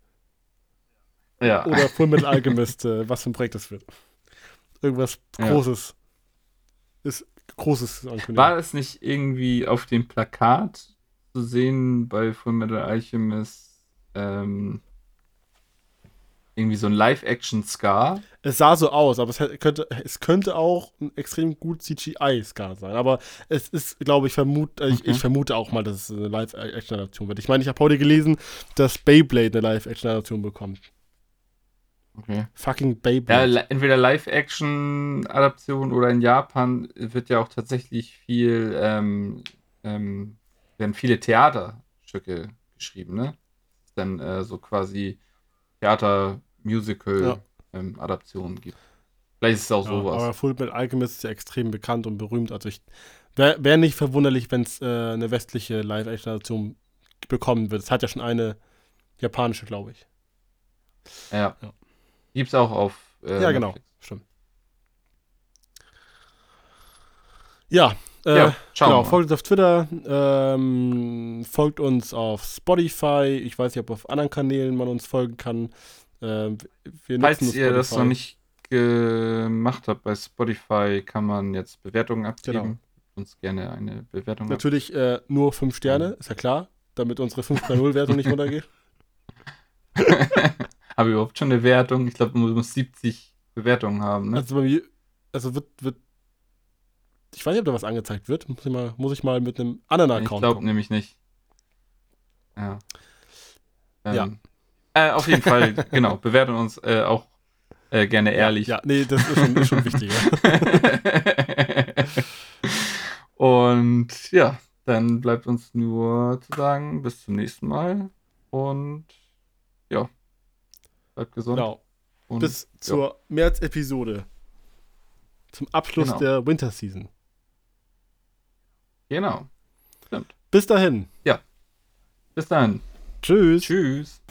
Ja. Oder Full Metal Alchemist, äh, was für ein Projekt das wird. Irgendwas Ja. Großes. Ist Großes ankündigen. War es nicht irgendwie auf dem Plakat zu sehen bei Fullmetal Alchemist ähm, irgendwie so ein Live-Action-Scar. Es sah so aus, aber es könnte, es könnte auch ein extrem gut CGI-Scar sein. Aber es ist, glaube ich, vermut, äh, ich, ich vermute auch mal, dass es eine Live-Action-Adaption wird. Ich meine, ich habe heute gelesen, dass Beyblade eine Live-Action-Adaption bekommt. Okay. Fucking Ja, Beyblade. li- entweder Live-Action-Adaption oder in Japan wird ja auch tatsächlich viel, ähm, ähm, werden viele Theaterstücke geschrieben, ne? Dann äh, so quasi Theater-Musical-Adaptionen gibt. Vielleicht ist es auch Ja, sowas. aber Fullmetal Alchemist ist ja extrem bekannt und berühmt. Also ich wäre wär nicht verwunderlich, wenn es äh, eine westliche Live-Action-Adaption bekommen wird. Es hat ja schon eine japanische, glaube ich. Ja. Ja. Gibt's auch auf äh, ja, genau. Netflix. Stimmt. Ja, äh, Ja, genau, folgt uns auf Twitter, ähm, folgt uns auf Spotify. Ich weiß nicht, ob auf anderen Kanälen man uns folgen kann. Ähm, Falls ihr das noch nicht gemacht habt bei Spotify, kann man jetzt Bewertungen abgeben. Genau. Uns gerne eine Bewertung. Natürlich äh, nur 5 Sterne, ist ja klar, damit unsere 5.0-Wertung nicht runtergeht. [laughs] [laughs] Habe ich überhaupt schon eine Wertung? Ich glaube, man muss 70 Bewertungen haben. Ne? Also bei mir, also wird, wird, ich weiß nicht, ob da was angezeigt wird. Muss ich mal, muss ich mal mit einem anderen ich Account glaube gucken. nämlich nicht. Ja. Ja. Ähm, Äh, auf jeden Fall, [laughs] genau. Bewerten uns äh, auch äh, gerne ehrlich. Ja, nee, das ist schon, ist schon wichtiger. [laughs] Und ja, dann bleibt uns nur zu sagen, bis zum nächsten Mal. Und ja, bleibt gesund. Genau. Und, Bis zur März-Episode. Zum Abschluss Genau. der Winter Season. Genau. Bis dahin. Bis dann. Tschüss. Tschüss.